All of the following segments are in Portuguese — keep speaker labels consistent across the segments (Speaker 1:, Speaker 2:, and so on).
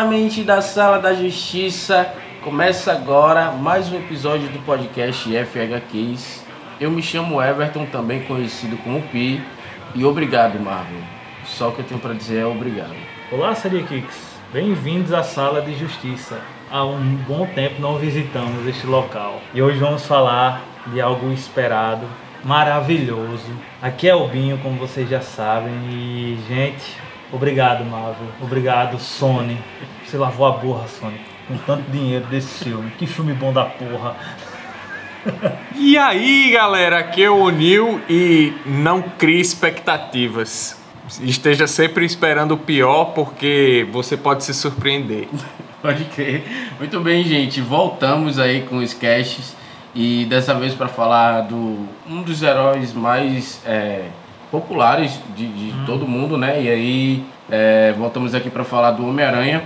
Speaker 1: Diretamente da Sala da Justiça, começa agora mais um episódio do podcast FHQs. Eu me chamo Everton, também conhecido como Pi, e obrigado, Marvel. Só o que eu tenho para dizer é obrigado.
Speaker 2: Olá, Sidekicks. Bem-vindos à Sala de Justiça. Há um bom tempo não visitamos este local. E hoje vamos falar de algo esperado, maravilhoso. Aqui é o Binho, como vocês já sabem. E, gente, obrigado, Marvel. Obrigado, Sony. Você lavou a borra, Sony, com tanto dinheiro desse filme. Que filme bom da porra.
Speaker 3: E aí, galera, aqui é o Nil e não crie expectativas. Esteja sempre esperando o pior, porque você pode se surpreender.
Speaker 1: Pode crer. Muito bem, gente. Voltamos aí com os casts e dessa vez para falar do um dos heróis mais é, populares de, de todo mundo, né? E aí é, voltamos aqui para falar do Homem-Aranha.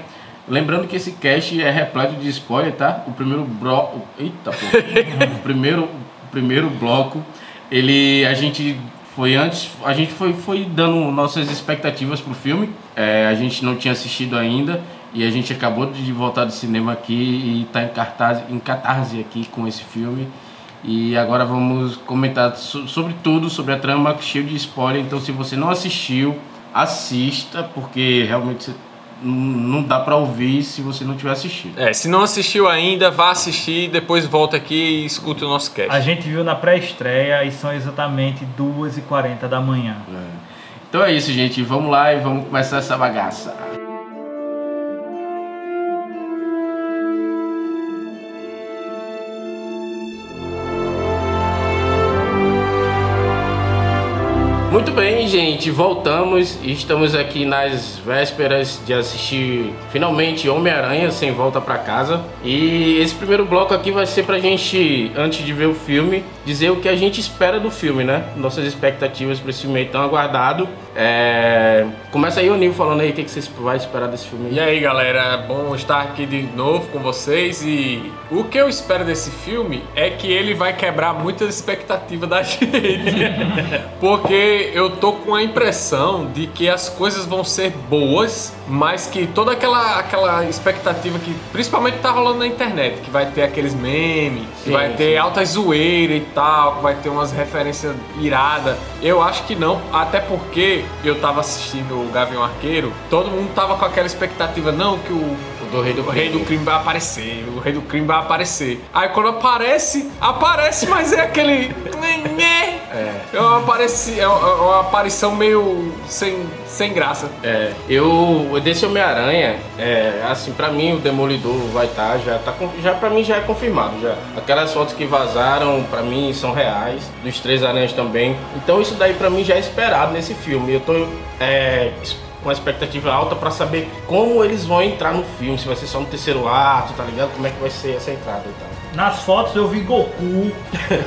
Speaker 1: Lembrando que esse cast é repleto de spoiler, tá? O primeiro bloco. Eita, pô. o primeiro, o primeiro bloco, ele. A gente foi antes. A gente foi, foi dando nossas expectativas pro filme. É, a gente não tinha assistido ainda. E a gente acabou de voltar do cinema aqui e tá em cartaz, em catarse aqui com esse filme. E agora vamos comentar so- sobre tudo, sobre a trama cheio de spoiler. Então, se você não assistiu, assista, porque realmente não- dá pra ouvir se você não tiver assistido.
Speaker 3: É, se não assistiu ainda, vá assistir, depois volta aqui e escuta o nosso cast.
Speaker 2: A gente viu na pré-estreia e são exatamente 2h40 da manhã.
Speaker 1: Então é isso, gente. Vamos lá e vamos começar essa bagaça. Muito bem, gente, voltamos e estamos aqui nas vésperas de assistir finalmente Homem-Aranha sem volta pra casa. E esse primeiro bloco aqui vai ser pra gente, antes de ver o filme, dizer o que a gente espera do filme, né? Nossas expectativas pra esse filme tão aguardado. É... Começa aí o Nil falando aí o que vocês vai esperar desse filme.
Speaker 3: E aí, galera, é bom estar aqui de novo com vocês e o que eu espero desse filme é que ele vai quebrar muitas expectativas da gente. Porque eu tô com a impressão de que as coisas vão ser boas, mas que toda aquela, aquela expectativa que principalmente tá rolando na internet, que vai ter aqueles memes, que
Speaker 1: Sim,
Speaker 3: vai ter
Speaker 1: sim.
Speaker 3: altas zoeiras e tal, que vai ter umas referências iradas. Eu acho que não, até porque eu tava assistindo o Gavião Arqueiro, todo mundo tava com aquela expectativa, não, que o,
Speaker 1: do Rei do
Speaker 3: o Rei do Crime vai aparecer, o Rei do Crime vai aparecer. Aí quando aparece, aparece, mas é aquele. É. uma, apareci, é uma- uma aparição meio sem, sem graça.
Speaker 1: É, eu desse Homem-Aranha, é, assim, pra mim o Demolidor vai estar, já tá, já para mim já é confirmado, já. Aquelas fotos que vazaram, pra mim são reais, dos três aranhas também. Então isso daí pra mim já é esperado nesse filme. Eu tô é, com expectativa alta pra saber como eles vão entrar no filme, se vai ser só no terceiro ato, tá ligado? Como é que vai ser essa entrada e tal.
Speaker 2: Nas fotos eu vi Goku.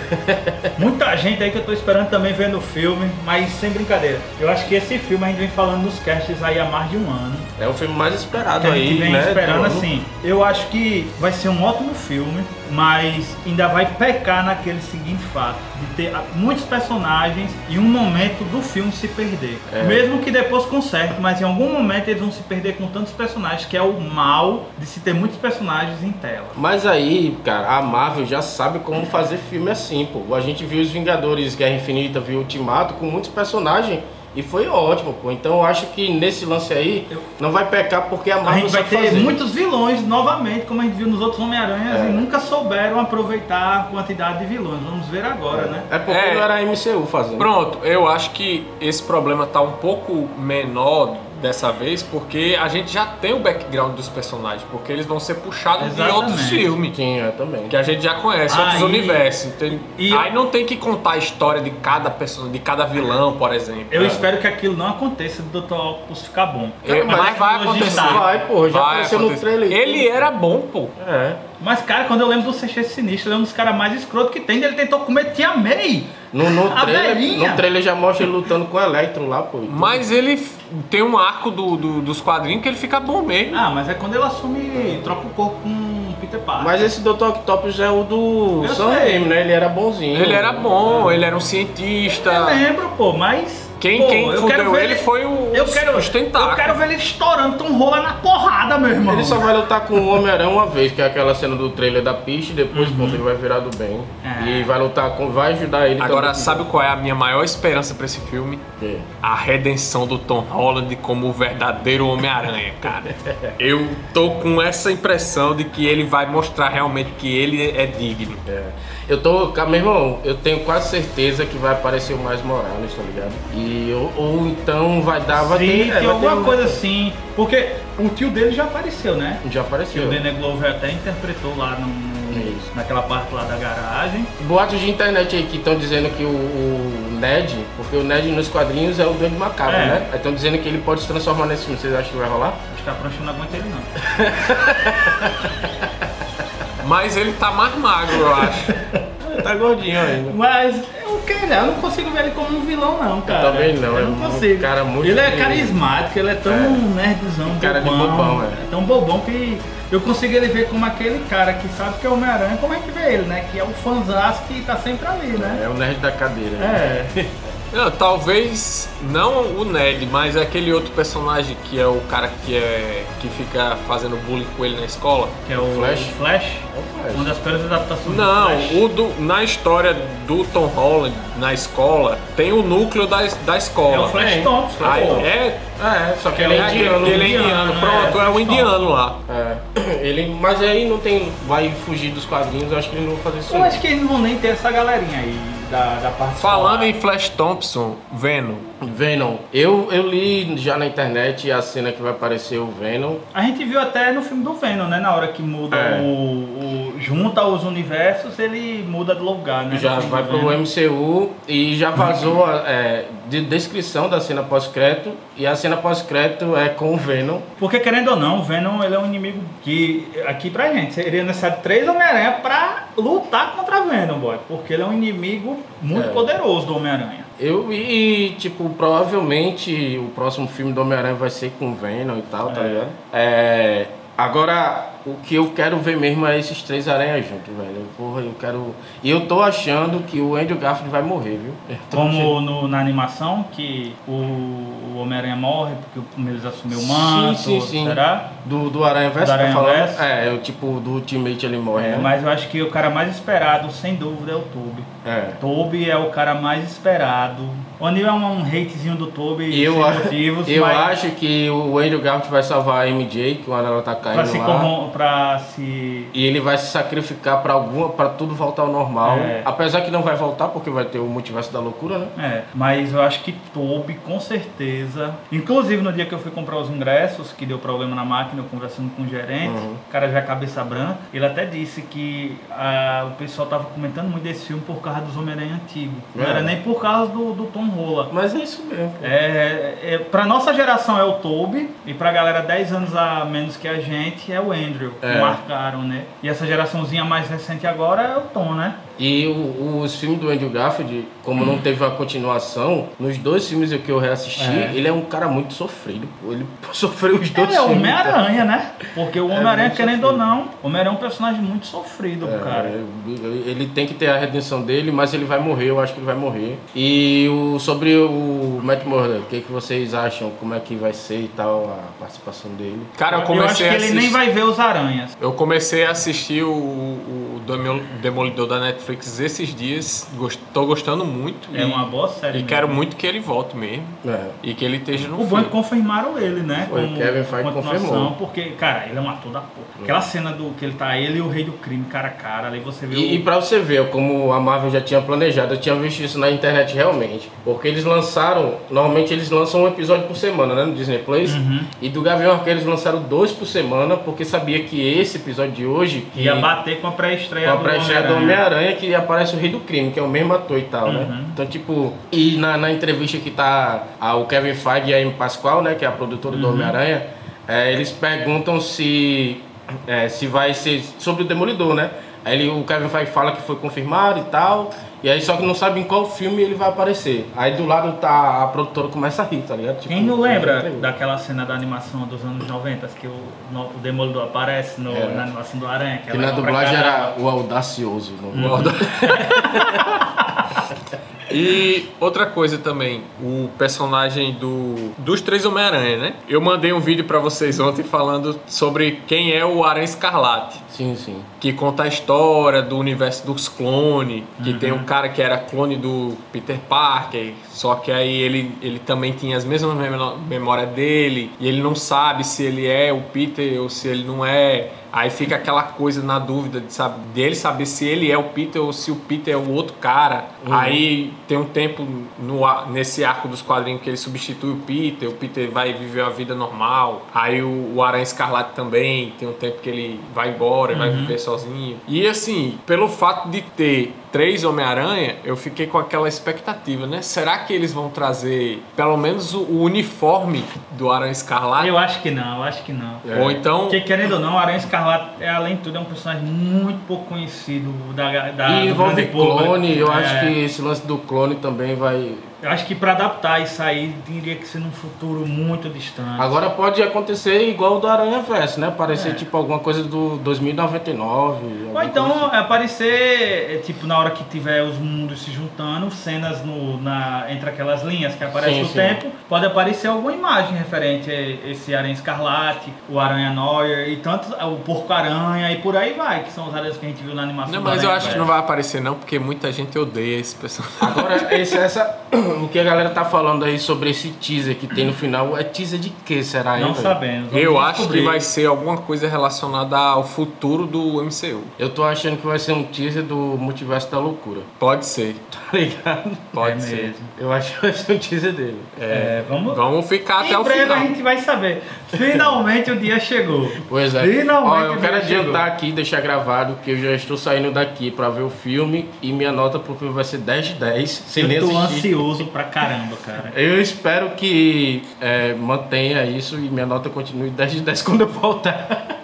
Speaker 2: Muita gente aí que eu tô esperando também ver no filme, mas sem brincadeira. Eu acho que esse filme a gente vem falando nos casts aí há mais de um ano.
Speaker 1: É o filme mais
Speaker 2: Que
Speaker 1: esperado
Speaker 2: a gente
Speaker 1: aí,
Speaker 2: vem
Speaker 1: né?
Speaker 2: esperando assim. Eu acho que vai ser um ótimo filme, mas ainda vai pecar naquele seguinte fato: de ter muitos personagens e um momento do filme se perder.
Speaker 1: É.
Speaker 2: Mesmo que depois conserte, mas em algum momento eles vão se perder com tantos personagens, que é o mal de se ter muitos personagens em tela.
Speaker 1: Mas aí, cara, a Marvel já sabe como fazer filme assim, pô. A gente viu os Vingadores Guerra Infinita, viu Ultimato com muitos personagens e foi ótimo, pô. Então eu acho que nesse lance aí não vai pecar porque a
Speaker 2: A
Speaker 1: Marvel
Speaker 2: gente vai ter
Speaker 1: fazer.
Speaker 2: muitos vilões novamente, como a gente viu nos outros Homem-Aranhas,
Speaker 1: É.
Speaker 2: e nunca souberam aproveitar a quantidade de vilões. Vamos ver agora, né?
Speaker 1: É porque
Speaker 3: É.
Speaker 1: não era a MCU fazendo.
Speaker 3: Pronto, eu acho que esse problema tá um pouco menor dessa vez, porque a gente já tem o background dos personagens, porque eles vão ser puxados de
Speaker 2: Exatamente.
Speaker 3: outros filmes.
Speaker 1: Sim, eu também.
Speaker 3: Que a gente já conhece,
Speaker 2: Ah,
Speaker 3: outros
Speaker 2: e-
Speaker 3: universos. Tem-
Speaker 2: e-
Speaker 3: Aí não tem que contar a história de cada pessoa, de cada vilão, por exemplo.
Speaker 2: Eu
Speaker 3: É.
Speaker 2: espero que aquilo não aconteça do Dr. Octopus ficar bom.
Speaker 3: É, mas vai
Speaker 2: tecnologia
Speaker 3: acontecer.
Speaker 1: Vai, pô, já
Speaker 3: Vai
Speaker 1: apareceu no
Speaker 3: acontecer.
Speaker 1: trailer.
Speaker 3: Ele era bom, pô.
Speaker 1: É.
Speaker 2: Mas, cara, quando eu lembro do Sexteto Sinistro, ele é um dos caras mais escroto que tem. Ele tentou comer Tia May.
Speaker 1: No, no,
Speaker 2: A
Speaker 1: trailer,
Speaker 2: velhinha.
Speaker 1: no trailer já mostra ele lutando com o Electro lá, pô.
Speaker 3: Mas ele tem um arco do, do- dos quadrinhos que ele fica bom mesmo.
Speaker 2: Ah, mas é quando ele assume, troca o corpo com Peter Parker.
Speaker 1: Mas esse Dr. Octopus é o do
Speaker 2: Eu
Speaker 1: Sam. Raimi, né? Ele era bonzinho.
Speaker 3: Ele era bom, ele era um cientista.
Speaker 2: Eu lembro, pô, mas.
Speaker 3: Quem-
Speaker 2: pô,
Speaker 3: quem
Speaker 2: eu
Speaker 3: fudeu
Speaker 2: quero ver
Speaker 3: ele foi o-
Speaker 2: eu
Speaker 3: os-
Speaker 2: quero,
Speaker 3: os tentáculos.
Speaker 2: Eu quero ver ele estourando Tom Rola na porrada, meu irmão.
Speaker 1: Ele só vai lutar com o Homem-Aranha uma vez, que é aquela cena do trailer da pista, e depois pronto, ele vai virar do bem.
Speaker 2: É.
Speaker 1: E vai lutar com. Vai ajudar ele
Speaker 3: Agora,
Speaker 1: também.
Speaker 3: sabe qual é a minha maior esperança pra esse filme?
Speaker 1: É.
Speaker 3: A redenção do Tom Holland como o verdadeiro Homem-Aranha, cara. Eu tô com essa impressão de que ele vai mostrar realmente que ele é digno.
Speaker 1: É. Eu tô, meu irmão, eu tenho quase certeza que vai aparecer o Mais Morales, tá ligado? E ou, ou então vai dar, vai
Speaker 2: Sim,
Speaker 1: ter, é,
Speaker 2: tem
Speaker 1: ter
Speaker 2: alguma
Speaker 1: um-
Speaker 2: coisa assim. Porque o tio dele já apareceu, né?
Speaker 1: Já
Speaker 2: Que
Speaker 1: apareceu.
Speaker 2: o Danny Glover até interpretou lá no, no- naquela parte lá da garagem.
Speaker 1: Boatos de internet aí que estão dizendo que o, o Ned, porque o Ned nos quadrinhos é o Duende Macabro,
Speaker 2: É.
Speaker 1: né? Aí estão dizendo que ele pode se transformar nesse filme. Vocês acham que vai rolar?
Speaker 2: Acho que a prancha não aguenta ele não.
Speaker 3: Mas ele tá mais magro, eu acho.
Speaker 1: Ele tá gordinho ainda.
Speaker 2: Mas eu quero, eu não consigo ver ele como um vilão não, cara.
Speaker 1: também não,
Speaker 2: Eu
Speaker 1: é
Speaker 2: não
Speaker 1: um
Speaker 2: consigo.
Speaker 1: cara muito
Speaker 2: Ele é carismático, ele é tão
Speaker 1: É.
Speaker 2: nerdzão,
Speaker 1: Cara de bobão, é.
Speaker 2: tão bobão que eu consigo ele ver como aquele cara que sabe que é Homem-Aranha, como é que vê ele, né? Que é o fanzaço que tá sempre ali, né?
Speaker 1: É o nerd da cadeira.
Speaker 2: É.
Speaker 3: Não, talvez não o Ned, mas aquele outro personagem que é o cara que é que fica fazendo bullying com ele na escola.
Speaker 2: Que é o
Speaker 1: Flash?
Speaker 2: Flash.
Speaker 1: É o Flash.
Speaker 2: Uma das piores adaptações do
Speaker 3: Não,
Speaker 2: Flash.
Speaker 3: o do, na história do Tom Holland na escola tem o núcleo da, da escola.
Speaker 2: É o Flash. Thompson.
Speaker 3: Aí,
Speaker 2: pô.
Speaker 3: é,
Speaker 1: É, só que
Speaker 2: É
Speaker 1: ele é indiano.
Speaker 3: ele é
Speaker 2: indiano,
Speaker 3: indiano.
Speaker 2: né?
Speaker 3: Pronto, é o
Speaker 2: Flash
Speaker 3: indiano lá.
Speaker 1: É. Ele, mas aí não tem. Vai fugir dos quadrinhos, eu acho que eles não vão fazer isso.
Speaker 2: Eu
Speaker 1: não.
Speaker 2: acho que eles não vão nem ter essa galerinha aí da, da parte
Speaker 3: Falando
Speaker 2: escolar.
Speaker 3: em Flash Thompson, Venom.
Speaker 1: Venom. Eu, eu li já na internet a cena que vai aparecer o Venom.
Speaker 2: A gente viu até no filme do Venom, né? Na hora que muda
Speaker 1: É.
Speaker 2: o, o- Junta os universos, ele muda de lugar, né?
Speaker 1: já vai pro
Speaker 2: Venom.
Speaker 1: MCU e já vazou a é, de descrição da cena pós-crédito. E a cena pós-crédito é com o Venom.
Speaker 2: Porque querendo ou não, o Venom ele é um inimigo que, aqui pra gente, seria necessário três Homem-Aranha pra lutar contra Venom, boy. Porque ele é um inimigo muito
Speaker 1: É.
Speaker 2: poderoso do Homem-Aranha.
Speaker 1: Eu e, tipo, provavelmente o próximo filme do Homem-Aranha vai ser com o Venom e tal, tá
Speaker 2: É.
Speaker 1: ligado? É. Agora, o que eu quero ver mesmo é esses três aranhas juntos, velho. Porra, eu quero. E eu tô achando que o Andrew Garfield vai morrer, viu?
Speaker 2: Como no- na animação, que o, o Homem-Aranha morre porque o eles assumiu o manto,
Speaker 1: Sim, sim, sim.
Speaker 2: será?
Speaker 1: Do, do Aranha Verso,
Speaker 2: Do
Speaker 1: tá
Speaker 2: Aranha
Speaker 1: falando?
Speaker 2: Verso?
Speaker 1: É, o tipo do Ultimate ele morre,
Speaker 2: É,
Speaker 1: né?
Speaker 2: mas eu acho que o cara mais esperado, sem dúvida, é o Toby.
Speaker 1: É.
Speaker 2: Toby é o cara mais esperado. O Neil é um, um hatezinho do Toby
Speaker 1: E eu,
Speaker 2: sem
Speaker 1: a-
Speaker 2: motivos,
Speaker 1: eu
Speaker 2: mas
Speaker 1: acho que o Andrew Garfield vai salvar a MJ, que quando ela tá
Speaker 2: pra
Speaker 1: caindo
Speaker 2: se,
Speaker 1: lá.
Speaker 2: pra se
Speaker 1: E ele vai se sacrificar pra alguma, para tudo voltar ao normal.
Speaker 2: É.
Speaker 1: Apesar que não vai voltar, porque vai ter o multiverso da loucura, né?
Speaker 2: É, mas eu acho que Toby, com certeza. Inclusive no dia que eu fui comprar os ingressos, que deu problema na máquina, eu conversando com o gerente,
Speaker 1: Uhum.
Speaker 2: o cara já é cabeça branca, ele até disse que ah, o pessoal tava comentando muito desse filme por causa dos Homem-Aranha antigos. Não
Speaker 1: É.
Speaker 2: era nem por causa do, do Tom Rola.
Speaker 1: Mas é isso mesmo.
Speaker 2: É, é, pra nossa geração é o Toby, e pra galera 10 anos a menos que a gente é o Andrew,
Speaker 1: É.
Speaker 2: marcaram, né? E essa geraçãozinha mais recente agora é o Tom, né?
Speaker 1: E o- os filmes do Andrew Garfield, como não teve a continuação, nos dois filmes que eu reassisti,
Speaker 2: É.
Speaker 1: ele é um cara muito sofrido. pô. Ele sofreu os dois
Speaker 2: Ele é o
Speaker 1: filmes.
Speaker 2: Homem-Aranha, né? Porque o Homem-Aranha,
Speaker 1: muito
Speaker 2: querendo
Speaker 1: sofrido.
Speaker 2: ou não, o Homem-Aranha é um personagem muito sofrido,
Speaker 1: É,
Speaker 2: cara.
Speaker 1: ele tem que ter a redenção dele, mas ele vai morrer, eu acho que ele vai morrer. E o, sobre o Matt Murdock, o que, que vocês acham? Como é que vai ser e tal a participação dele?
Speaker 3: Cara, eu
Speaker 2: Eu acho que
Speaker 3: comecei
Speaker 2: ele nem vai ver os aranhas.
Speaker 3: Eu comecei a assistir o, o Demo- Demolidor da Netflix esses dias. Gost- Tô gostando muito.
Speaker 2: É
Speaker 3: e,
Speaker 2: uma boa série.
Speaker 3: E
Speaker 2: mesmo.
Speaker 3: quero muito que ele volte mesmo.
Speaker 1: É.
Speaker 3: E que ele esteja no
Speaker 2: O bom é que confirmaram ele, né?
Speaker 1: Foi,
Speaker 2: como
Speaker 1: Kevin Feige confirmou.
Speaker 2: Porque, cara, ele é um ator da porra. Aquela cena do que ele tá ele e o rei do crime cara a cara, ali você vê
Speaker 1: E, e
Speaker 2: o...
Speaker 1: pra você ver como a Marvel já tinha planejado, eu tinha visto isso na internet realmente. Porque eles lançaram, normalmente eles lançam um episódio por semana, né, no Disney Plus.
Speaker 2: Uhum.
Speaker 1: E do Gavião Arqueiro eles lançaram dois por semana, porque sabia que esse episódio de hoje, que
Speaker 2: ia bater com a pré-estreia
Speaker 1: com a pré-estreia do
Speaker 2: Homem-Aranha.
Speaker 1: Que aparece o Rei do Crime, que é o mesmo ator e tal,
Speaker 2: Uhum.
Speaker 1: né? Então, tipo, e na, na entrevista que tá a- o Kevin Feige e a Amy Pascoal, né, que é a produtora
Speaker 2: Uhum.
Speaker 1: do Homem-Aranha, é, eles perguntam se, é, se vai ser sobre o Demolidor, né? Aí ele, o Kevin Feige fala que foi confirmado e tal, e aí só que não sabe em qual filme ele vai aparecer. Aí do lado tá a produtora começa a rir, tá ligado? Tipo,
Speaker 2: Quem não lembra
Speaker 1: entrevista.
Speaker 2: daquela cena da animação dos anos 90 que o, o Demolidor aparece no-
Speaker 1: É.
Speaker 2: na animação do Aranha?
Speaker 1: Que
Speaker 2: ela
Speaker 1: na
Speaker 2: pra
Speaker 1: dublagem era o Audacioso.
Speaker 3: E outra coisa também, o personagem do dos três Homem-Aranha, né? Eu mandei um vídeo pra vocês ontem falando sobre quem é o Aranha Escarlate.
Speaker 1: Sim, sim.
Speaker 3: que conta a história do universo dos clones, que tem um cara que era clone do Peter Parker, só que aí ele, ele também tinha as mesmas memó- memórias dele, e ele não sabe se ele é o Peter ou se ele não é. Aí fica aquela coisa na dúvida de dele saber se ele é o Peter ou se o Peter é o outro cara. Aí tem um tempo no, nesse arco dos quadrinhos que ele substitui o Peter, o Peter vai viver a vida normal. Aí o, o Aranha Escarlate também tem um tempo que ele vai embora, vai viver sozinho. E assim, pelo fato de ter três Homem-Aranha, eu fiquei com aquela expectativa, né? Será que eles vão trazer pelo menos o, o uniforme do Aranha Escarlate?
Speaker 2: Eu acho que não, eu acho que não.
Speaker 3: Ou então.
Speaker 2: Porque querendo ou não, o Aranha Escarlate, é, além de tudo, é um personagem muito pouco conhecido da, da
Speaker 1: E envolve
Speaker 2: público.
Speaker 1: clone, eu
Speaker 2: É,
Speaker 1: acho que esse lance do clone também vai.
Speaker 2: Eu acho que pra adaptar isso aí, teria que ser num futuro muito distante.
Speaker 1: Agora pode acontecer igual o do Aranha Verso, né? Parecer
Speaker 2: É.
Speaker 1: tipo alguma coisa do 2099.
Speaker 2: Ou então
Speaker 1: assim.
Speaker 2: aparecer, é, tipo, na hora que tiver os mundos se juntando, cenas no, na, entre aquelas linhas que aparecem
Speaker 1: Sim,
Speaker 2: no
Speaker 1: sim.
Speaker 2: tempo, pode aparecer alguma imagem referente a esse Aranha Escarlate, o Aranha Neuer e tanto o Porco-Aranha e por aí vai, que são os aranhas que a gente viu na animação
Speaker 3: Não,
Speaker 2: do
Speaker 3: mas eu
Speaker 2: Aranha
Speaker 3: acho que
Speaker 2: Verso.
Speaker 3: não vai aparecer não, porque muita gente odeia esse personagem.
Speaker 1: Agora, esse, essa, o que a galera tá falando aí sobre esse teaser que tem no final, é teaser de que será?
Speaker 2: Não
Speaker 1: velho?
Speaker 2: sabemos. vamos
Speaker 3: Eu acho que vai ser alguma coisa relacionada ao futuro do MCU.
Speaker 1: Eu tô achando que vai ser um teaser do Multiverso da Loucura.
Speaker 3: Pode ser,
Speaker 1: Tá ligado?
Speaker 3: pode
Speaker 2: É
Speaker 3: ser.
Speaker 2: mesmo.
Speaker 1: Eu acho que vai ser um teaser dele.
Speaker 2: É, vamos,
Speaker 3: Vamos ficar até
Speaker 2: em
Speaker 3: o
Speaker 2: breve
Speaker 3: final.
Speaker 2: a gente vai saber. Finalmente o dia chegou.
Speaker 1: Pois é.
Speaker 2: Finalmente
Speaker 1: Ó, eu
Speaker 2: o
Speaker 1: quero
Speaker 2: dia chegou.
Speaker 1: adiantar aqui, deixar gravado que eu já estou saindo daqui pra ver o filme e minha nota pro filme vai ser 10 de 10, sem nem
Speaker 2: Eu tô
Speaker 1: assistir.
Speaker 2: ansioso pra caramba, cara.
Speaker 1: Eu espero que é, mantenha isso e minha nota continue 10 de 10 quando eu voltar.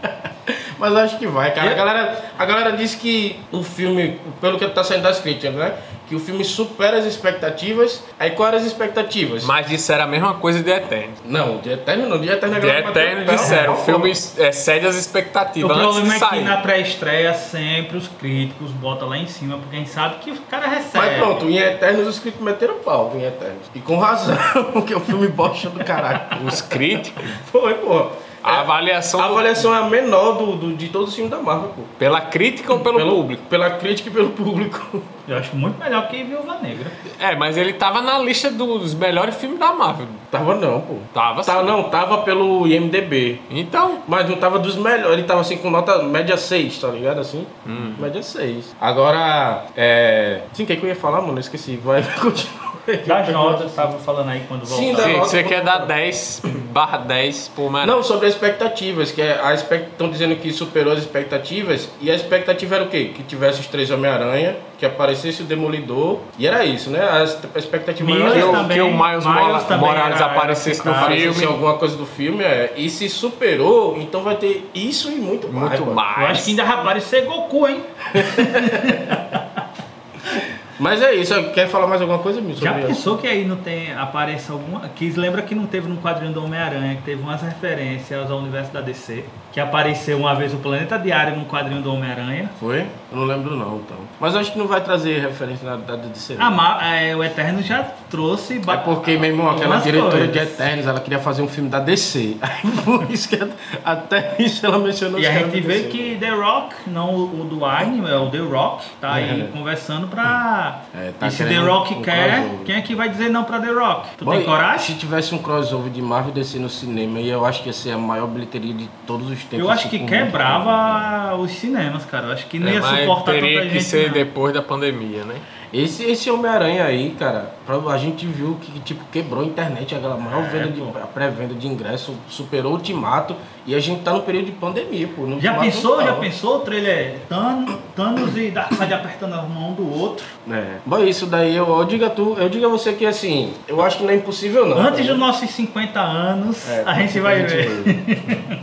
Speaker 1: Mas acho que vai, cara. A galera, a galera disse que o filme, pelo que tá saindo das críticas, né? Que o filme supera as expectativas. Aí quais eram as expectativas?
Speaker 3: Mas disseram a mesma coisa de Eterno.
Speaker 1: Não, de Eterno não, de Eterno a
Speaker 3: De Eterno
Speaker 1: o
Speaker 3: disseram, o filme excede as
Speaker 2: O
Speaker 3: expectativas antes
Speaker 2: problema
Speaker 3: de
Speaker 2: é que na pré-estreia sempre os críticos botam lá em cima, porque a gente sabe que o cara recebe.
Speaker 1: Mas pronto, em Eternos os críticos meteram pau em Eternos. E com razão, porque o filme bosta do caralho.
Speaker 3: Os críticos,
Speaker 1: Foi, pô.
Speaker 3: A avaliação
Speaker 1: A
Speaker 3: do-
Speaker 1: avaliação é a menor do, do- de todos os filmes da Marvel, pô.
Speaker 3: pela crítica ou pelo, público?
Speaker 1: Pela crítica e pelo público.
Speaker 2: Eu acho muito melhor que Viúva Negra.
Speaker 3: É, mas ele tava na lista dos melhores filmes da Marvel.
Speaker 1: Tava não, pô.
Speaker 3: Tava
Speaker 1: Tava,
Speaker 3: sim.
Speaker 1: não, tava pelo IMDB.
Speaker 3: Então,
Speaker 1: Mas não tava dos melhores. Ele tava assim com nota média 6, tá ligado? Assim?
Speaker 3: Hum.
Speaker 1: Média 6. Agora, é. Sim, o que, que eu ia falar, mano? Eu esqueci. Vai, continua.
Speaker 2: Das notas, tava falando aí quando
Speaker 1: Sim,
Speaker 2: voltar.
Speaker 1: da-
Speaker 3: você,
Speaker 1: nota
Speaker 3: você quer dar 10 barra 10 por mais.
Speaker 1: Não, sobre as expectativas, que é a estão dizendo que superou as expectativas, e a expectativa era o quê? Que tivesse os três Homem-Aranha, que aparecesse o Demolidor, e era isso, né? As- A expectativa
Speaker 2: Miles
Speaker 1: era
Speaker 3: que, o,
Speaker 2: também-
Speaker 3: que o Miles,
Speaker 2: Miles também
Speaker 3: Morales
Speaker 2: era-
Speaker 3: aparecesse no
Speaker 2: era
Speaker 1: aparecesse
Speaker 3: filme.
Speaker 1: alguma coisa do filme, é. E se superou, então vai ter isso e muito mais.
Speaker 3: Muito
Speaker 1: mano.
Speaker 3: mais.
Speaker 2: Eu acho que ainda vai aparecer Goku, hein?
Speaker 1: Mas é isso, quer falar mais alguma coisa, Milson?
Speaker 2: Já pensou que aí não tem, apareça alguma. Que lembra que não teve no quadrinho do Homem-Aranha, que teve umas referências ao universo da DC, que apareceu uma vez o Planeta Diário no quadrinho do Homem-Aranha.
Speaker 1: Foi? Eu não lembro não, então. Mas eu acho que não vai trazer referência na da DC.
Speaker 2: A Ma- é, o Eterno já trouxe.
Speaker 1: É porque, meu irmão, aquela diretora de
Speaker 2: coisas.
Speaker 1: Eternos, ela queria fazer um filme da DC. Aí por isso que até isso ela mencionou
Speaker 2: E a gente vê
Speaker 1: DC.
Speaker 2: que The Rock, não o o Dwayne, é o The Rock, tá aí
Speaker 1: É.
Speaker 2: conversando pra.
Speaker 1: É, tá
Speaker 2: e se The Rock
Speaker 1: um
Speaker 2: quer,
Speaker 1: crossover.
Speaker 2: quem é que vai dizer não pra The Rock? Tu tem
Speaker 1: Boy,
Speaker 2: coragem?
Speaker 1: Se tivesse um crossover de Marvel e DC no cinema, aí eu acho que ia ser a maior bilheteria de todos os tempos.
Speaker 2: Eu acho que
Speaker 1: tipo,
Speaker 2: quebrava os cinemas, cara. Eu acho que não
Speaker 3: É,
Speaker 2: ia suportar
Speaker 3: teria
Speaker 2: tanta
Speaker 3: que
Speaker 2: gente.
Speaker 3: ser
Speaker 2: não.
Speaker 3: depois da pandemia, né?
Speaker 1: Esse, esse Homem-Aranha aí, cara, pra- a gente viu que tipo, quebrou a internet, a maior
Speaker 2: É,
Speaker 1: venda de, pré-venda de ingresso, superou o Ultimato e a gente tá no período de pandemia, pô.
Speaker 2: Já pensou, já pensou o trailer Thanos, Thanos e Darkseid apertando a mão do outro?
Speaker 1: É. Bom, isso daí eu, eu digo a tu, eu digo a você que assim, eu acho que não é impossível não.
Speaker 2: Antes
Speaker 1: tá
Speaker 2: dos nossos 50 anos,
Speaker 1: É,
Speaker 2: a gente vai ver.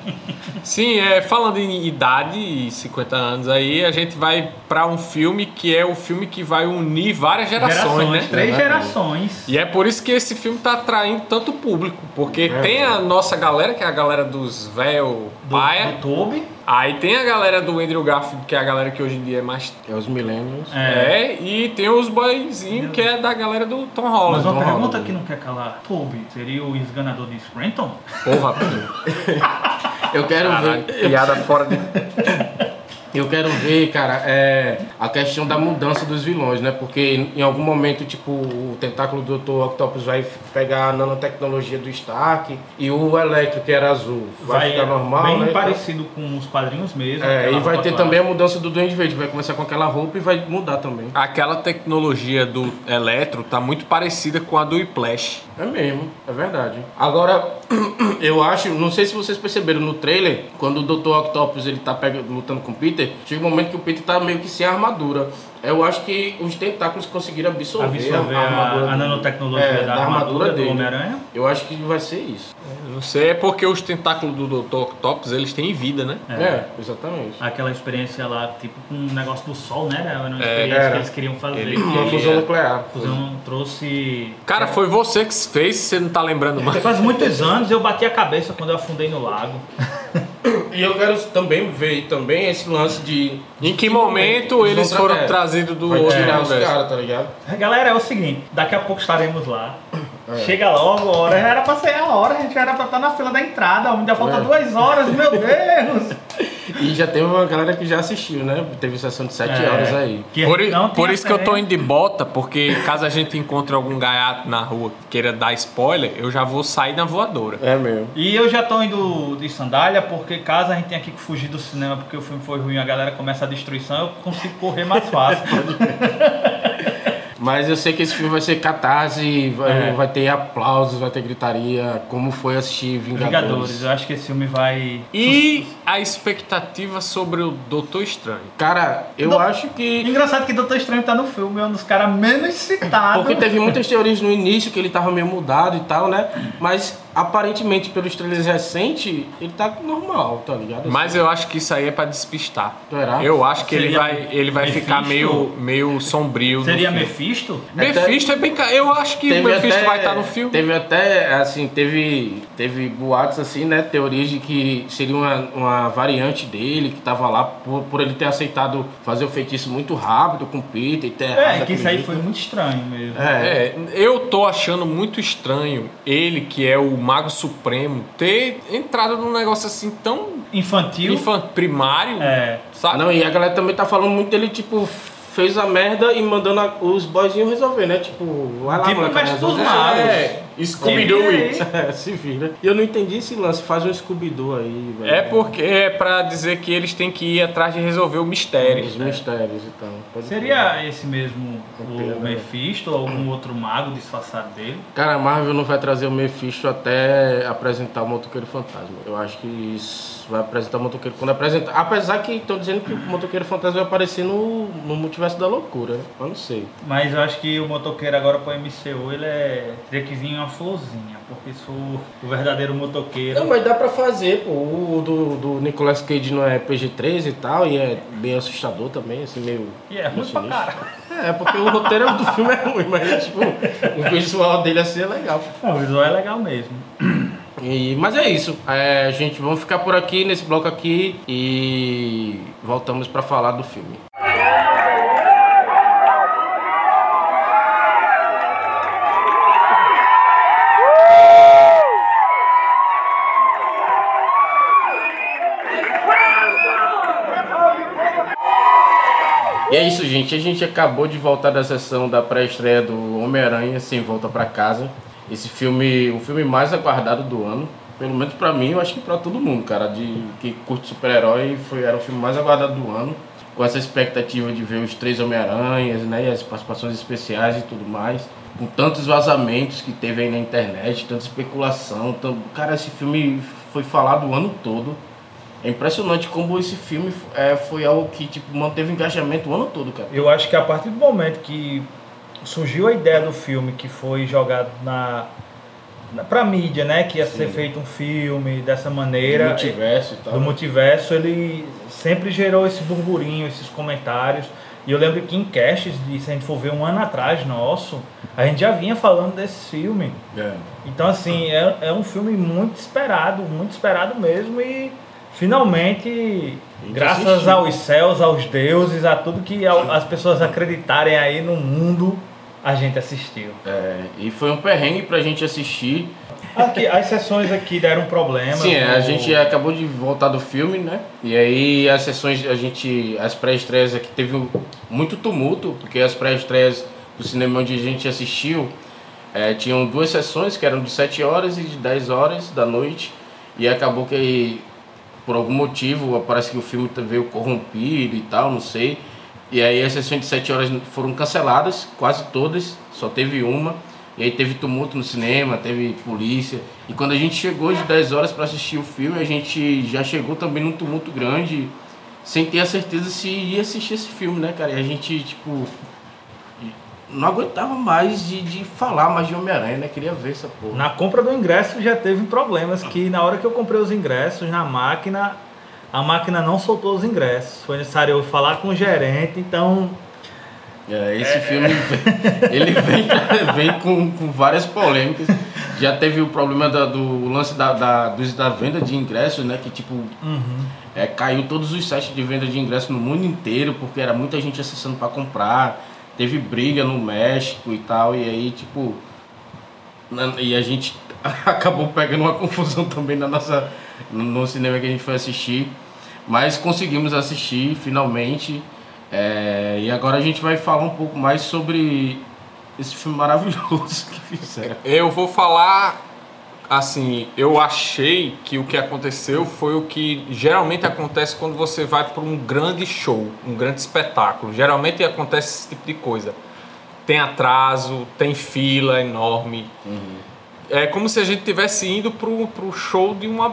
Speaker 3: Sim, é, falando em idade e 50 anos aí, a gente vai pra um filme que é o filme que vai unir várias gerações, né?
Speaker 2: três
Speaker 1: É,
Speaker 2: gerações.
Speaker 3: E é por isso que esse filme tá atraindo tanto público, porque tem a nossa galera, que é a galera dos véu
Speaker 2: Do,
Speaker 3: paia,
Speaker 2: do Toby.
Speaker 3: aí tem a galera do Andrew Garfield, que é a galera que hoje em dia é mais...
Speaker 1: É os millennials.
Speaker 3: É, e tem os boyzinhos, que é da galera do Tom Holland.
Speaker 2: Mas uma
Speaker 1: Tom
Speaker 2: pergunta
Speaker 1: Holland.
Speaker 2: que não quer calar. Toby seria o esganador de Scranton?
Speaker 3: Porra.
Speaker 1: Eu quero
Speaker 3: Caralho,
Speaker 1: ver.
Speaker 3: piada fora de...
Speaker 1: Eu quero ver, cara, é, a questão da mudança dos vilões, né? Porque em algum momento, tipo, o tentáculo do Dr. Octopus vai pegar a nanotecnologia do Stark e o Electro, que era azul, vai, ficar normal,
Speaker 2: bem
Speaker 1: né?
Speaker 2: parecido com os quadrinhos mesmo.
Speaker 1: É, e vai ter
Speaker 2: clássica.
Speaker 1: também a mudança do Duende Verde, vai começar com aquela roupa e vai mudar também.
Speaker 3: Aquela tecnologia do Eletro tá muito parecida com a do Whiplash.
Speaker 1: É mesmo, é verdade. Agora, eu acho, não sei se vocês perceberam no trailer, quando o Dr. Octopus ele tá pega, lutando com o Peter, chega um momento que o Peter tá meio que sem armadura. Eu acho que os tentáculos conseguiram absorver,
Speaker 2: Absorver a,
Speaker 1: armadura
Speaker 2: a
Speaker 1: dele.
Speaker 2: nanotecnologia
Speaker 1: É,
Speaker 2: da, armadura, do
Speaker 1: dele.
Speaker 2: Homem-Aranha.
Speaker 1: Eu acho que vai ser isso.
Speaker 3: Eu Não sei, é porque os tentáculos do Dr. Octopus, eles têm vida, né?
Speaker 1: É, exatamente.
Speaker 2: Aquela experiência lá, tipo com um negócio do sol, né? Era uma
Speaker 3: É,
Speaker 2: experiência
Speaker 1: era.
Speaker 2: que eles queriam fazer.
Speaker 3: Ele-
Speaker 1: Uma fusão
Speaker 3: é-
Speaker 1: nuclear.
Speaker 2: a fusão trouxe.
Speaker 3: Cara, foi você que fez, você não tá lembrando mais.
Speaker 2: Faz muitos anos eu bati a cabeça quando eu afundei no lago.
Speaker 1: E eu quero também ver também esse lance de.
Speaker 3: Em que
Speaker 1: de
Speaker 3: momento
Speaker 1: eles
Speaker 3: foram
Speaker 1: tra-
Speaker 3: trazidos do outro universo?
Speaker 1: caras, tá ligado?
Speaker 2: Galera, é o seguinte, daqui a pouco estaremos lá.
Speaker 1: É.
Speaker 2: Chega logo, a hora. Já era pra ser a hora, a gente já era pra estar na fila da entrada. Ainda falta
Speaker 1: É.
Speaker 2: duas horas, meu Deus!
Speaker 1: E já teve uma galera que já assistiu, né? Teve sessão de 7
Speaker 2: É.
Speaker 1: horas aí.
Speaker 2: Que
Speaker 3: Por, por isso que eu tô indo de bota, porque caso a gente encontre algum gaiato na rua que queira dar spoiler, eu já vou sair na voadora.
Speaker 1: É mesmo.
Speaker 2: E eu já tô indo de sandália, porque caso a gente tenha que fugir do cinema porque o filme foi ruim e a galera começa a destruição, eu consigo correr mais fácil.
Speaker 1: Mas eu sei que esse filme vai ser catarse, vai,
Speaker 2: É.
Speaker 1: vai ter aplausos, vai ter gritaria, como foi assistir Vingadores.
Speaker 2: Vingadores, eu acho que esse filme vai.
Speaker 3: E a expectativa sobre o Doutor Estranho.
Speaker 1: Cara, eu
Speaker 2: Não.
Speaker 1: acho que.
Speaker 2: Engraçado que Doutor Estranho tá no filme, é um dos caras menos citados.
Speaker 1: Porque teve muitas teorias no início que ele tava meio mudado e tal, né? Mas aparentemente, pelos trailers recentes, ele tá normal, tá ligado?
Speaker 3: Mas eu acho que isso aí é pra despistar.
Speaker 1: Será?
Speaker 3: Eu acho que ele
Speaker 2: Seria
Speaker 3: vai, ele vai
Speaker 2: Mephisto?
Speaker 3: ficar meio, meio sombrio.
Speaker 2: Seria
Speaker 3: no filme.
Speaker 2: Mephisto?
Speaker 3: Mephisto é bem. Eu acho que o Mephisto vai estar no filme.
Speaker 1: Teve até, assim, teve, teve boatos, assim, né? Teorias de que seria uma, uma variante dele que tava lá por, por ele ter aceitado fazer o feitiço muito rápido com o Peter e ter errado
Speaker 2: É, que isso aí foi muito estranho mesmo.
Speaker 1: É,
Speaker 3: É, eu tô achando muito estranho ele, que é o Mago Supremo, ter entrado num negócio assim tão
Speaker 2: Infantil.
Speaker 3: infan- primário,
Speaker 2: É.
Speaker 3: sabe?
Speaker 1: Não, e a galera também tá falando muito dele, tipo, fez a merda e mandando a- os boyzinhos resolver, né? Tipo, vai lá,
Speaker 2: Tipo,
Speaker 1: molecada,
Speaker 2: mestre dos magos.
Speaker 1: É,
Speaker 3: Scooby-Doo
Speaker 2: Se vira
Speaker 3: it.
Speaker 2: aí.
Speaker 1: É, se vira. E eu não entendi esse lance, faz um Scooby-Doo aí, velho.
Speaker 3: É porque é pra dizer que eles têm que ir atrás de resolver o mistério.
Speaker 1: Os mistérios e tal. Pode
Speaker 2: Seria esse mesmo o Mephisto ou algum outro mago disfarçado dele?
Speaker 1: Cara, a Marvel não vai trazer o Mephisto até apresentar o Motoqueiro Fantasma. Eu acho que isso vai apresentar o Motoqueiro quando apresentar. Apesar que estão dizendo que o Motoqueiro Fantasma vai aparecer no, no Multiverso da Loucura, né? Eu não sei.
Speaker 2: Mas eu acho que o motoqueiro agora pro MCU ele é. Teria florzinha, porque sou o verdadeiro motoqueiro.
Speaker 1: Não, mas dá pra fazer, pô. O do, do Nicolas Cage não é PG-13 e tal, e é bem assustador também, assim, meio.
Speaker 2: E é ruim pra cara.
Speaker 1: É, porque o roteiro do filme é ruim, mas tipo, o visual dele assim é legal.
Speaker 2: Não, o visual é legal mesmo.
Speaker 1: E, mas é isso. É, gente, vamos ficar por aqui nesse bloco aqui e voltamos pra falar do filme. E é isso, gente. A gente acabou de voltar da sessão da pré-estreia do Homem-Aranha Sem Volta pra Casa. Esse filme, o filme mais aguardado do ano. Pelo menos pra mim, eu acho que pra todo mundo, cara, de que curte super-herói, foi era o filme mais aguardado do ano. Com essa expectativa de ver os três Homem-Aranhas, né, e as participações especiais e tudo mais. Com tantos vazamentos que teve aí na internet, tanta especulação. Tam... Cara, esse filme foi falado o ano todo. É impressionante como esse filme é, foi algo que tipo, manteve engajamento o ano todo, cara.
Speaker 2: Eu acho que a partir do momento que surgiu a ideia do filme, que foi jogado na, na pra mídia, né? Que ia ser
Speaker 1: Sim.
Speaker 2: feito um filme dessa
Speaker 1: Do
Speaker 2: maneira.
Speaker 1: multiverso e tal.
Speaker 2: do multiverso, ele sempre gerou esse burburinho, esses comentários. E eu lembro que em castes, de, se a gente for ver um ano atrás nosso, a gente já vinha falando desse filme.
Speaker 1: É.
Speaker 2: Então, assim, é, é um filme muito esperado, muito esperado mesmo. E finalmente, graças
Speaker 1: assistiu.
Speaker 2: aos céus, aos deuses, a tudo que as pessoas acreditarem aí no mundo, a gente assistiu.
Speaker 1: É, e foi um perrengue pra gente assistir.
Speaker 2: Aqui, as sessões aqui deram problema.
Speaker 1: Sim, é, a
Speaker 2: no-
Speaker 1: gente acabou de voltar do filme, né? E aí as sessões, a gente. As pré-estreias aqui teve um- muito tumulto, porque as pré-estreias do cinema onde a gente assistiu é, tinham duas sessões que eram de 7 horas e de 10 horas da noite. E acabou que por algum motivo parece que o filme veio corrompido e tal, não sei. E aí as sessões de 7 horas foram canceladas, quase todas, só teve uma. E aí teve tumulto no cinema, teve polícia. E quando a gente chegou de 10 horas para assistir o filme, a gente já chegou também num tumulto grande, sem ter a certeza se ia assistir esse filme, né, cara? E a gente, tipo, não aguentava mais de, de falar mais de Homem-Aranha, né? Queria ver essa porra.
Speaker 2: Na compra do ingresso já teve problemas que na hora que eu comprei os ingressos na máquina, a máquina não soltou os ingressos. Foi necessário eu falar com o gerente, então
Speaker 1: É, esse filme ele vem, vem com, com várias polêmicas. Já teve o problema da- do lance da, da, da venda de ingressos, né? Que tipo é, caiu todos os sites de venda de ingressos no mundo inteiro, porque era muita gente acessando para comprar. Teve briga no México e tal, e aí tipo. na- E a gente acabou pegando uma confusão também na nossa, no, cinema que a gente foi assistir. Mas conseguimos assistir finalmente. É, e agora a gente vai falar um pouco mais sobre esse filme maravilhoso que fizeram.
Speaker 3: Eu vou falar assim, eu achei que o que aconteceu foi o que geralmente acontece quando você vai para um grande show, um grande espetáculo. Geralmente acontece esse tipo de coisa. Tem atraso, tem fila enorme. É como se a gente tivesse indo pro, pro show de uma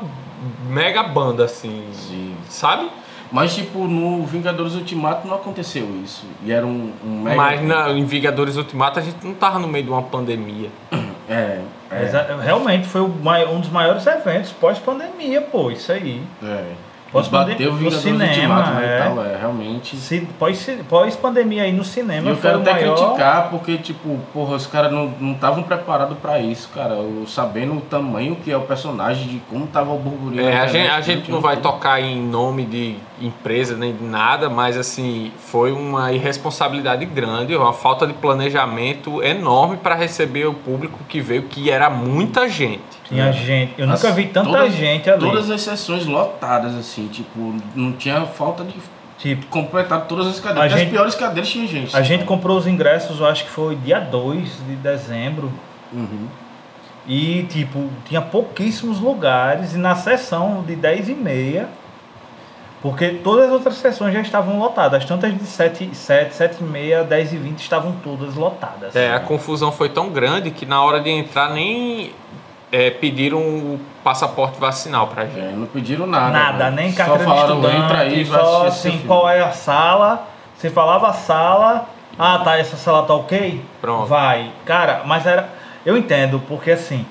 Speaker 3: mega banda, assim.
Speaker 1: Sim.
Speaker 3: Sabe?
Speaker 1: Mas tipo, no Vingadores Ultimato não aconteceu isso. E era um, um mega.
Speaker 3: Mas na, em Vingadores Ultimato a gente não tava no meio de uma pandemia.
Speaker 1: É, é,
Speaker 2: realmente foi um dos maiores eventos pós-pandemia, pô, isso aí.
Speaker 1: é.
Speaker 2: Posso
Speaker 1: Bateu o
Speaker 2: cinema,
Speaker 1: Ultimato, né,
Speaker 2: é.
Speaker 1: e tal, é, realmente.
Speaker 2: Se- pós- Pós-pandemia aí no
Speaker 1: E
Speaker 2: cinema
Speaker 1: eu
Speaker 2: foi
Speaker 1: quero até
Speaker 2: maior...
Speaker 1: criticar, porque, tipo, porra, os caras não estavam preparados pra isso, cara. Eu, sabendo o tamanho que é o personagem, de como tava o burburinho.
Speaker 3: É, a gente, a
Speaker 1: né,
Speaker 3: gente
Speaker 1: que
Speaker 3: não vai tocar em nome de empresa nem de nada, mas assim, foi uma irresponsabilidade grande, uma falta de planejamento enorme para receber o público que veio, que era muita gente.
Speaker 2: Tinha gente, eu nunca
Speaker 1: As-
Speaker 2: vi tanta
Speaker 1: todas-
Speaker 2: gente ali.
Speaker 1: Todas as sessões lotadas, assim, tipo, não tinha falta de
Speaker 2: Tipo,
Speaker 1: completar todas as cadeiras.
Speaker 2: Gente-
Speaker 1: As piores cadeiras tinha gente.
Speaker 2: a gente comprou os ingressos, eu acho que foi dia 2 de dezembro.
Speaker 1: Uhum.
Speaker 2: E, tipo, tinha pouquíssimos lugares. E na sessão de 10 e meia, porque todas as outras sessões já estavam lotadas. Tantas de 7, 7, 7 e meia, 10 e 20 estavam todas lotadas.
Speaker 3: É, a confusão foi tão grande que na hora de entrar nem é, pediram o passaporte vacinal pra gente.
Speaker 1: É, não pediram nada.
Speaker 2: Nada,
Speaker 1: né?
Speaker 2: nem
Speaker 1: Só
Speaker 2: carteira de
Speaker 1: falaram,
Speaker 2: estudante,
Speaker 1: entra aí
Speaker 2: só assim, qual é a sala, você falava a sala, ah tá, essa sala tá ok?
Speaker 3: Pronto.
Speaker 2: Vai. Cara, mas era, Eu entendo, porque assim,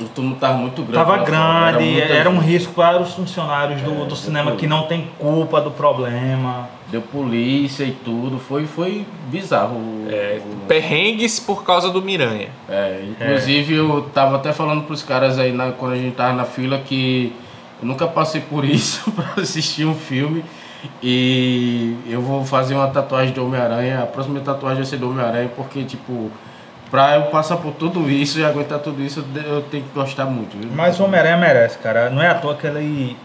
Speaker 1: O turno tava muito grande.
Speaker 2: tava
Speaker 1: lá fora,
Speaker 2: grande,
Speaker 1: muita
Speaker 2: era, um risco para os funcionários do,
Speaker 1: É,
Speaker 2: do cinema que não tem culpa do problema.
Speaker 1: Deu polícia e tudo. Foi, foi bizarro.
Speaker 3: É,
Speaker 1: o-
Speaker 3: perrengues por causa do Miranha.
Speaker 1: É, inclusive eu tava até falando pros caras aí na- quando a gente tava na fila que eu nunca passei por isso pra assistir um filme e eu vou fazer uma tatuagem do Homem-Aranha, a próxima tatuagem vai ser do Homem-Aranha porque tipo, pra eu passar por tudo isso e aguentar tudo isso eu tenho que gostar muito. viu?
Speaker 2: Mas o Homem-Aranha merece, cara. Não é à toa que ele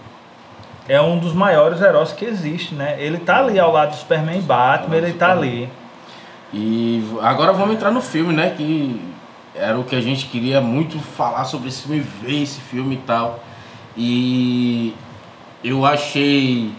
Speaker 2: é um dos maiores heróis que existe, né? Ele tá ali ao lado do Superman e Batman, ele tá ali.
Speaker 1: E agora vamos entrar no filme, né? Que era o que a gente queria muito falar sobre esse filme, ver esse filme e tal. E eu achei.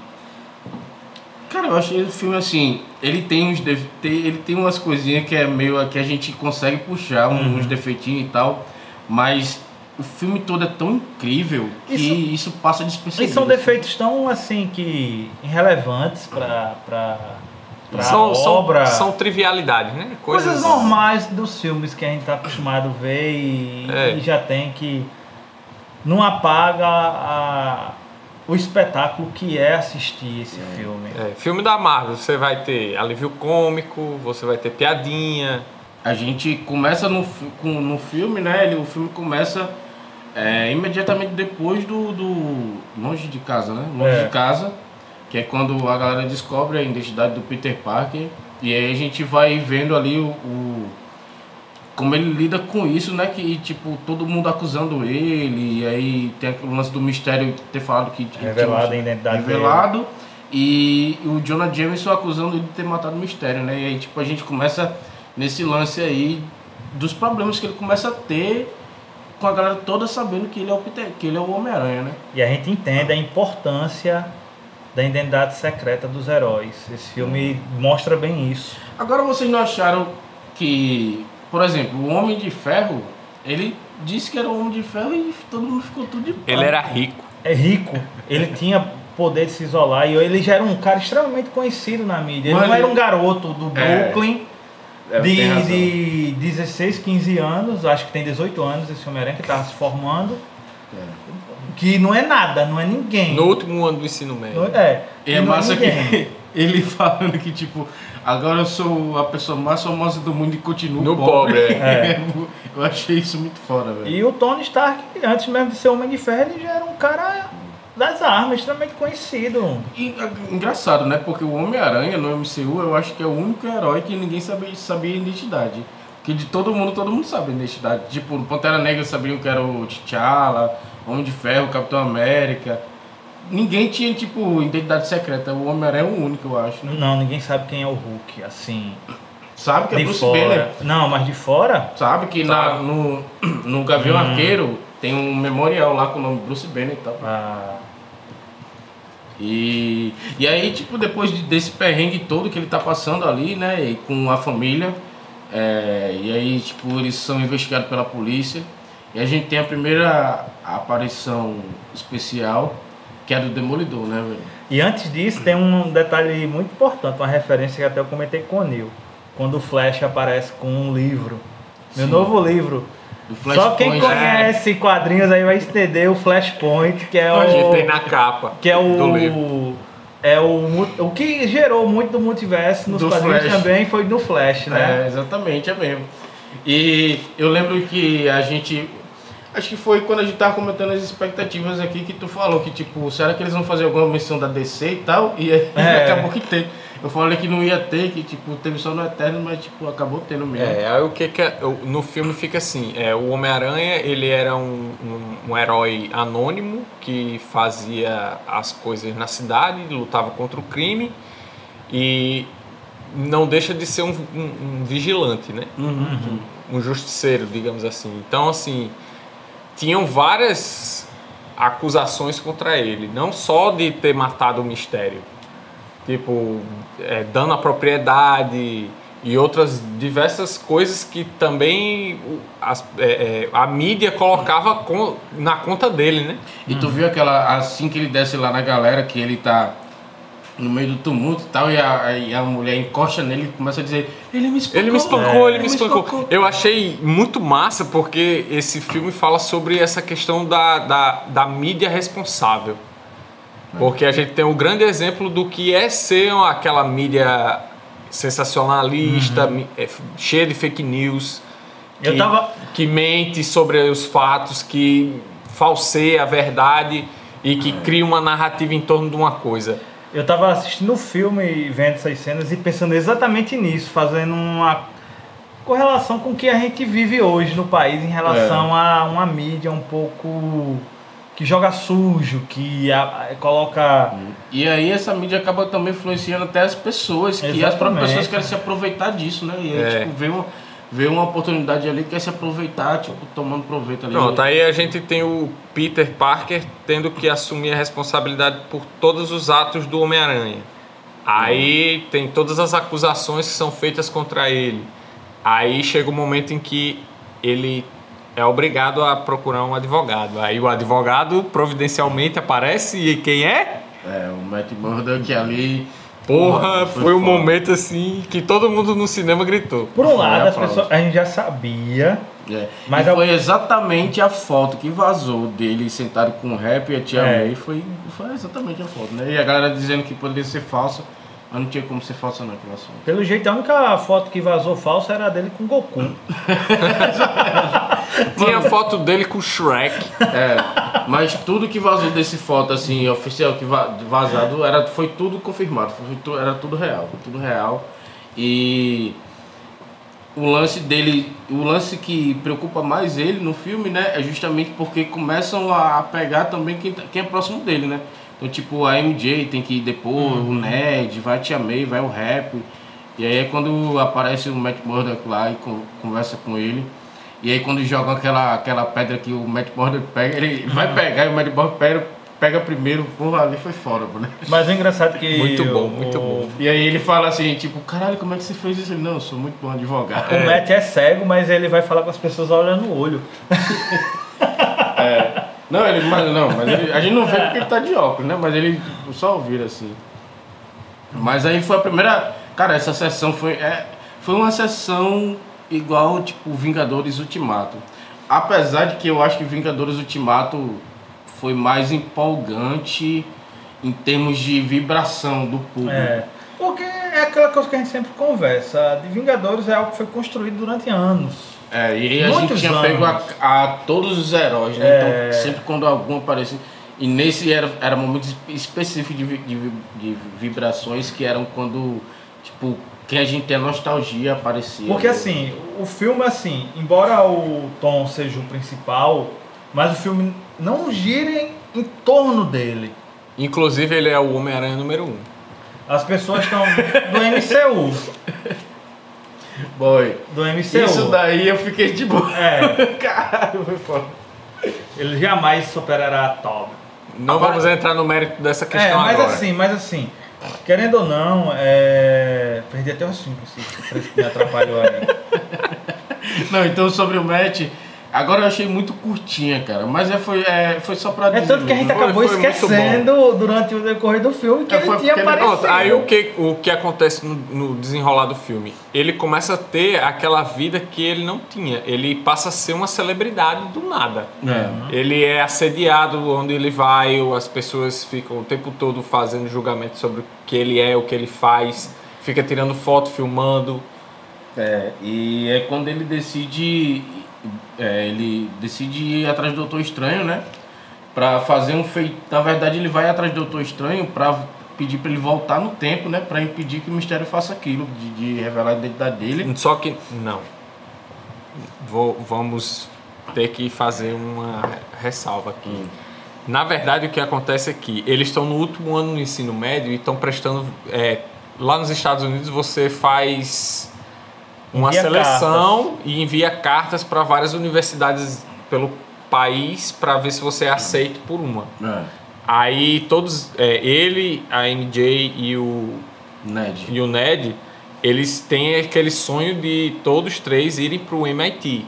Speaker 1: Cara, eu achei o filme assim. Ele tem uns def- ele tem umas coisinhas que é meio que a gente consegue puxar,
Speaker 2: Uhum.
Speaker 1: uns defeitinhos e tal. Mas o filme todo é tão incrível que
Speaker 2: Isso-
Speaker 1: isso, passa
Speaker 2: E
Speaker 1: despercebido.
Speaker 2: são defeitos tão assim que irrelevantes pra, pra, pra
Speaker 3: São, são,
Speaker 2: obra.
Speaker 3: são trivialidades, né?
Speaker 2: coisas, normais dos filmes que a gente tá acostumado a ver e,
Speaker 3: É.
Speaker 2: e já tem que não apaga a- o espetáculo que é assistir esse filme.
Speaker 3: É, filme da Marvel, você vai ter alívio cômico, você vai ter piadinha.
Speaker 1: A gente começa no, no filme, né? Ele, o filme começa é, imediatamente depois do, do Longe de Casa, né? Longe
Speaker 2: É.
Speaker 1: de Casa, que é quando a galera descobre a identidade do Peter Parker. E aí a gente vai vendo ali o, o- como ele lida com isso, né? Que tipo, todo mundo acusando ele, e aí tem o lance do mistério ter falado que.
Speaker 2: Revelado
Speaker 1: tinha-
Speaker 2: a identidade
Speaker 1: Revelado. E o Jonah Jameson acusando ele de ter matado o mistério, né? E aí, tipo, a gente começa nesse lance aí dos problemas que ele começa a ter com a galera toda sabendo que ele é o Peter, que ele é o Homem-Aranha, né?
Speaker 2: E a gente entende a importância da identidade secreta dos heróis. Esse filme mostra bem isso.
Speaker 1: Agora vocês não acharam que, por exemplo, o Homem de Ferro, ele disse que era o Homem de Ferro e todo mundo ficou tudo de pau.
Speaker 3: Ele era rico.
Speaker 2: É rico, ele tinha poder de se isolar e ele já era um cara extremamente conhecido na mídia. Ele
Speaker 1: Mas
Speaker 2: não era um garoto do
Speaker 1: É.
Speaker 2: Brooklyn
Speaker 1: É,
Speaker 2: de, de 16, 15 anos, acho que tem 18 anos esse Homem-Aranha que estava se formando, que não é nada, não é ninguém.
Speaker 3: No último ano do ensino
Speaker 2: Não
Speaker 3: médio.
Speaker 2: é,
Speaker 1: E é
Speaker 2: não
Speaker 1: massa
Speaker 2: ninguém.
Speaker 1: que ele falando que, tipo, agora eu sou a pessoa mais famosa do mundo e continuo
Speaker 3: No
Speaker 1: pobre.
Speaker 3: pobre,
Speaker 2: é.
Speaker 1: eu achei isso muito foda, velho.
Speaker 2: E o Tony Stark, antes mesmo de ser Homem de Ferro, ele já era um cara das armas, extremamente conhecido.
Speaker 1: E, a- engraçado, né? Porque o Homem-Aranha no MCU eu acho que é o único herói que ninguém sabia, sabia a identidade. Porque de todo mundo, todo mundo sabe a identidade. Tipo, no Pantera Negra sabiam que era o T'Challa, Homem de Ferro, Capitão América. Ninguém tinha, tipo, identidade secreta. O Homem-Aranha é o único, eu acho. Né?
Speaker 2: Não, ninguém sabe quem é o Hulk, assim,
Speaker 1: Sabe que é
Speaker 2: de
Speaker 1: Bruce
Speaker 2: fora.
Speaker 1: Banner.
Speaker 2: Não, mas de fora,
Speaker 1: Sabe que na, no, no Gavião
Speaker 2: Hum.
Speaker 1: Arqueiro tem um memorial lá com o nome Bruce Banner e tal.
Speaker 2: ah,
Speaker 1: E, e aí, tipo, depois de- desse perrengue todo que ele tá passando ali, né, e com a família, é, e aí, tipo, eles são investigados pela polícia, e a gente tem a primeira aparição especial, que é do Demolidor, né, velho?
Speaker 2: E antes disso, tem um detalhe muito importante, uma referência que até eu comentei com o Neil. Quando o Flash aparece com um livro. Meu
Speaker 1: Sim.
Speaker 2: novo livro.
Speaker 1: Do
Speaker 2: Só quem conhece quadrinhos aí vai entender o Flashpoint, que é
Speaker 3: A gente
Speaker 2: o.
Speaker 3: tem na capa
Speaker 2: Que é
Speaker 3: do livro.
Speaker 2: o. É o, o que gerou muito do multiverso nos
Speaker 1: Do
Speaker 2: quadrinhos
Speaker 1: Flash.
Speaker 2: também foi no Flash, né?
Speaker 1: É, exatamente, é mesmo. E eu lembro que a gente. Acho que foi quando a gente tava comentando as expectativas aqui que tu falou que, tipo, será que eles vão fazer alguma menção da DC e tal? E aí
Speaker 2: É.
Speaker 1: acabou que tem. Eu falei que não ia ter, que tipo, teve só no Eterno, mas tipo, acabou tendo mesmo.
Speaker 3: É, aí o que que é- no filme fica assim, é, o Homem-Aranha, ele era um, um, um herói anônimo que fazia as coisas na cidade, lutava contra o crime e não deixa de ser um, um- um vigilante, né? Um justiceiro, digamos assim. Então, assim, tinham várias acusações contra ele, não só de ter matado o mistério, tipo é, dano à propriedade e outras diversas coisas que também as- é, é, a mídia colocava com- na conta dele, né?
Speaker 1: E tu viu aquela. Assim que ele desce lá na galera, que ele tá no meio do tumulto e tal, e a, e a mulher encosta nele e começa a dizer, ele me espancou.
Speaker 3: Ele me espancou,
Speaker 1: é,
Speaker 3: ele me espancou. Eu achei muito massa porque esse filme fala sobre essa questão da, da, da mídia responsável. Porque a gente tem um grande exemplo do que é ser aquela mídia sensacionalista, mi- é, cheia de fake news, que,
Speaker 2: tava-
Speaker 3: que mente sobre os fatos, que falseia a verdade e que cria uma narrativa em torno de uma coisa.
Speaker 2: Eu tava assistindo o filme e vendo essas cenas e pensando exatamente nisso, fazendo uma correlação com o que a gente vive hoje no país em relação a uma mídia um pouco que joga sujo, que a- a- coloca
Speaker 1: E aí essa mídia acaba também influenciando até as pessoas, que as próprias
Speaker 2: Exatamente.
Speaker 1: pessoas querem se aproveitar disso, né? E aí,
Speaker 3: É.
Speaker 1: tipo, vê uma, vê uma oportunidade ali, quer se aproveitar, tipo, tomando proveito ali.
Speaker 3: Pronto, aí a gente tem o Peter Parker tendo que assumir a responsabilidade por todos os atos do Homem-Aranha. Aí tem todas as acusações que são feitas contra ele. Aí chega o momento em que ele é obrigado a procurar um advogado. Aí o advogado providencialmente aparece e quem é?
Speaker 1: É, o Matt Murdock ali...
Speaker 3: Porra, foi, um
Speaker 1: foda.
Speaker 3: momento assim que todo mundo no cinema gritou.
Speaker 2: Por um lado,
Speaker 1: a
Speaker 2: as pessoas, a gente já sabia,
Speaker 1: É.
Speaker 2: Mas
Speaker 1: e
Speaker 2: a-
Speaker 1: foi exatamente a foto que vazou dele sentado com o rap e a tia
Speaker 2: É.
Speaker 1: May. Foi, foi exatamente a foto, né? E a galera dizendo que poderia ser falsa, mas não tinha como ser falsa não, aquela foto.
Speaker 2: pelo jeito a única foto que vazou falsa era a dele com Goku.
Speaker 3: Tinha a foto dele com o Shrek.
Speaker 1: É, mas tudo que vazou desse foto, assim, oficial, que va- vazado, era, foi tudo confirmado, foi era tudo real, tudo real. E o lance dele, o lance que preocupa mais ele no filme, né, é justamente porque começam a pegar também quem, tá- quem é próximo dele, né. Então, tipo, a MJ tem que depor, o Ned, vai a Tia May, vai o Rap. E aí é quando aparece o Matt Murdock lá e con- conversa com ele. E aí quando jogam aquela, aquela pedra que o Matt Murdock pega, ele vai pegar e o Matt Murdock pega, pega primeiro, porra, ali foi fora, né?
Speaker 2: Mas o engraçado é que.
Speaker 3: Muito bom,
Speaker 2: o-
Speaker 3: muito bom.
Speaker 1: E aí ele fala assim, tipo, caralho, como é que você fez isso? Ele, não, eu sou muito bom advogado.
Speaker 2: O Matt é cego, mas ele vai falar com as pessoas olhando no olho.
Speaker 1: Não, ele, mas não, mas ele, a gente não vê porque ele tá de óculos, né? Mas ele só ouvir assim. Mas aí foi a primeira. Cara, essa sessão foi. É, foi uma sessão igual, tipo, Vingadores Ultimato. Apesar de que eu acho que Vingadores Ultimato foi mais empolgante em termos de vibração do público.
Speaker 2: É. Porque é aquela coisa que a gente sempre conversa. De Vingadores é algo que foi construído durante anos.
Speaker 1: É, e a gente tinha
Speaker 2: anos.
Speaker 1: pego a, a todos os heróis, né?
Speaker 2: É.
Speaker 1: Então, sempre quando algum aparecia. E nesse era, era momentos específicos de, de, de vibrações que eram quando, tipo, quem a gente tem a nostalgia aparecia.
Speaker 2: Porque assim, o filme, assim, embora o Tom seja o principal, mas o filme não gira em, em torno dele.
Speaker 3: Inclusive, ele é o Homem-Aranha número 1. Um.
Speaker 2: As pessoas estão do MCU.
Speaker 1: Boy,
Speaker 2: Do MCU.
Speaker 1: isso daí eu fiquei de boa.
Speaker 2: É,
Speaker 1: Caralho, foi foda.
Speaker 2: ele jamais superará a Toby.
Speaker 3: Não vamos entrar no mérito dessa
Speaker 2: É,
Speaker 3: questão
Speaker 2: mas
Speaker 3: agora.
Speaker 2: assim, mas assim, querendo ou não, é... perdi até o assunto, assim, me atrapalhou aí.
Speaker 1: Não, então sobre o match, agora eu achei muito curtinha, cara. Mas é, foi, é, foi só pra
Speaker 2: É tanto que a gente.
Speaker 3: Foi-
Speaker 2: acabou
Speaker 3: foi muito
Speaker 2: esquecendo durante o decorrer do filme que
Speaker 1: É,
Speaker 2: ele
Speaker 1: foi
Speaker 2: tinha
Speaker 1: ele-
Speaker 2: aparecido.
Speaker 3: Pronto, aí o que, o que acontece no, no desenrolar do filme? Ele começa a ter aquela vida que ele não tinha. Ele passa a ser uma celebridade do nada.
Speaker 1: É.
Speaker 3: Ele é assediado onde ele vai, as pessoas ficam o tempo todo fazendo julgamento sobre o que ele é, o que ele faz, fica tirando foto, filmando.
Speaker 1: É, e é quando ele decide. é, ele decide ir atrás do Doutor Estranho, né? Pra fazer um feito. Na verdade, ele vai atrás do Doutor Estranho pra pedir pra ele voltar no tempo, né? Pra impedir que o mistério faça aquilo, de, de revelar a identidade dele.
Speaker 3: Só que não. Vou- vamos ter que fazer uma ressalva aqui. Na verdade, o que acontece é que eles estão no último ano do ensino médio e estão prestando. é, lá nos Estados Unidos você faz uma
Speaker 2: Envia
Speaker 3: seleção e envia cartas para várias universidades pelo país para ver se você é aceito por uma.
Speaker 1: É.
Speaker 3: Aí todos, é, ele, a MJ e o
Speaker 1: Ned.
Speaker 3: e o Ned, eles têm aquele sonho de todos três irem pro MIT.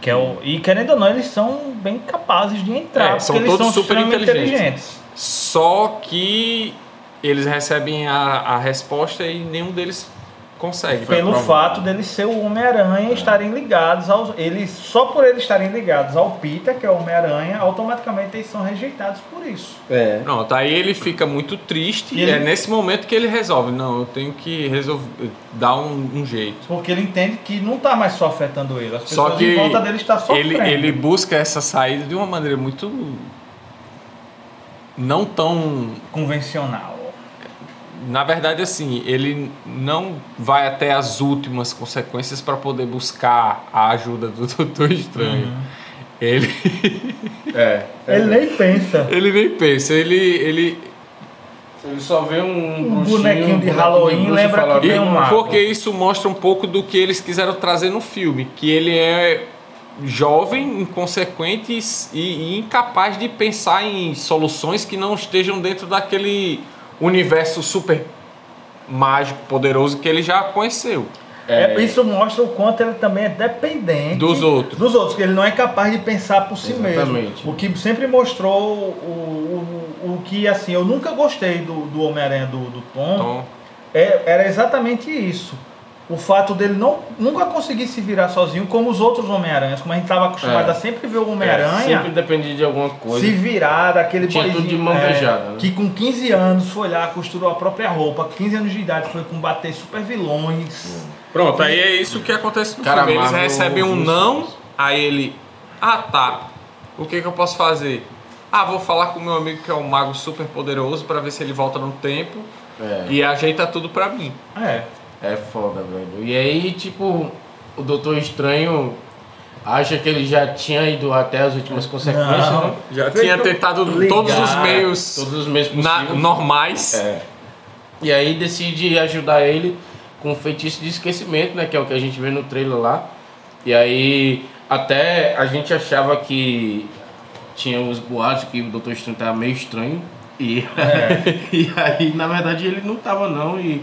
Speaker 2: Que é o... E querendo ou não, eles são bem capazes de entrar.
Speaker 3: É, são todos
Speaker 2: são
Speaker 3: super
Speaker 2: extremamente
Speaker 3: inteligentes. Só que eles recebem a, a resposta e nenhum deles consegue.
Speaker 2: Pelo fato dele ser o Homem-Aranha e estarem ligados aos. Eles, só por eles estarem ligados ao Peter, que é o Homem-Aranha, automaticamente eles são rejeitados por isso.
Speaker 1: É.
Speaker 3: Pronto, aí ele fica muito triste
Speaker 2: E
Speaker 3: e
Speaker 2: ele-
Speaker 3: é nesse momento que ele resolve, não, eu tenho que resolver, dar um, um jeito.
Speaker 2: Porque ele entende que não tá mais só afetando ele. As
Speaker 3: Só
Speaker 2: pessoas
Speaker 3: que
Speaker 2: em volta dele estão
Speaker 3: ele,
Speaker 2: sofrendo.
Speaker 3: ele busca essa saída de uma maneira muito não tão
Speaker 2: Convencional.
Speaker 3: Na verdade, assim, ele não vai até as últimas consequências para poder buscar a ajuda do Doutor Estranho.
Speaker 2: Uhum.
Speaker 3: Ele,
Speaker 1: É.
Speaker 2: Ele nem pensa.
Speaker 3: ele nem pensa, ele, ele
Speaker 1: Ele só vê um,
Speaker 2: Um
Speaker 1: bruxinho,
Speaker 2: bonequinho de Halloween,
Speaker 1: bruxo e
Speaker 2: lembra que tem um mago.
Speaker 3: porque isso mostra um pouco do que eles quiseram trazer no filme, que ele é jovem, inconsequente e, e incapaz de pensar em soluções que não estejam dentro daquele universo super mágico, poderoso que ele já conheceu.
Speaker 2: É, isso mostra o quanto ele também é dependente
Speaker 3: Dos outros.
Speaker 2: Dos outros, que ele não é capaz de pensar por si
Speaker 1: Exatamente.
Speaker 2: mesmo. O que sempre mostrou o, o, o que, assim, eu nunca gostei do, do Homem-Aranha do, do Tom,
Speaker 3: Então,
Speaker 2: é- era exatamente isso. O fato dele não, nunca conseguir se virar sozinho como os outros Homem-Aranhas, como a gente estava acostumado
Speaker 1: É.
Speaker 2: a sempre ver o
Speaker 1: Sempre
Speaker 2: Homem-Aranha
Speaker 1: dependia de alguma coisa.
Speaker 2: se virar daquele
Speaker 1: Tinha de mão
Speaker 2: é,
Speaker 1: beijada, né?
Speaker 2: Que com 15 anos foi lá, costurou a própria roupa, 15 anos de idade foi combater super vilões.
Speaker 3: Pronto, aí é isso que acontece no
Speaker 1: Cara,
Speaker 3: filme. Eles recebem um não, aí ele. Ah tá. O que, que eu posso fazer? Ah, vou falar com o meu amigo que é um mago super poderoso pra ver se ele volta no tempo
Speaker 1: É.
Speaker 3: e ajeita tudo pra mim.
Speaker 2: É.
Speaker 1: É foda, velho. E aí, tipo, o Doutor Estranho acha que ele já tinha ido até as últimas consequências,
Speaker 2: Não.
Speaker 1: né?
Speaker 3: Já tinha tentado
Speaker 2: ligar,
Speaker 3: todos os meios
Speaker 1: Todos os meios
Speaker 3: na- normais.
Speaker 1: É. E aí decide ajudar ele com o feitiço de esquecimento, né? Que é o que a gente vê no trailer lá. E aí até a gente achava que tinha os boatos que o Doutor Estranho tava meio estranho. E, e aí, na verdade, ele não tava não. E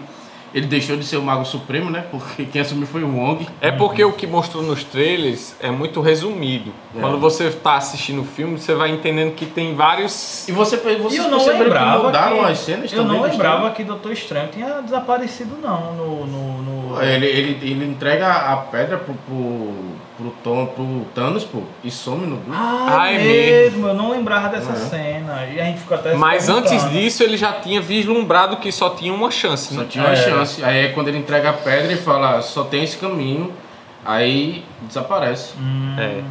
Speaker 1: ele deixou de ser o Mago Supremo, né? Porque quem assumiu foi o Wong.
Speaker 3: É porque o que mostrou nos trailers é muito resumido.
Speaker 1: É.
Speaker 3: Quando você tá assistindo o filme, você vai entendendo que tem vários.
Speaker 1: E você, você
Speaker 2: E eu não
Speaker 1: que
Speaker 2: lembrava
Speaker 1: mudaram
Speaker 2: que,
Speaker 1: as cenas
Speaker 2: eu
Speaker 1: também
Speaker 2: não lembrava que Doutor Estranho tinha desaparecido não no, no, no-
Speaker 1: Ele, ele, ele entrega a pedra pro, pro, pro, Tom, pro Thanos, pô, e some no grupo.
Speaker 2: Ah,
Speaker 3: Ah,
Speaker 2: é mesmo, eu não lembrava dessa
Speaker 1: Uhum.
Speaker 2: cena. E a gente ficou até
Speaker 3: Mas antes disso, ele já tinha vislumbrado que só tinha uma chance.
Speaker 1: Só
Speaker 3: Né?
Speaker 1: tinha uma
Speaker 2: É.
Speaker 1: chance. Aí é quando ele entrega a pedra e fala, só tem esse caminho, aí desaparece.
Speaker 2: Hum.
Speaker 3: É.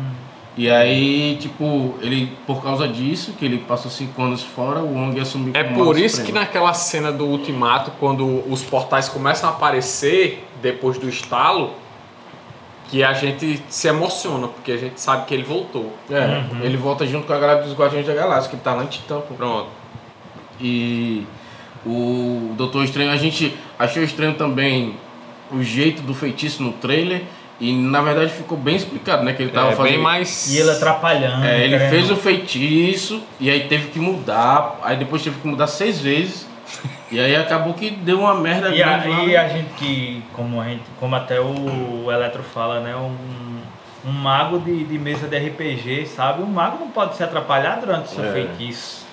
Speaker 1: E aí, tipo, ele, por causa disso, que ele passou cinco anos fora, o Wong assumiu
Speaker 3: É
Speaker 1: como
Speaker 3: por isso que
Speaker 1: Supremo.
Speaker 3: naquela cena do Ultimato, quando os portais começam a aparecer depois do estalo, que a gente se emociona, porque a gente sabe que ele voltou.
Speaker 1: É,
Speaker 2: Uhum.
Speaker 1: ele volta junto com a galera dos Guardiões da Galáxia, que tá lá em Titã.
Speaker 3: Pronto.
Speaker 1: E o Doutor Estranho, a gente achou estranho também o jeito do feitiço no trailer. E na verdade ficou bem explicado, né? Que ele tava
Speaker 3: É
Speaker 1: fazendo.
Speaker 3: bem mais.
Speaker 2: E ele atrapalhando.
Speaker 1: É, ele
Speaker 2: querendo-
Speaker 1: fez o feitiço e aí teve que mudar. Aí depois teve que mudar seis vezes. E aí acabou que deu uma merda
Speaker 2: E
Speaker 1: grande lá.
Speaker 2: aí a gente que, como, a gente, como até o Eletro fala, né? Um, um mago de, de mesa de RPG, sabe? Um mago não pode se atrapalhar durante o seu
Speaker 1: É.
Speaker 2: feitiço.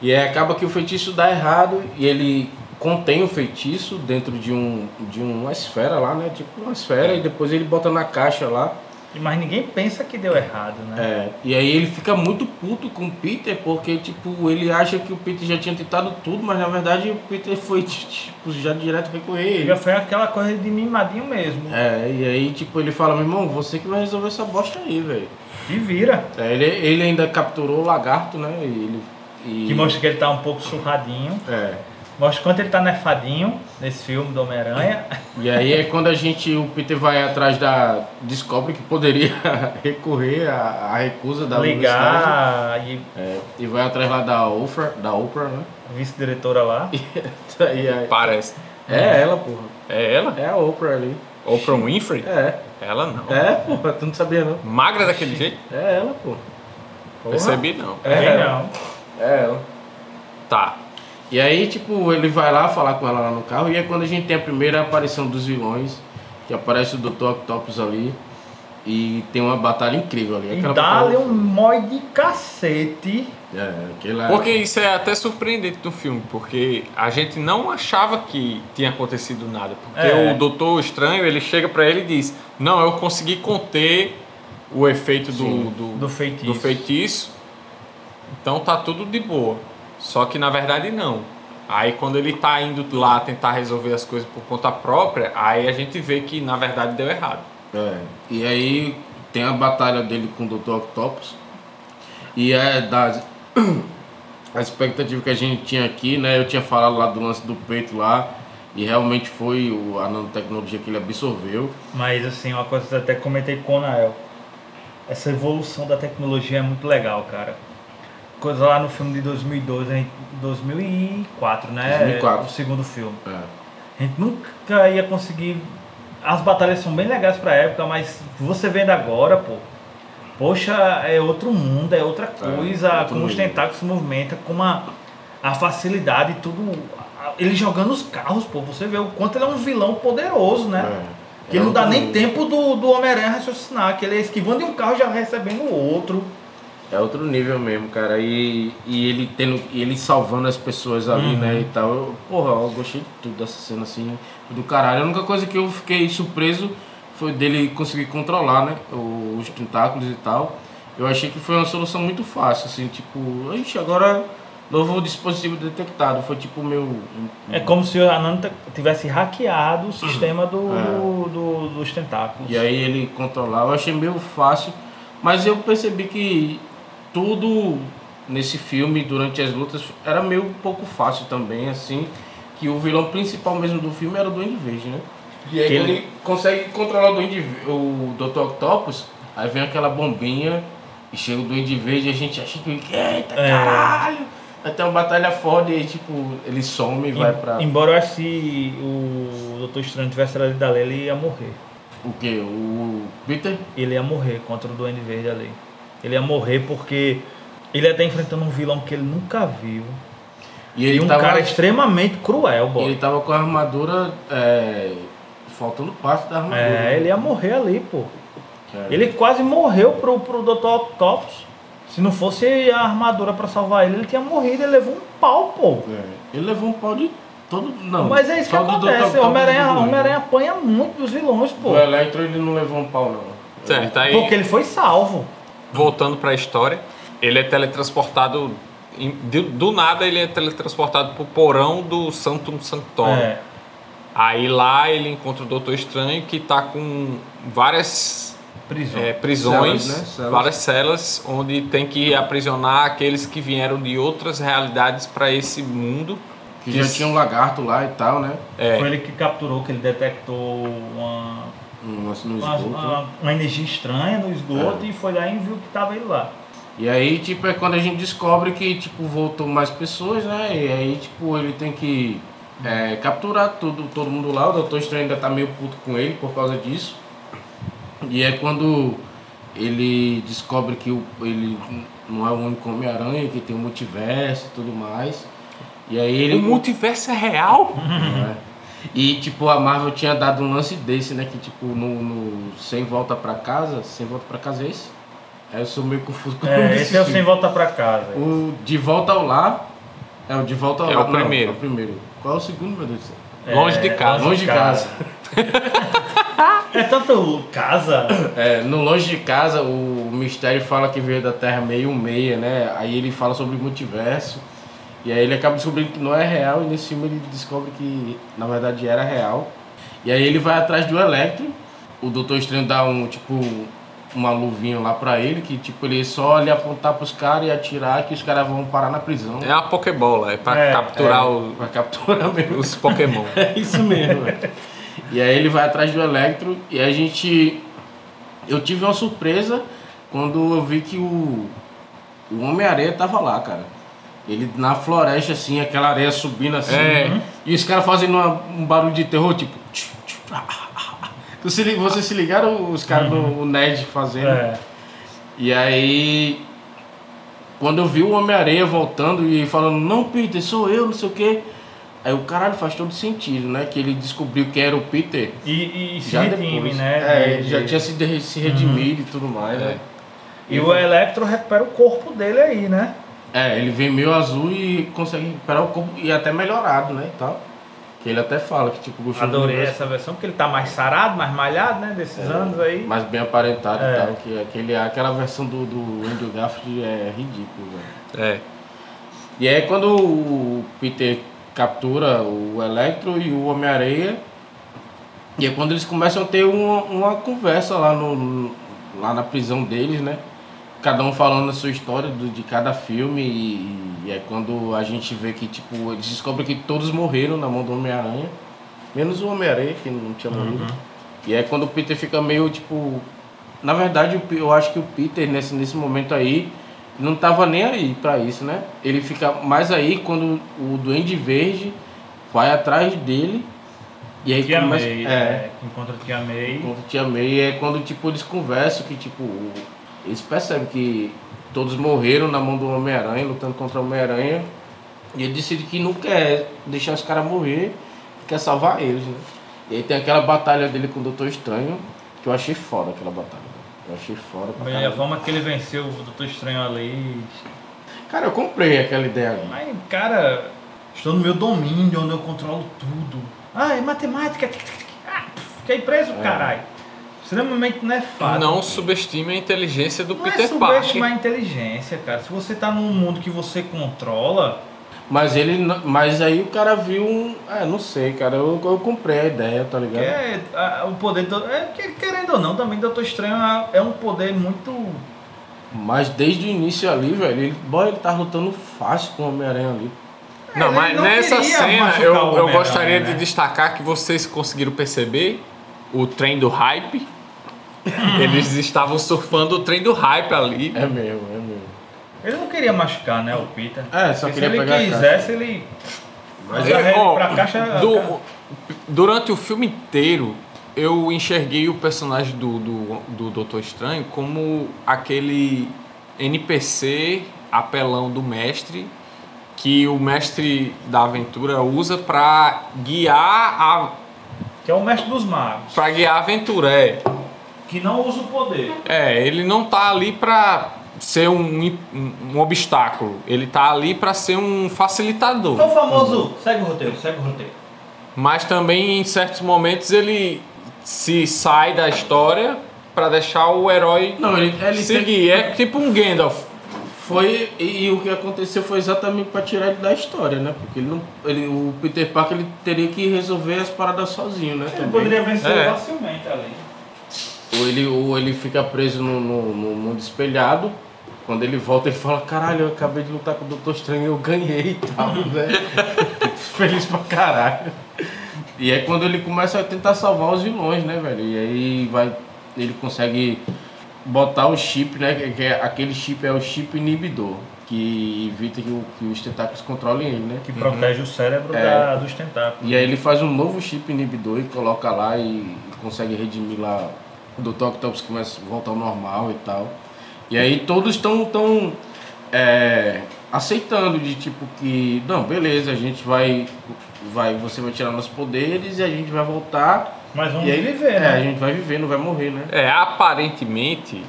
Speaker 1: E aí acaba que o feitiço dá errado e ele contém o feitiço dentro de, um, de uma esfera lá, né? Tipo uma esfera, e depois ele bota na caixa lá.
Speaker 2: Mas ninguém pensa que deu errado, né?
Speaker 1: É, e aí ele fica muito puto com o Peter, porque tipo, ele acha que o Peter já tinha tentado tudo, mas na verdade o Peter foi tipo, já direto recorrer ele.
Speaker 2: Já foi aquela coisa de mimadinho mesmo.
Speaker 1: É, e aí tipo, ele fala, meu irmão, você que vai resolver essa bosta aí, velho.
Speaker 2: E vira.
Speaker 1: É, ele, ele ainda capturou o lagarto, né? E ele. E,
Speaker 2: Que mostra que ele tá um pouco surradinho.
Speaker 1: É.
Speaker 2: Mostra quanto ele tá nefadinho nesse filme do Homem-Aranha.
Speaker 1: E aí é quando a gente, o Peter vai atrás da. descobre que poderia recorrer à, à recusa da.
Speaker 2: Ligar e
Speaker 1: É, e vai atrás lá da Oprah, da Oprah, né?
Speaker 2: vice-diretora lá.
Speaker 1: E aí,
Speaker 3: Parece.
Speaker 1: é ela, porra.
Speaker 3: É ela?
Speaker 1: É a Oprah ali.
Speaker 3: Oprah Winfrey?
Speaker 1: É.
Speaker 3: Ela não.
Speaker 1: É, porra, tu não sabia não.
Speaker 3: Magra daquele jeito?
Speaker 1: É ela, porra. Porra.
Speaker 3: Percebi não.
Speaker 1: É ela.
Speaker 2: não.
Speaker 1: É ela.
Speaker 3: Tá.
Speaker 1: E aí, tipo, ele vai lá falar com ela lá no carro, e é quando a gente tem a primeira aparição dos vilões, que aparece o Dr. Octopus ali. E tem uma batalha incrível ali.
Speaker 2: E
Speaker 1: Aquela
Speaker 2: dá-lhe
Speaker 1: batalha-
Speaker 2: um mói de cacete.
Speaker 1: É, aquela...
Speaker 3: Porque isso é até surpreendente do filme, porque a gente não achava que tinha acontecido nada. Porque
Speaker 2: É.
Speaker 3: o Doutor Estranho, ele chega pra ele e diz: Não, eu consegui conter o efeito do,
Speaker 1: Sim,
Speaker 3: do,
Speaker 2: do feitiço."
Speaker 3: do feitiço, então tá tudo de boa. Só que na verdade não. Aí quando ele tá indo lá tentar resolver as coisas por conta própria, aí a gente vê que na verdade deu errado.
Speaker 1: É, e aí tem a batalha dele com o Dr. Octopus. E é das a expectativa que a gente tinha aqui, né? Eu tinha falado lá do lance do peito lá. E realmente foi o, a nanotecnologia que ele absorveu.
Speaker 2: Mas assim, uma coisa que eu até comentei com o Nael. Essa evolução da tecnologia é muito legal, cara. Coisa lá no filme de 2012, hein? 2004, né?
Speaker 1: 2004.
Speaker 2: O segundo filme.
Speaker 1: É.
Speaker 2: A gente nunca ia conseguir. As batalhas são bem legais pra época, mas você vendo agora, pô. Poxa, é outro mundo, é outra coisa.
Speaker 1: outro
Speaker 2: como os
Speaker 1: nível.
Speaker 2: tentáculos se movimentam, como a, a facilidade, tudo. Ele jogando os carros, pô. Você vê o quanto ele é um vilão poderoso, né?
Speaker 1: É.
Speaker 2: Que
Speaker 1: É
Speaker 2: não dá nem tempo do, do Homem-Aranha raciocinar, que ele é esquivando de um carro e já recebendo o outro.
Speaker 1: É outro nível mesmo, cara. E, e ele tendo. E ele salvando as pessoas ali,
Speaker 2: Uhum.
Speaker 1: né? E tal. Eu, porra, eu gostei de tudo dessa cena assim. Do caralho. A única coisa que eu fiquei surpreso foi dele conseguir controlar, né? Os tentáculos e tal. Eu achei que foi uma solução muito fácil, assim, tipo, ixi, agora novo dispositivo detectado. Foi tipo meu.
Speaker 2: É como se a Nano tivesse hackeado o sistema do,
Speaker 1: É.
Speaker 2: do- dos tentáculos.
Speaker 1: E aí ele controlava, eu achei meio fácil, mas eu percebi que tudo nesse filme, durante as lutas, era meio um pouco fácil também, assim, que o vilão principal mesmo do filme era o Duende Verde, né? E aí
Speaker 2: Que
Speaker 1: quando
Speaker 2: ele-
Speaker 1: ele consegue controlar o Duende o Dr. Octopus, aí vem aquela bombinha e chega o Duende Verde e a gente acha que, eita,
Speaker 2: É.
Speaker 1: caralho! Vai ter uma batalha foda e aí, tipo, ele some e vai pra...
Speaker 2: Embora eu acho que o Doutor Estranho tivesse ali dali, ele ia morrer.
Speaker 1: O que? O Peter?
Speaker 2: Ele ia morrer contra o Duende Verde ali. Ele ia morrer porque ele ia estar enfrentando um vilão que ele nunca viu.
Speaker 1: E ele
Speaker 2: E um
Speaker 1: tava...
Speaker 2: cara extremamente cruel, boy.
Speaker 1: ele tava com a armadura é, faltando parte da armadura.
Speaker 2: É, ele ia morrer ali, pô.
Speaker 1: É.
Speaker 2: Ele quase morreu pro, pro Dr. Octopus. Se não fosse a armadura pra salvar ele, ele tinha morrido. Ele levou um pau, pô.
Speaker 1: É. Ele levou um pau de todo. Não.
Speaker 2: Mas é isso que acontece. Homem-Aranha
Speaker 1: Duende.
Speaker 2: Homem-Aranha apanha muito dos vilões, pô.
Speaker 1: O Electro ele não levou um pau, não.
Speaker 3: Certo, aí
Speaker 2: Porque ele foi salvo.
Speaker 3: Voltando pra história, ele é teletransportado. do, nada ele é teletransportado pro porão do Santum Sanctorum.
Speaker 2: É.
Speaker 3: Aí lá ele encontra o Doutor Estranho que tá com várias
Speaker 2: Prisão.
Speaker 3: é, prisões,
Speaker 1: Celas, né? Celas.
Speaker 3: várias celas, onde tem que aprisionar aqueles que vieram de outras realidades para esse mundo.
Speaker 1: Que já tinha um lagarto lá e tal, né?
Speaker 3: É,
Speaker 2: Foi ele que capturou, que ele detectou uma,
Speaker 1: Um lance no
Speaker 2: uma,
Speaker 1: esgoto.
Speaker 2: uma- uma energia estranha no esgoto
Speaker 1: É.
Speaker 2: e foi lá e viu que tava ele lá.
Speaker 1: E aí, tipo, é quando a gente descobre que, tipo, voltou mais pessoas, né? E aí, tipo, ele tem que é, capturar tudo, todo mundo lá. O Doutor Estranho ainda tá meio puto com ele por causa disso. E é quando ele descobre que o, ele não é o único Homem-Aranha, que tem o multiverso e tudo mais. E aí ele.
Speaker 3: o multiverso é real?
Speaker 1: É. E tipo, a Marvel tinha dado um lance desse, né? Que tipo, no, no Sem Volta Pra Casa, Sem Volta Pra Casa é esse? Aí eu sou meio confuso com
Speaker 2: É,
Speaker 1: desse
Speaker 2: esse é o. Sem Volta Pra Casa.
Speaker 1: O De Volta ao Lar. É o De Volta ao
Speaker 3: É
Speaker 1: Lar.
Speaker 3: o
Speaker 1: não,
Speaker 3: primeiro.
Speaker 1: é o primeiro. Qual é o segundo, meu Deus do céu?
Speaker 3: Longe de casa.
Speaker 1: Longe de casa.
Speaker 2: É tanto casa.
Speaker 1: É, no Longe de Casa, o Mistério fala que veio da Terra meio meia, né? Aí ele fala sobre o multiverso. E aí ele acaba descobrindo que não é real. E nesse filme ele descobre que na verdade era real. E aí ele vai atrás do Electro. O Doutor Estranho dá um, tipo, uma luvinha lá pra ele. Que tipo, ele só ali apontar pros caras e atirar que os caras vão parar na prisão.
Speaker 3: É uma Pokébola, é para
Speaker 2: É,
Speaker 3: capturar
Speaker 1: É,
Speaker 3: o-
Speaker 1: Pra capturar mesmo.
Speaker 3: os Pokémon.
Speaker 1: É isso mesmo. E aí ele vai atrás do Electro e a gente. Eu tive uma surpresa quando eu vi que o. O Homem-Areia tava lá, cara. Ele na floresta, assim, aquela areia subindo assim.
Speaker 3: É.
Speaker 1: E os caras fazendo uma- um barulho de terror, tipo. ah, ah, ah. Se Vocês se ligaram os caras no Ned fazendo?
Speaker 2: É.
Speaker 1: E aí, quando eu vi o Homem-Areia voltando e falando, não, Peter, sou eu, não sei o quê. Aí o caralho faz todo sentido, né? Que ele descobriu que era o Peter.
Speaker 2: E, e se
Speaker 1: Já
Speaker 2: redime,
Speaker 1: depois.
Speaker 2: né?
Speaker 1: É,
Speaker 2: de-
Speaker 1: já tinha se, de- se redimido e tudo mais, né?
Speaker 2: E o Electro recupera o corpo dele aí, né?
Speaker 1: É, ele vem meio azul e consegue recuperar o corpo e até melhorado, né? E tal. Que ele até fala que tipo gostou do
Speaker 2: Adorei
Speaker 1: universo,
Speaker 2: essa versão, porque ele tá mais sarado, mais malhado, né? Desses anos aí.
Speaker 1: mais bem aparentado
Speaker 2: É.
Speaker 1: e tal. Que aquele, aquela versão do, do Andrew Garfield é ridículo, velho.
Speaker 3: É.
Speaker 1: E aí quando o Peter captura o Electro e o Homem-Areia, e é quando eles começam a ter uma, uma conversa lá, no, lá na prisão deles, né? Cada um falando a sua história do- de cada filme e, e é quando a gente vê que, tipo, eles descobrem que todos morreram na mão do Homem-Aranha, menos o Homem-Aranha, que não tinha morrido. E é quando o Peter fica meio, tipo... Na verdade, eu acho que o Peter, nesse, nesse momento aí, não tava nem aí pra isso, né? Ele fica mais aí quando o Duende Verde vai atrás dele. E aí
Speaker 2: Tia
Speaker 1: começa,
Speaker 2: May,
Speaker 1: é?
Speaker 2: Que encontra Tia May.
Speaker 1: Enquanto Tia May é quando tipo eles conversam que tipo eles percebem que todos morreram na mão do Homem-Aranha lutando contra o Homem-Aranha e ele decide que não quer deixar os caras morrer, quer salvar eles, né? E aí tem aquela batalha dele com o Doutor Estranho que eu achei foda aquela batalha. Eu achei foda pra
Speaker 2: Bem, a
Speaker 1: caralho.
Speaker 2: forma que ele venceu o Doutor Estranho ali.
Speaker 1: Cara, eu comprei aquela ideia ali.
Speaker 2: Mas, cara, estou no meu domínio, onde eu controlo tudo. Ah, é matemática. tic, tic, tic. Ah, fiquei preso, caralho. Extremamente nefado.
Speaker 3: Não subestime a inteligência do
Speaker 2: Não é
Speaker 3: Peter
Speaker 2: subestimar a
Speaker 3: Parker.
Speaker 2: inteligência, cara. Se você tá num mundo que você controla,
Speaker 1: Mas ele mas aí o cara viu um, é, não sei, cara, eu, eu comprei a ideia, tá
Speaker 2: que
Speaker 1: ligado?
Speaker 2: é, a- o poder do, é que, querendo ou não, também Doutor Estranho é- é um poder muito
Speaker 1: Mas desde o início ali, velho, ele, boy, ele tá lutando fácil com o Homem-Aranha ali.
Speaker 3: Não,
Speaker 2: Ele
Speaker 3: mas
Speaker 2: não
Speaker 3: nessa cena eu, eu gostaria de
Speaker 2: né?
Speaker 3: destacar que vocês conseguiram perceber o trem do hype. Eles estavam surfando o trem do hype ali.
Speaker 1: É mesmo, é mesmo.
Speaker 2: Ele não queria machucar, né, o Peter.
Speaker 1: É, só
Speaker 2: Porque
Speaker 1: queria
Speaker 2: se ele
Speaker 1: pegar a
Speaker 2: quisesse, ele.
Speaker 3: Mas é, ó,
Speaker 2: pra caixa.
Speaker 3: do- durante o filme inteiro, eu enxerguei o personagem do, do, do Doutor Estranho como aquele NPC apelão do mestre que o mestre da aventura usa pra guiar a
Speaker 2: Que é o mestre dos magos.
Speaker 3: para guiar a aventura, é.
Speaker 2: Que não usa o poder.
Speaker 3: É, ele não tá ali pra ser um, um, um obstáculo, ele tá ali pra ser um facilitador.
Speaker 2: É o famoso. Segue o roteiro, segue o roteiro.
Speaker 3: Mas também em certos momentos ele se sai da história pra deixar o herói
Speaker 1: Não, ele, ele
Speaker 3: seguir. É tipo um Gandalf.
Speaker 1: Foi e, e o que aconteceu foi exatamente pra tirar ele da história, né? Porque ele não, ele, o Peter Parker ele teria que resolver as paradas sozinho, né?
Speaker 2: Ele
Speaker 1: também.
Speaker 2: poderia vencer
Speaker 3: É.
Speaker 2: facilmente ali.
Speaker 1: Ou ele, ou ele fica preso no, no, no mundo espelhado. Quando ele volta, ele fala: Caralho, eu acabei de lutar com o Doutor Estranho e eu ganhei e tal, né? Feliz pra caralho. E é quando ele começa a tentar salvar os vilões, né, velho? E aí vai, ele consegue botar o chip, né? Que, que é, aquele chip é o chip inibidor, que evita que, o- que os tentáculos controlem ele, né?
Speaker 2: Que protege o cérebro
Speaker 1: É.
Speaker 2: da- dos tentáculos.
Speaker 1: E aí ele faz um novo chip inibidor e coloca lá e, e consegue redimir lá o Dr. Octopus que começa a voltar ao normal e tal. E aí todos estão tão, é, aceitando de tipo que, não, beleza, a gente vai, vai, você vai tirar nossos poderes e a gente vai voltar.
Speaker 2: Mas vamos
Speaker 1: e aí,
Speaker 2: viver,
Speaker 1: é,
Speaker 2: né?
Speaker 1: a gente vai viver, não vai morrer, né?
Speaker 3: É, aparentemente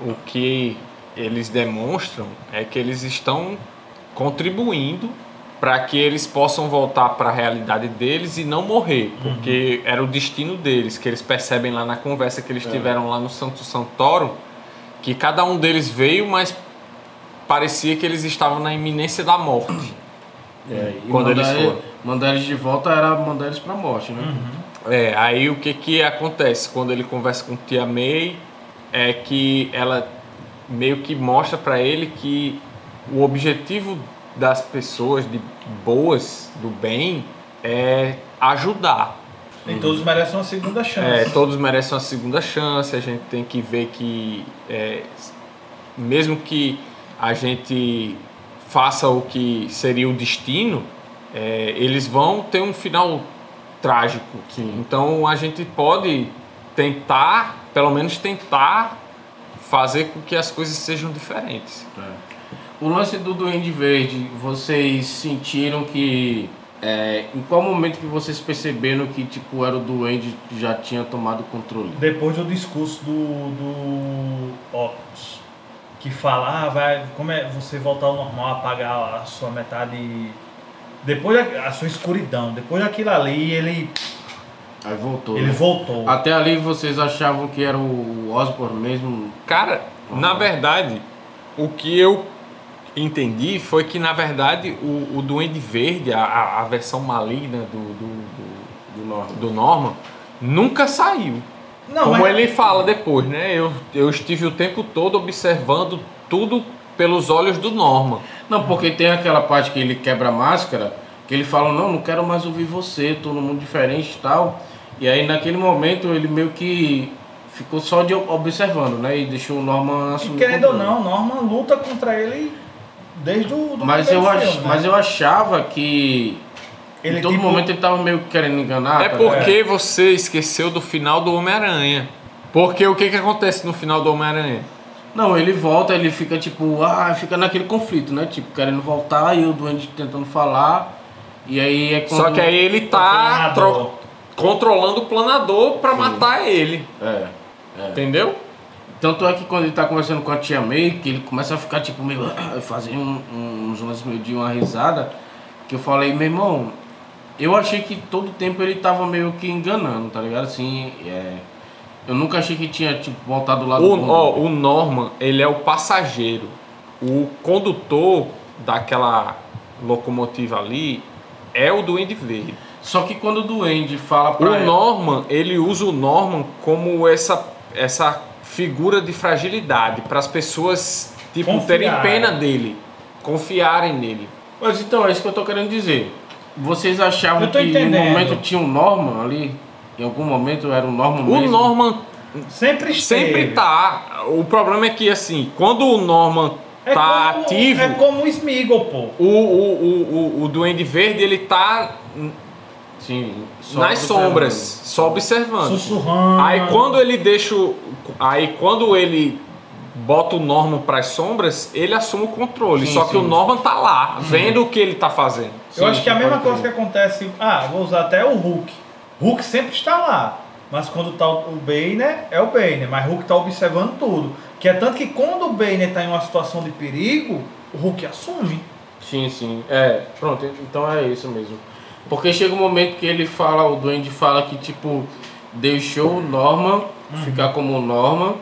Speaker 3: o que eles demonstram é que eles estão contribuindo para que eles possam voltar para a realidade deles e não morrer, porque era o destino deles, que eles percebem lá na conversa que eles tiveram lá no Santo Santoro, que cada um deles veio, mas parecia que eles estavam na iminência da morte.
Speaker 1: É, e
Speaker 3: Quando eles
Speaker 1: mandar,
Speaker 3: foram.
Speaker 1: mandar eles de volta era mandar eles pra morte, né?
Speaker 3: É, aí o que que acontece quando ele conversa com Tia May é que ela meio que mostra pra ele que o objetivo das pessoas de boas, do bem, é ajudar.
Speaker 2: E todos merecem uma segunda
Speaker 3: É,
Speaker 2: chance.
Speaker 3: todos merecem uma segunda chance, a gente tem que ver que é, mesmo que a gente faça o que seria o destino, é, eles vão ter um final trágico. Então a gente pode tentar, pelo menos tentar, fazer com que as coisas sejam diferentes.
Speaker 1: O lance do Duende Verde, vocês sentiram que é, em qual momento que vocês perceberam que tipo era o duende que já tinha tomado o controle?
Speaker 2: Depois do discurso do, do que fala, ah, vai, como é você voltar ao normal, apagar a sua metade. Depois da, a sua escuridão, depois daquilo ali, ele,
Speaker 1: Aí voltou.
Speaker 2: ele
Speaker 1: né?
Speaker 2: voltou.
Speaker 1: Até ali vocês achavam que era o Osborn mesmo?
Speaker 3: Cara, na verdade, o que eu entendi foi que, na verdade, o, o Duende Verde, a- a, a versão maligna do, do, do,
Speaker 1: Do Norman.
Speaker 3: do Norman, nunca saiu.
Speaker 2: Não,
Speaker 3: Como
Speaker 2: mas-
Speaker 3: ele fala depois, né? Eu, eu estive o tempo todo observando tudo pelos olhos do Norman.
Speaker 1: Não, porque tem aquela parte que ele quebra a máscara, que ele fala, não, não quero mais ouvir você, tô num mundo diferente e tal. E aí naquele momento ele meio que ficou só de observando, né? E deixou o Norman
Speaker 2: E
Speaker 1: assumir. o
Speaker 2: querendo ou não, Norman luta contra ele desde o do
Speaker 1: Mas
Speaker 2: primeiro
Speaker 1: eu, ach,
Speaker 2: né?
Speaker 1: mas eu achava que
Speaker 2: Ele,
Speaker 1: em todo
Speaker 2: tipo,
Speaker 1: momento ele tava meio que querendo enganar.
Speaker 3: é
Speaker 1: tá
Speaker 3: porque você esqueceu do final do Homem-Aranha. Porque o que, que acontece no final do Homem-Aranha?
Speaker 1: Não, ele volta, ele fica tipo, ah, fica naquele conflito, né? Tipo, querendo voltar e o Duende tentando falar. E aí é quando...
Speaker 3: Só que aí ele tá tro- controlando o planador pra matar ele.
Speaker 1: É.
Speaker 3: Entendeu?
Speaker 1: Tanto é que quando ele tá conversando com a tia May, que ele começa a ficar tipo meio. fazer um, um, uns lances meio de uma risada. Que eu falei, meu irmão, eu achei que todo tempo ele tava meio que enganando, tá ligado? Assim, é, eu nunca achei que tinha, tipo, voltado do lado
Speaker 3: O,
Speaker 1: bom.
Speaker 3: ó, o Norman, ele é o passageiro. O condutor daquela locomotiva ali é o Duende Verde.
Speaker 1: Só que quando o Duende fala pra
Speaker 3: O
Speaker 1: ela-
Speaker 3: Norman, ele usa o Norman como essa, essa figura de fragilidade para as pessoas tipo
Speaker 2: Confiar.
Speaker 3: terem pena dele, confiarem nele.
Speaker 1: Mas então, é isso que eu tô querendo dizer. Vocês achavam que
Speaker 2: entendendo.
Speaker 1: no momento tinha um Norman ali? Em algum momento era o Norman
Speaker 3: O
Speaker 1: mesmo?
Speaker 3: Norman
Speaker 2: Sempre esteve.
Speaker 3: sempre tá. O problema é que assim, quando o Norman
Speaker 2: É
Speaker 3: tá
Speaker 2: como,
Speaker 3: ativo,
Speaker 2: É como o Smeagol, pô.
Speaker 3: o, o, o, o, o Duende Verde ele tá
Speaker 1: Sim, só
Speaker 3: nas sombras, só observando.
Speaker 2: Sussurrando.
Speaker 3: Aí quando ele deixa. o- Aí quando ele bota o Norman pras sombras, ele assume o controle.
Speaker 1: Sim,
Speaker 3: Só que
Speaker 1: sim.
Speaker 3: o Norman tá lá, vendo o que ele tá fazendo.
Speaker 2: Eu
Speaker 1: Sim,
Speaker 2: acho que é a mesma coisa que acontece. Ah, vou usar até o Hulk. Hulk sempre está lá. Mas quando tá o Banner, é o Banner. Mas Hulk tá observando tudo. Que é tanto que quando o Banner tá em uma situação de perigo, o Hulk assume.
Speaker 1: Sim, sim. É, pronto, então é isso mesmo. Porque chega um momento que ele fala, o Duende fala que, tipo, deixou o Norman ficar como o Norman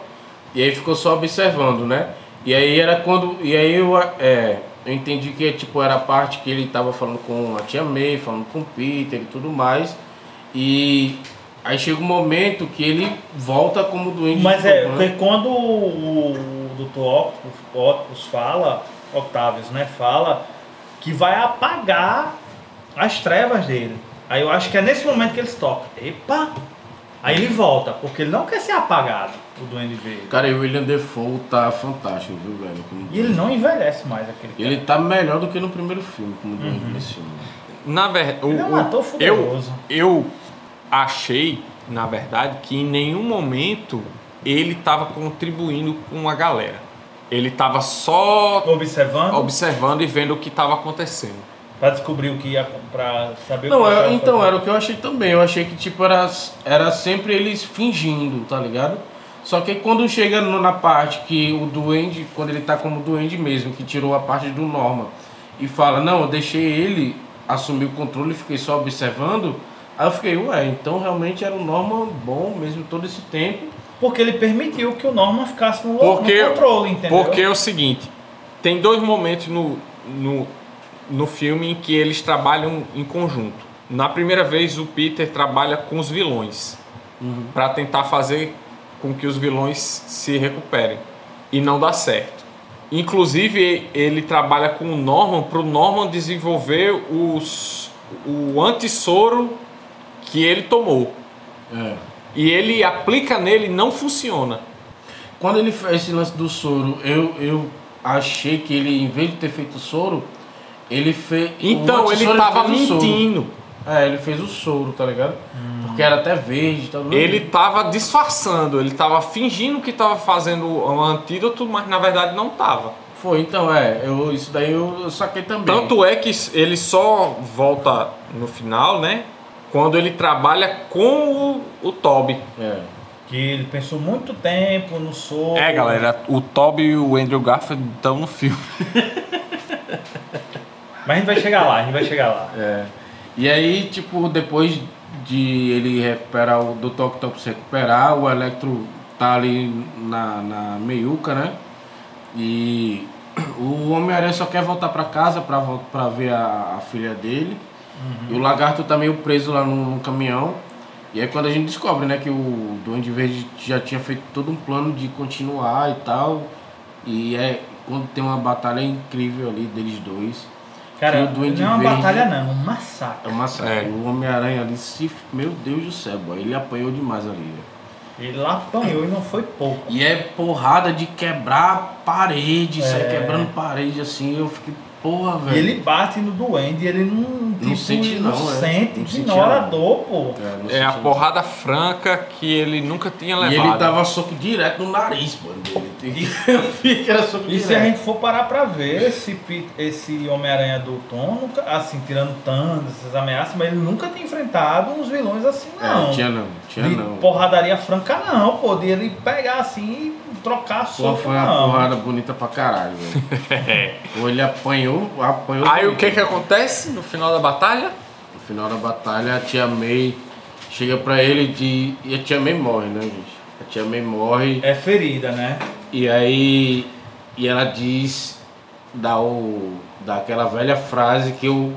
Speaker 1: e aí ficou só observando, né? E aí era quando. E aí eu, é, eu entendi que, tipo, era a parte que ele tava falando com a tia May, falando com o Peter e tudo mais. E aí chega um momento que ele volta como o Duende
Speaker 2: Mas
Speaker 1: de
Speaker 2: é,
Speaker 1: né?
Speaker 2: porque quando o, o Dr. Octopus, Octopus fala, Octavius, né, fala que vai apagar as trevas dele. Aí eu acho que é nesse momento que eles tocam. Epa! Aí ele volta, porque ele não quer ser apagado, o Duende Verde.
Speaker 1: Cara, e o William Defoe tá fantástico, viu, velho? Como
Speaker 2: E ele não envelhece mais aquele cara.
Speaker 1: Ele tá melhor do que no primeiro filme, como Duende
Speaker 2: Uhum.
Speaker 1: nesse filme.
Speaker 3: Na verdade,
Speaker 2: Ele é um ator
Speaker 3: eu, eu achei, na verdade, que em nenhum momento ele estava contribuindo com a galera. Ele estava só
Speaker 2: Observando
Speaker 3: observando e vendo o que estava acontecendo.
Speaker 2: pra descobrir o que ia pra saber o
Speaker 1: Não,
Speaker 2: que
Speaker 1: é-
Speaker 2: ia
Speaker 1: então
Speaker 2: fazer.
Speaker 1: era o que eu achei também. Eu achei que tipo era, era sempre eles fingindo, tá ligado? Só que quando chega no- na parte que o Duende, quando ele tá como Duende mesmo, que tirou a parte do Norma e fala, não, eu deixei ele assumir o controle e fiquei só observando. Aí eu fiquei, ué, então realmente era o Norman bom mesmo todo esse tempo.
Speaker 2: Porque ele permitiu que o Norman ficasse no,
Speaker 3: Porque,
Speaker 2: no controle, entendeu?
Speaker 3: porque é o seguinte, tem dois momentos no, no, no filme em que eles trabalham em conjunto. Na primeira vez, o Peter trabalha com os vilões para tentar fazer com que os vilões se recuperem e não dá certo. Inclusive, ele trabalha com o Norman para o Norman desenvolver os, o antissoro que ele tomou.
Speaker 1: É.
Speaker 3: E ele aplica nele e não funciona.
Speaker 1: Quando ele fez esse lance do soro, eu, eu achei que ele, em vez de ter feito o soro, ele fez.
Speaker 3: Então, ele
Speaker 1: antissoro
Speaker 3: tava
Speaker 1: fez o soro.
Speaker 3: mentindo.
Speaker 1: É, ele fez o soro, tá ligado? Porque era até verde, tá vendo?
Speaker 3: Ele tava disfarçando, ele tava fingindo que tava fazendo um antídoto, mas na verdade não tava.
Speaker 1: Foi, então, é. Eu, isso daí eu, eu saquei também.
Speaker 3: Tanto é que ele só volta no final, né? Quando ele trabalha com o, o Toby.
Speaker 1: É.
Speaker 2: Que ele pensou muito tempo no soro.
Speaker 3: É, galera, o Toby e o Andrew Garfield estão no filme.
Speaker 2: Mas a gente vai chegar lá, a gente vai chegar lá.
Speaker 1: É. E aí, tipo, depois de ele recuperar, o Dr. Octopus recuperar, o Electro tá ali na, na meiuca, né? E o Homem-Aranha só quer voltar pra casa pra ver a, a filha dele. E o Lagarto tá meio preso lá no, no caminhão. E aí quando a gente descobre, né, que o Duende Verde já tinha feito todo um plano de continuar e tal. E é quando tem uma batalha incrível ali deles dois.
Speaker 2: Cara, não é uma
Speaker 1: Verde-
Speaker 2: batalha não, é um massacre.
Speaker 1: É uma saga.
Speaker 3: É.
Speaker 1: O Homem-Aranha ali se. Meu Deus do céu, boy. Ele apanhou demais ali. velho.
Speaker 2: Ele lá apanhou e não foi pouco.
Speaker 1: E é porrada de quebrar parede, sai
Speaker 2: É.
Speaker 1: quebrando parede assim. Eu fiquei, porra, velho.
Speaker 2: E ele bate no duende e ele não, tipo,
Speaker 1: sente não, é.
Speaker 2: sente,
Speaker 1: Não
Speaker 2: ignora a
Speaker 1: não.
Speaker 2: dor, pô.
Speaker 1: É, não
Speaker 3: É a porrada franca que ele nunca tinha
Speaker 1: E
Speaker 3: levado.
Speaker 1: ele dava soco direto no nariz, mano. dele. Eu vi que era soco
Speaker 2: E se a gente for parar pra ver, esse, esse Homem-Aranha do Tom, nunca, assim, tirando Thanos, essas ameaças, mas ele nunca tem enfrentado uns vilões assim, não.
Speaker 1: É, tinha não, tinha
Speaker 2: de
Speaker 1: não.
Speaker 2: porradaria franca, não, pô. De ele pegar assim e trocar
Speaker 1: Pô,
Speaker 2: soco,
Speaker 1: foi uma
Speaker 2: não.
Speaker 1: porrada bonita pra caralho, velho. Pô, ele apanhou, apanhou.
Speaker 3: Aí o que que acontece no final da batalha?
Speaker 1: No final da batalha, a tia May chega pra ele de... e a tia May morre, né, gente? A tia May morre
Speaker 2: É ferida, né?
Speaker 1: e aí e ela diz dá o dá aquela velha frase que eu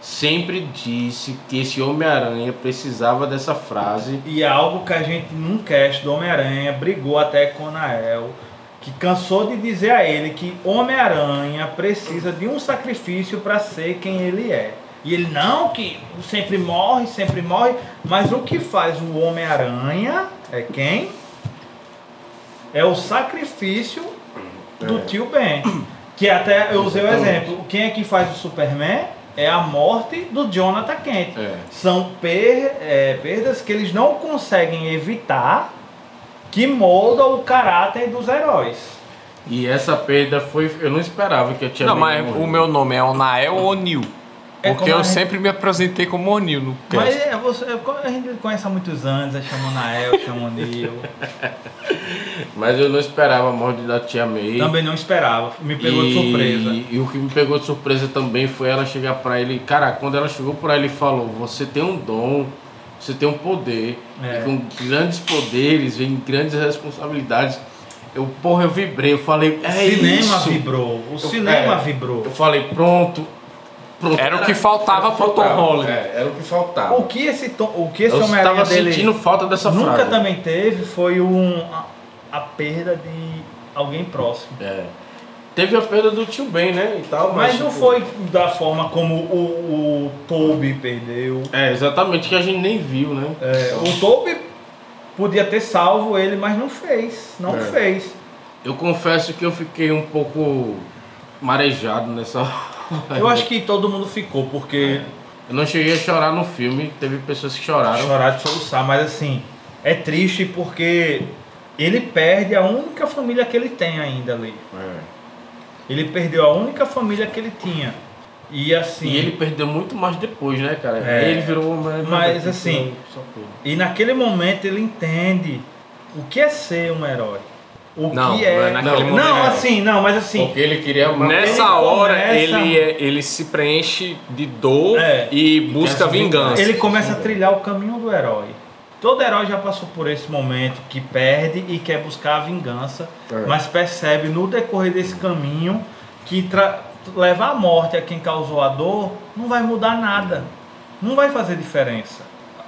Speaker 1: sempre disse que esse Homem-Aranha precisava dessa frase.
Speaker 2: E é algo que a gente num cast do Homem-Aranha brigou até com o Nael, que cansou de dizer a ele que Homem-Aranha precisa de um sacrifício para ser quem ele é. E ele não, que sempre morre, sempre morre, mas o que faz o Homem-Aranha é quem? É o sacrifício do
Speaker 1: É.
Speaker 2: tio Ben. Que até eu usei o exemplo. Quem é que faz o Superman? É a morte do Jonathan Kent.
Speaker 1: É.
Speaker 2: São per- é, perdas que eles não conseguem evitar que moldam o caráter dos heróis.
Speaker 1: E essa perda foi eu não esperava que a tia
Speaker 3: Não, mas o meu nome é Onael O'Neill.
Speaker 2: É
Speaker 3: Porque eu
Speaker 2: gente-
Speaker 3: sempre me apresentei como O'Neill no
Speaker 2: Mas
Speaker 3: cast.
Speaker 2: é, você, a gente conhece há muitos anos, é chamou Nael, chamou Neil.
Speaker 1: Mas eu não esperava a morte da tia May.
Speaker 2: Também não esperava, me pegou de
Speaker 1: E-
Speaker 2: surpresa.
Speaker 1: E o que me pegou de surpresa também foi ela chegar pra ele. Cara, quando ela chegou pra ele e falou: Você tem um dom, você tem um poder.
Speaker 2: É.
Speaker 1: E com grandes poderes vem grandes responsabilidades. Eu, porra, eu vibrei. Eu falei:
Speaker 2: O
Speaker 1: É
Speaker 2: cinema
Speaker 1: isso.
Speaker 2: vibrou, o
Speaker 1: Eu-
Speaker 2: cinema
Speaker 1: é,
Speaker 2: vibrou.
Speaker 1: Eu falei: Pronto. pronto.
Speaker 3: Era o que faltava
Speaker 1: o
Speaker 3: pro Tom. Holland.
Speaker 1: É, era o que faltava.
Speaker 2: O que esse, tom, o que esse
Speaker 1: eu
Speaker 2: Homem-Aranha
Speaker 1: tava
Speaker 2: dele
Speaker 1: sentindo falta dessa
Speaker 2: nunca
Speaker 1: frase.
Speaker 2: também teve foi um, a, a perda de alguém próximo.
Speaker 1: É. Teve a perda do tio Ben, né? E tal,
Speaker 2: Mas não
Speaker 1: tipo,
Speaker 2: foi da forma como o, o Toby perdeu.
Speaker 1: É, exatamente, que a gente nem viu, né?
Speaker 2: É, o Toby podia ter salvo ele, mas não fez. Não
Speaker 1: É.
Speaker 2: fez.
Speaker 1: Eu confesso que eu fiquei um pouco marejado nessa.
Speaker 2: Eu acho que todo mundo ficou, porque
Speaker 1: Eu não cheguei a chorar no filme, teve pessoas que choraram.
Speaker 2: chorar de soluçar, mas assim, é triste porque ele perde a única família que ele tem ainda ali.
Speaker 1: É.
Speaker 2: Ele perdeu a única família que ele tinha. E assim.
Speaker 1: E ele perdeu muito mais depois, né, cara?
Speaker 2: É.
Speaker 1: Ele virou uma.
Speaker 2: Mas, assim, E naquele momento ele entende o que é ser um herói. O
Speaker 3: Não,
Speaker 2: que
Speaker 3: não é
Speaker 2: é.
Speaker 3: naquele
Speaker 2: não,
Speaker 3: momento.
Speaker 2: assim, não, mas assim.
Speaker 1: Porque ele queria uma.
Speaker 3: Nessa
Speaker 2: ele
Speaker 3: hora,
Speaker 2: começa-
Speaker 3: ele, é- ele se preenche de dor
Speaker 2: É.
Speaker 3: e busca vingança.
Speaker 2: Ele começa a trilhar o caminho do herói. Todo herói já passou por esse momento que perde e quer buscar a vingança,
Speaker 1: É.
Speaker 2: mas percebe no decorrer desse caminho que levar a morte a quem causou a dor não vai mudar nada. Não vai fazer diferença.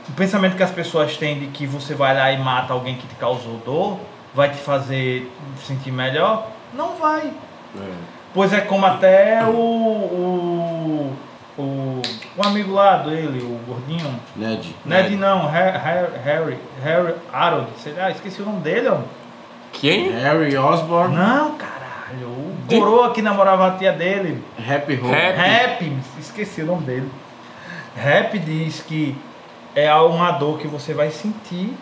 Speaker 2: O pensamento que as pessoas têm de que você vai lá e mata alguém que te causou dor vai te fazer sentir melhor, não vai.
Speaker 1: É.
Speaker 2: Pois é como até o, o, o, o amigo lá dele, o gordinho,
Speaker 1: Ned.
Speaker 2: Ned não, Harry, Harry, Harry Harold, sei lá, esqueci o nome dele, ó.
Speaker 3: Quem?
Speaker 1: Harry Osborn,
Speaker 2: Não, caralho, o
Speaker 3: De-
Speaker 2: coroa que namorava a tia dele.
Speaker 1: Happy Home.
Speaker 3: Happy.
Speaker 2: Rap, esqueci o nome dele. Rap diz que é uma dor que você vai sentir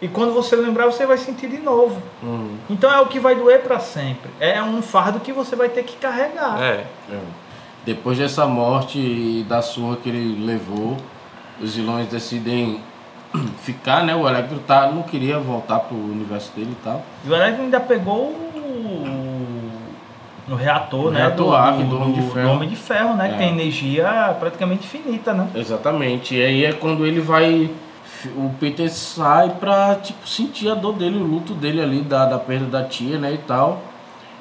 Speaker 2: E quando você lembrar, você vai sentir de novo.
Speaker 1: Uhum.
Speaker 2: Então é o que vai doer pra sempre. É um fardo que você vai ter que carregar.
Speaker 3: É.
Speaker 1: É. Depois dessa morte e da surra que ele levou, os vilões decidem ficar, né? O Electro tá, não queria voltar pro universo dele e tal.
Speaker 2: E o Electro ainda pegou o, no reator,
Speaker 1: O
Speaker 2: né?
Speaker 1: reator Ark do Homem de Ferro.
Speaker 2: Homem de Ferro, né?
Speaker 1: É.
Speaker 2: Que tem energia praticamente infinita, né?
Speaker 1: Exatamente. E aí é quando ele vai. O Peter sai pra tipo, sentir a dor dele, o luto dele ali, da, da perda da tia, né? E tal.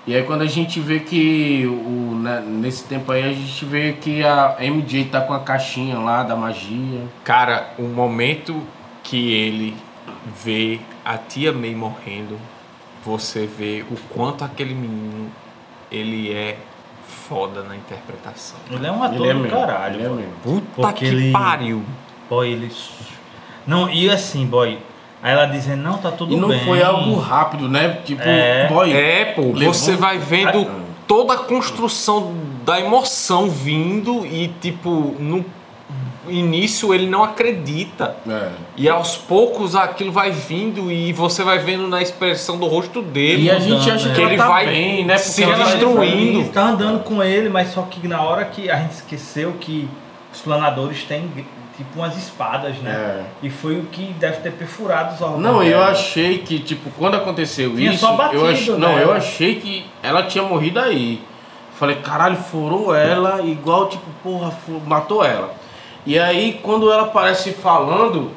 Speaker 1: E aí quando a gente vê que o, né, nesse tempo aí a gente vê que a MJ tá com a caixinha lá da magia.
Speaker 3: Cara, o momento que ele vê a tia May morrendo, você vê o quanto aquele menino ele é foda na interpretação.
Speaker 2: Ele é um ator
Speaker 1: Ele é
Speaker 2: do
Speaker 1: mesmo,
Speaker 2: caralho.
Speaker 1: ele é
Speaker 2: boy.
Speaker 1: mesmo.
Speaker 3: Puta
Speaker 2: Porque
Speaker 3: que
Speaker 2: ele-
Speaker 3: pariu.
Speaker 2: Boy, ele. Não, e assim, boy. Aí ela dizendo, não, tá tudo
Speaker 1: E não
Speaker 2: bem.
Speaker 1: foi algo rápido, né? Tipo,
Speaker 2: É.
Speaker 1: boy.
Speaker 3: É, pô,
Speaker 1: levou-
Speaker 3: você vai vendo
Speaker 1: Ah.
Speaker 3: toda a construção da emoção vindo e tipo, no início ele não acredita.
Speaker 1: É.
Speaker 3: E aos poucos aquilo vai vindo e você vai vendo na expressão do rosto dele.
Speaker 1: E a gente acha
Speaker 2: né?
Speaker 1: que,
Speaker 3: Que
Speaker 1: ela
Speaker 3: ele
Speaker 1: tá
Speaker 3: vai
Speaker 1: bem, né?
Speaker 3: se destruindo.
Speaker 2: Ele tá andando com ele, mas só que na hora que a gente esqueceu que os planadores têm tipo umas espadas, né? E foi o que deve ter perfurado os órgãos.
Speaker 1: Não, eu
Speaker 2: dela.
Speaker 1: achei que, tipo, quando aconteceu
Speaker 2: Tinha
Speaker 1: isso,
Speaker 2: só batido
Speaker 1: eu ach... não,
Speaker 2: nela.
Speaker 1: eu achei que ela tinha morrido aí. Falei, caralho, furou ela, igual, tipo, porra, matou ela. E aí, quando ela aparece falando,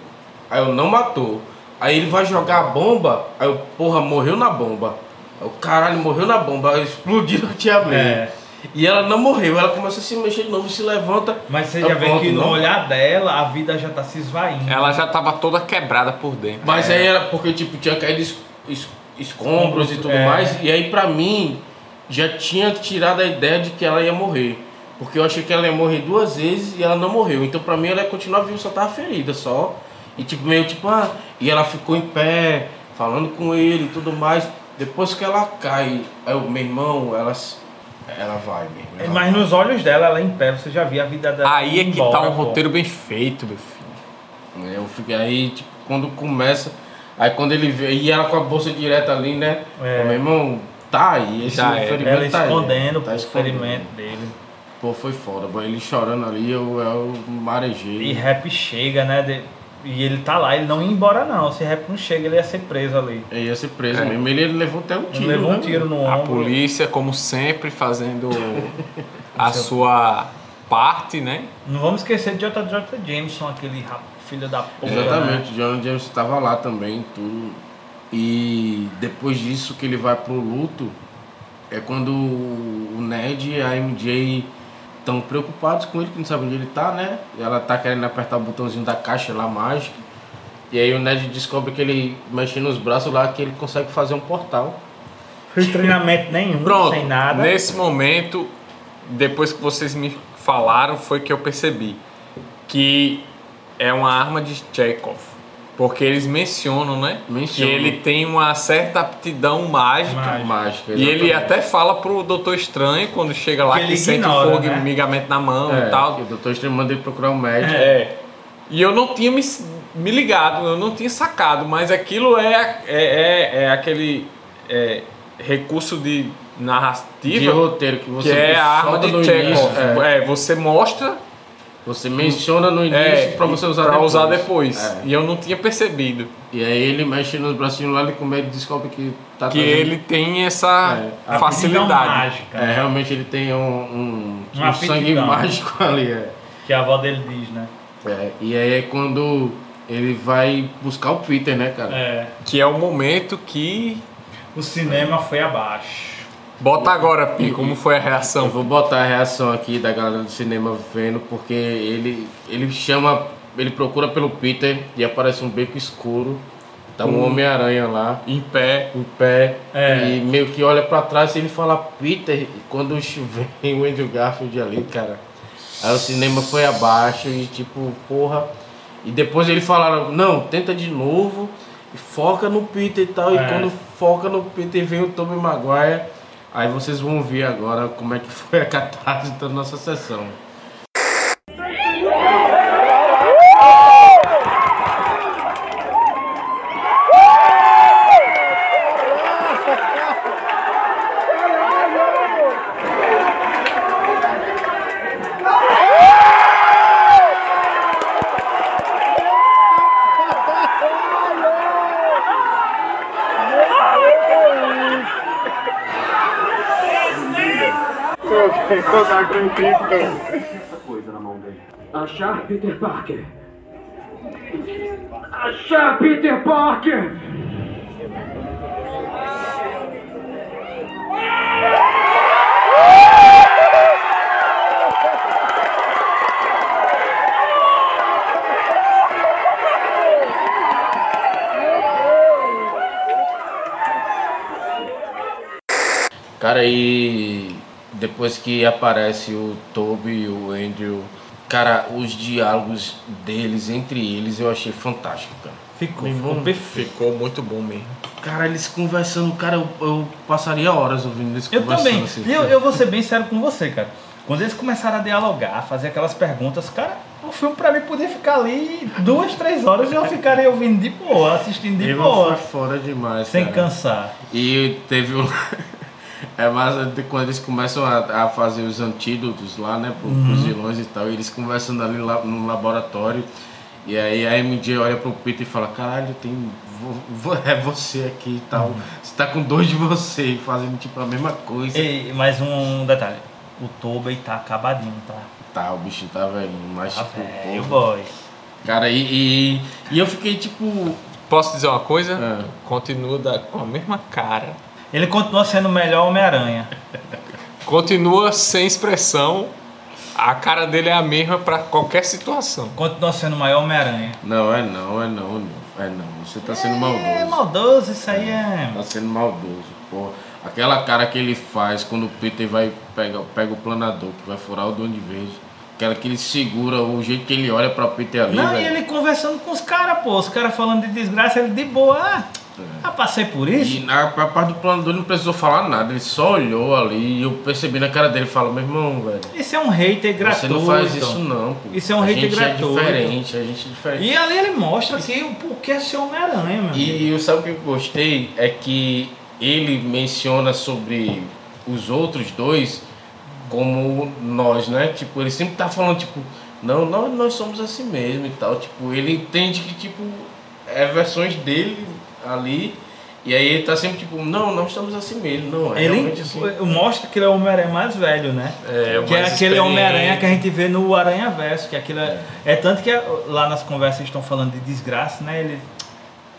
Speaker 1: aí eu não matou. Aí ele vai jogar a bomba, aí eu, porra, morreu na bomba. O caralho, morreu na bomba, explodiu a tia May.
Speaker 2: É.
Speaker 1: E ela não morreu, ela começa a se mexer de novo, se levanta.
Speaker 2: Mas você já vê que no
Speaker 1: não.
Speaker 2: olhar dela, a vida já tá se esvaindo.
Speaker 3: Ela já tava toda quebrada por dentro.
Speaker 1: Mas
Speaker 2: É.
Speaker 1: aí era porque, tipo, tinha caído es- es- escombros e tudo
Speaker 2: É.
Speaker 1: mais. E aí, pra mim, já tinha tirado a ideia de que ela ia morrer. Porque eu achei que ela ia morrer duas vezes e ela não morreu. Então, pra mim, ela ia continuar viva, só tava ferida, só. E, tipo, meio tipo, ah... E ela ficou em pé, falando com ele e tudo mais. Depois que ela cai, aí o meu irmão, ela, s- ela vai mesmo. ela
Speaker 2: Mas nos olhos dela, ela em pé, você já via a vida dela.
Speaker 3: Aí é que
Speaker 2: embora,
Speaker 3: tá um
Speaker 2: pô.
Speaker 3: roteiro bem feito, meu filho.
Speaker 1: Eu fiquei aí, tipo, quando começa. Aí quando ele vê. E ela com a bolsa direta ali, né?
Speaker 2: É.
Speaker 1: Meu irmão, tá aí. Esse
Speaker 3: Já é.
Speaker 1: ferimento
Speaker 2: Ela
Speaker 1: tá aí.
Speaker 2: escondendo
Speaker 1: tá
Speaker 2: o ferimento dele.
Speaker 1: Pô, foi foda. Ele chorando ali, eu, eu marejei.
Speaker 2: E rap chega, né? de- E ele tá lá, ele não ia embora não. Se rap não chega, ele ia ser preso ali.
Speaker 1: Ele ia ser preso
Speaker 3: É.
Speaker 1: mesmo. Ele levou até um
Speaker 2: Ele
Speaker 1: tiro.
Speaker 2: levou um
Speaker 1: né,
Speaker 2: tiro no
Speaker 3: A
Speaker 2: ombro.
Speaker 3: polícia, como sempre, fazendo a sua parte, né?
Speaker 2: Não vamos esquecer de J. J. Jameson, aquele filho da porra. né?
Speaker 1: Exatamente, John James estava lá também, tudo. E depois disso que ele vai pro luto, é quando o Ned e a MJ estão preocupados com ele, que não sabe onde ele tá, né? Ela tá querendo apertar o botãozinho da caixa lá mágica. E aí o Ned descobre que ele mexe nos braços lá, que ele consegue fazer um portal.
Speaker 2: Sem treinamento nenhum,
Speaker 3: Pronto,
Speaker 2: sem nada.
Speaker 3: nesse momento, depois que vocês me falaram, foi que eu percebi que é uma arma de Chekhov. Porque eles mencionam, né?
Speaker 1: Mencionam.
Speaker 3: Que ele tem uma certa aptidão mágica.
Speaker 2: Mágica.
Speaker 1: Mágica.
Speaker 3: E ele até fala pro Doutor Estranho quando chega lá
Speaker 2: Que
Speaker 3: que,
Speaker 2: ele
Speaker 3: sente
Speaker 2: ignora,
Speaker 3: o
Speaker 2: né?
Speaker 3: formigamento na mão
Speaker 1: É,
Speaker 3: e tal.
Speaker 1: que O Dr. Estranho manda ele procurar um médico.
Speaker 3: É. E eu não tinha me, me ligado, eu não tinha sacado, mas aquilo é, é, é, é aquele é, recurso de narrativa
Speaker 1: De roteiro que você
Speaker 3: que é a arma de
Speaker 1: no
Speaker 3: Chekhov.
Speaker 1: início, é.
Speaker 3: É, você mostra
Speaker 1: Você menciona no início
Speaker 3: é,
Speaker 1: pra você usar
Speaker 3: pra
Speaker 1: depois.
Speaker 3: usar depois.
Speaker 1: É.
Speaker 3: E eu não tinha percebido
Speaker 1: E aí ele mexe nos bracinhos lá, ele com medo descobre que tá
Speaker 3: que
Speaker 1: trazendo-
Speaker 3: ele tem essa
Speaker 1: É, a
Speaker 3: facilidade.
Speaker 2: Mágica.
Speaker 1: É, realmente ele tem um, um, um sangue mágico ali. É.
Speaker 2: Que a avó dele diz, né?
Speaker 1: É, E aí é quando ele vai buscar o Peter, né, cara?
Speaker 2: É.
Speaker 3: Que é o momento que.
Speaker 2: O cinema foi abaixo.
Speaker 3: Bota agora, Pi, como foi a
Speaker 1: Eu
Speaker 3: reação.
Speaker 1: vou botar a reação aqui da galera do cinema vendo, porque ele, ele chama, ele procura pelo Peter e aparece um beco escuro. Tá um
Speaker 3: Hum.
Speaker 1: Homem-Aranha lá.
Speaker 3: Em pé.
Speaker 1: em pé
Speaker 2: É.
Speaker 1: e meio que olha pra trás e ele fala Peter e quando vem o Andrew Garfield ali, cara. Aí o cinema foi abaixo e tipo, porra. E depois eles falaram, não, tenta de novo e foca no Peter e tal. E
Speaker 2: É.
Speaker 1: quando foca no Peter vem o Tobey Maguire. Aí vocês vão ver agora como é que foi a catarse da nossa sessão.
Speaker 4: Coisa na mão dele. Achar Peter Parker. Achar Peter Parker!
Speaker 1: Cara, e depois que aparece o Toby e o Andrew, cara, os diálogos deles, entre eles, eu achei fantástico, cara.
Speaker 2: Ficou, ficou perfeito.
Speaker 3: Ficou muito bom mesmo.
Speaker 1: Cara, eles conversando, cara, eu, eu passaria horas ouvindo eles
Speaker 2: Eu
Speaker 1: conversando.
Speaker 2: também.
Speaker 1: assim.
Speaker 2: E eu, eu vou ser bem sério com você, cara. Quando eles começaram a dialogar, fazer aquelas perguntas, cara, o filme pra mim podia ficar ali duas, três horas e eu ficaria ouvindo de boa, assistindo de
Speaker 1: Ele
Speaker 2: boa,
Speaker 1: foi foda demais,
Speaker 2: sem
Speaker 1: cara.
Speaker 2: cansar.
Speaker 1: E teve um. É massa de quando eles começam a, a fazer os antídotos lá, né, pro,
Speaker 2: Uhum.
Speaker 1: pros vilões e tal, e eles conversando ali lá no laboratório. E aí a MJ olha pro Peter e fala: Caralho, tem. vo- vo- É você aqui e tal.
Speaker 2: Uhum.
Speaker 1: Você tá com dois de você, fazendo tipo a mesma coisa.
Speaker 2: E mais um detalhe. O Tobey tá acabadinho, tá?
Speaker 1: Tá, o bicho tá velho, mas
Speaker 2: Tá
Speaker 1: tipo.
Speaker 2: velho, boy.
Speaker 1: Cara, e, e, e eu fiquei tipo.
Speaker 3: Posso dizer uma coisa?
Speaker 1: É.
Speaker 3: Continua da- com a mesma cara.
Speaker 2: Ele continua sendo o melhor Homem-Aranha.
Speaker 3: Continua sem expressão. A cara dele é a mesma pra qualquer situação.
Speaker 2: Continua sendo o maior Homem-Aranha.
Speaker 1: Não, é não, é não, não. É não. Você tá sendo maldoso.
Speaker 2: É maldoso, isso aí é.
Speaker 1: Tá sendo maldoso, porra. Aquela cara que ele faz quando o Peter vai pega, pega o planador, que vai furar o Duende Verde. Aquela que ele segura, o jeito que ele olha pra Peter ali,
Speaker 2: Não, e ele conversando com os caras, pô. Os caras falando de desgraça, ele de boa. Ah, ah passei por isso.
Speaker 1: E na a parte do planador ele não precisou falar nada, ele só olhou ali e eu percebi na cara dele e falou, meu irmão, velho.
Speaker 2: Isso é um hater gratuito.
Speaker 1: Você não faz isso não, pô.
Speaker 2: Isso é um
Speaker 1: a
Speaker 2: hater
Speaker 1: gente
Speaker 2: gratuito.
Speaker 1: é diferente, a gente é diferente.
Speaker 2: E ali ele mostra que o porquê é ser Homem-Aranha, meu.
Speaker 1: E eu sabe o que eu gostei? É que ele menciona sobre os outros dois como nós, né? Tipo, ele sempre tá falando, tipo, não, nós, nós somos assim mesmo e tal. Tipo, ele entende que, tipo, é versões dele ali. E aí ele tá sempre tipo, não, nós estamos assim mesmo, não, é
Speaker 2: Ele
Speaker 1: realmente assim.
Speaker 2: mostra que ele é o Homem-Aranha mais velho, né?
Speaker 3: É,
Speaker 2: que é aquele. Homem-Aranha que a gente vê no Aranha Verso, que aquilo é, é tanto que lá nas conversas estão falando de desgraça, né? Ele.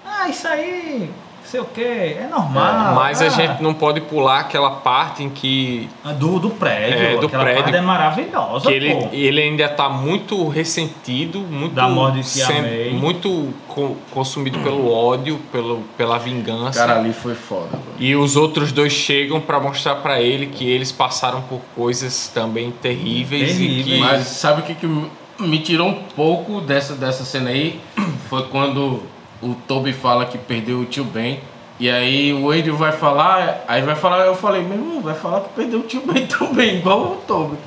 Speaker 2: Ah, isso aí, sei o que, é normal.
Speaker 3: Mas
Speaker 2: ah,
Speaker 3: a gente não pode pular aquela parte em que,
Speaker 2: Do, do prédio,
Speaker 3: É, do
Speaker 2: aquela
Speaker 3: prédio.
Speaker 2: parte é maravilhosa,
Speaker 3: que ele,
Speaker 2: pô.
Speaker 3: ele ainda está muito ressentido, muito,
Speaker 2: Da morte de May.
Speaker 3: muito co- consumido pelo ódio, pelo, pela vingança.
Speaker 1: Cara, ali foi foda, mano.
Speaker 3: E os outros dois chegam para mostrar para ele que eles passaram por coisas também terríveis,
Speaker 2: Terríveis.
Speaker 3: e que
Speaker 1: Mas sabe o que, que me- me tirou um pouco dessa, dessa cena aí? Foi quando o Toby fala que perdeu o tio Ben. E aí o Andrew vai falar, aí vai falar, eu falei, meu irmão, vai falar que perdeu o tio Ben também, igual o Toby.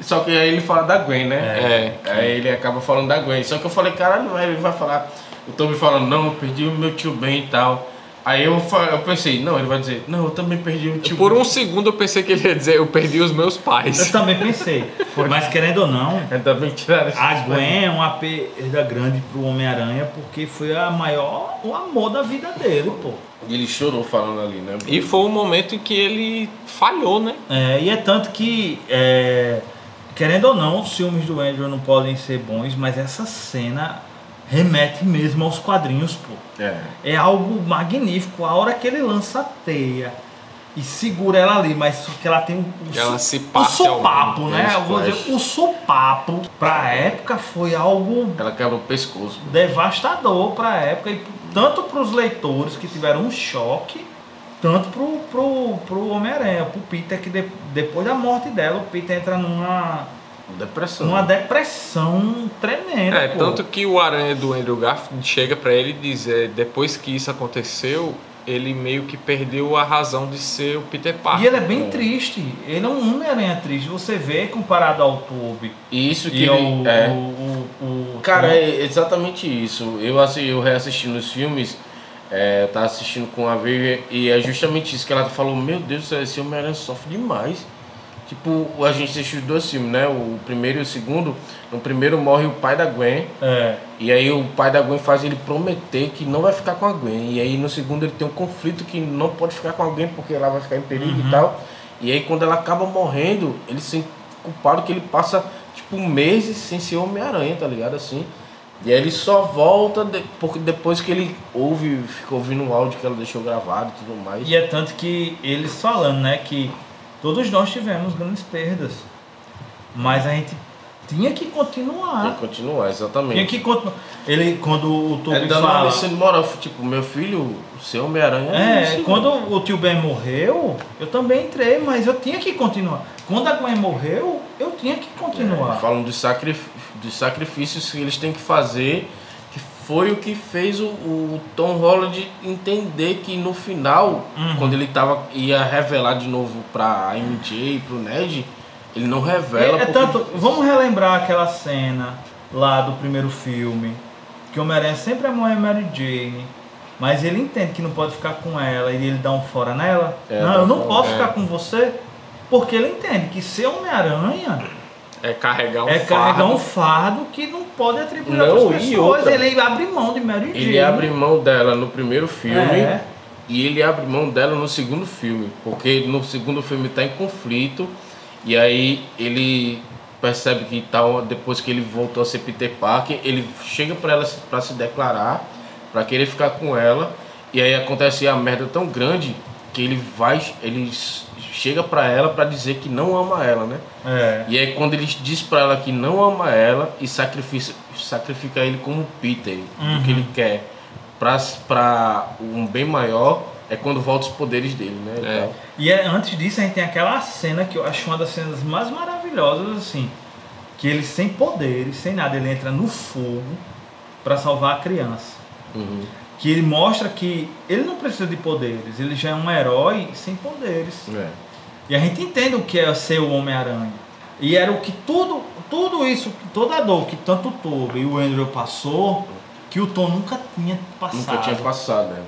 Speaker 1: Só que aí ele fala da Gwen, né?
Speaker 3: É.
Speaker 1: Aí ele acaba falando da Gwen. Só que eu falei, caralho, aí ele vai falar. O Toby falando, não, eu perdi o meu tio Ben e tal. Aí eu, eu pensei, não, ele vai dizer, não, eu também perdi o tio
Speaker 3: por um segundo eu pensei que ele ia dizer eu perdi os meus
Speaker 2: Eu
Speaker 3: pais.
Speaker 2: também pensei. Mas querendo ou não, a Gwen é uma perda grande pro Homem-Aranha porque foi a maior, o amor da vida dele, pô.
Speaker 1: E ele chorou falando ali, né?
Speaker 3: E foi o momento em que ele falhou, né?
Speaker 2: É, e é tanto que, é, querendo ou não, os filmes do Andrew não podem ser bons, mas essa cena remete mesmo aos quadrinhos, pô.
Speaker 1: É.
Speaker 2: É algo magnífico. A hora que ele lança a teia e segura ela ali, mas só que ela tem o,
Speaker 3: Ela
Speaker 2: su-
Speaker 3: se
Speaker 2: sopapo, né? Eu vou dizer, o sopapo pra época foi algo
Speaker 1: Ela quebra o pescoço.
Speaker 2: devastador pra época, e tanto pros leitores que tiveram um choque, tanto pro, pro, pro Homem-Aranha, pro Peter, que de- depois da morte dela, o Peter entra numa,
Speaker 1: Depressão.
Speaker 2: numa depressão tremenda.
Speaker 3: É,
Speaker 2: pô.
Speaker 3: tanto que o Aranha do Andrew Garfield chega pra ele e diz, é, depois que isso aconteceu, ele meio que perdeu a razão de ser o Peter
Speaker 2: E
Speaker 3: Parker.
Speaker 2: ele é bem triste. Ele é um Homem-Aranha triste. Você vê comparado ao Tobey
Speaker 1: E isso que
Speaker 2: e ao
Speaker 1: ele. É.
Speaker 2: o, o, o-
Speaker 1: Cara, é exatamente isso. Eu, assi- eu reassistindo os filmes, é, tá assistindo com a Vivian, e é justamente isso que ela falou: Meu Deus, esse Homem-Aranha sofre demais. Tipo, a gente assistiu os dois filmes, né? O primeiro e o segundo. No primeiro morre o pai da Gwen.
Speaker 2: É.
Speaker 1: E aí o pai da Gwen faz ele prometer que não vai ficar com a Gwen. E aí no segundo ele tem um conflito que não pode ficar com alguém porque ela vai ficar em perigo
Speaker 2: Uhum.
Speaker 1: e tal. E aí quando ela acaba morrendo, ele se sente culpado que ele passa tipo meses sem ser Homem-Aranha, tá ligado? Assim. E aí ele só volta de- porque depois que ele ouve, fica ouvindo o áudio que ela deixou gravado e tudo mais.
Speaker 2: E é tanto que eles falando, né, que todos nós tivemos grandes perdas. Mas a gente tinha que continuar.
Speaker 1: que continuar, exatamente.
Speaker 2: Tinha que continuar. Ele, quando o Toby
Speaker 1: É uma
Speaker 2: fala.
Speaker 1: de moral, tipo, meu filho, ser Homem-Aranha
Speaker 2: É,
Speaker 1: isso,
Speaker 2: quando o tio Ben morreu, eu também entrei, mas eu tinha que continuar. Quando a Gwen morreu, eu tinha que continuar.
Speaker 1: Falam dos, sacrif- dos sacrifícios que eles têm que fazer, foi o que fez o, o Tom Holland entender que no final,
Speaker 2: Uhum.
Speaker 1: quando ele tava, ia revelar de novo pra MJ e pro Ned, ele não revela.
Speaker 2: É, é tanto, vamos relembrar aquela cena lá do primeiro filme, que o Homem-Aranha sempre amou a Mary Jane, mas ele entende que não pode ficar com ela e ele dá um fora nela.
Speaker 1: É,
Speaker 2: não, eu não
Speaker 1: fora,
Speaker 2: posso
Speaker 1: é.
Speaker 2: ficar com você, porque ele entende que ser Homem-Aranha
Speaker 3: É carregar um
Speaker 2: é carregar
Speaker 3: fardo.
Speaker 2: um fardo que não pode atribuir
Speaker 1: Não,
Speaker 2: a outras pessoas.
Speaker 1: outra?
Speaker 2: Ele abre mão de Mary Jane.
Speaker 1: Ele abre mão dela no primeiro filme
Speaker 2: É.
Speaker 1: e ele abre mão dela no segundo filme, porque no segundo filme está em conflito e aí ele percebe que tá, depois que ele voltou a ser Peter Parker, ele chega para ela para se declarar, para querer ficar com ela e aí acontece a merda tão grande que ele vai, ele chega para ela para dizer que não ama ela, né?
Speaker 2: É.
Speaker 1: E aí quando ele diz pra ela que não ama ela e sacrifica, sacrifica ele como Peter,
Speaker 2: Uhum.
Speaker 1: o que ele quer pra, pra um bem maior, é quando volta os poderes dele, né? e
Speaker 3: É.
Speaker 2: E é, antes disso, a gente tem aquela cena que eu acho uma das cenas mais maravilhosas, assim. Que ele sem poderes, sem nada, ele entra no fogo para salvar a criança.
Speaker 1: Uhum.
Speaker 2: Que ele mostra que ele não precisa de poderes, ele já é um herói sem poderes.
Speaker 1: É.
Speaker 2: E a gente entende o que é ser o Homem-Aranha. E era o que tudo, tudo isso, toda a dor que tanto o Toby e o Andrew passou, que o Tom nunca tinha passado.
Speaker 1: Nunca tinha passado, né?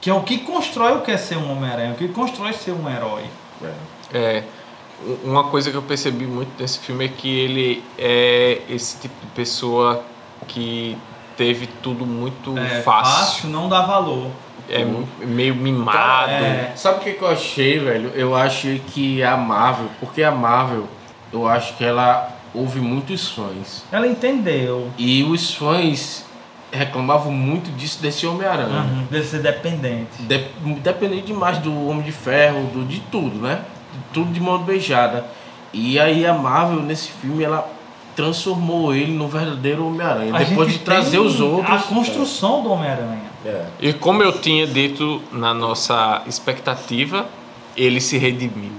Speaker 2: Que é o que constrói o que é ser um Homem-Aranha, o que constrói ser um herói.
Speaker 1: É.
Speaker 3: É, uma coisa que eu percebi muito nesse filme é que ele é esse tipo de pessoa que teve tudo muito
Speaker 2: É,
Speaker 3: fácil.
Speaker 2: não dá valor.
Speaker 3: É meio mimado.
Speaker 2: É.
Speaker 1: Sabe o que, que eu achei, velho? Eu achei que a Marvel, porque a Marvel, eu acho que ela ouve muitos fãs.
Speaker 2: Ela entendeu.
Speaker 1: E os fãs reclamavam muito disso desse Homem-Aranha.
Speaker 2: Uhum. Deve ser dependente.
Speaker 1: De- Dependente demais do Homem de Ferro, do, de tudo, né? De tudo de mão beijada. E aí a Marvel, nesse filme, ela transformou ele no verdadeiro Homem-Aranha. Depois de trazer os outros.
Speaker 2: A construção do Homem-Aranha.
Speaker 1: É.
Speaker 3: E como eu tinha dito na nossa expectativa, ele se redimiu.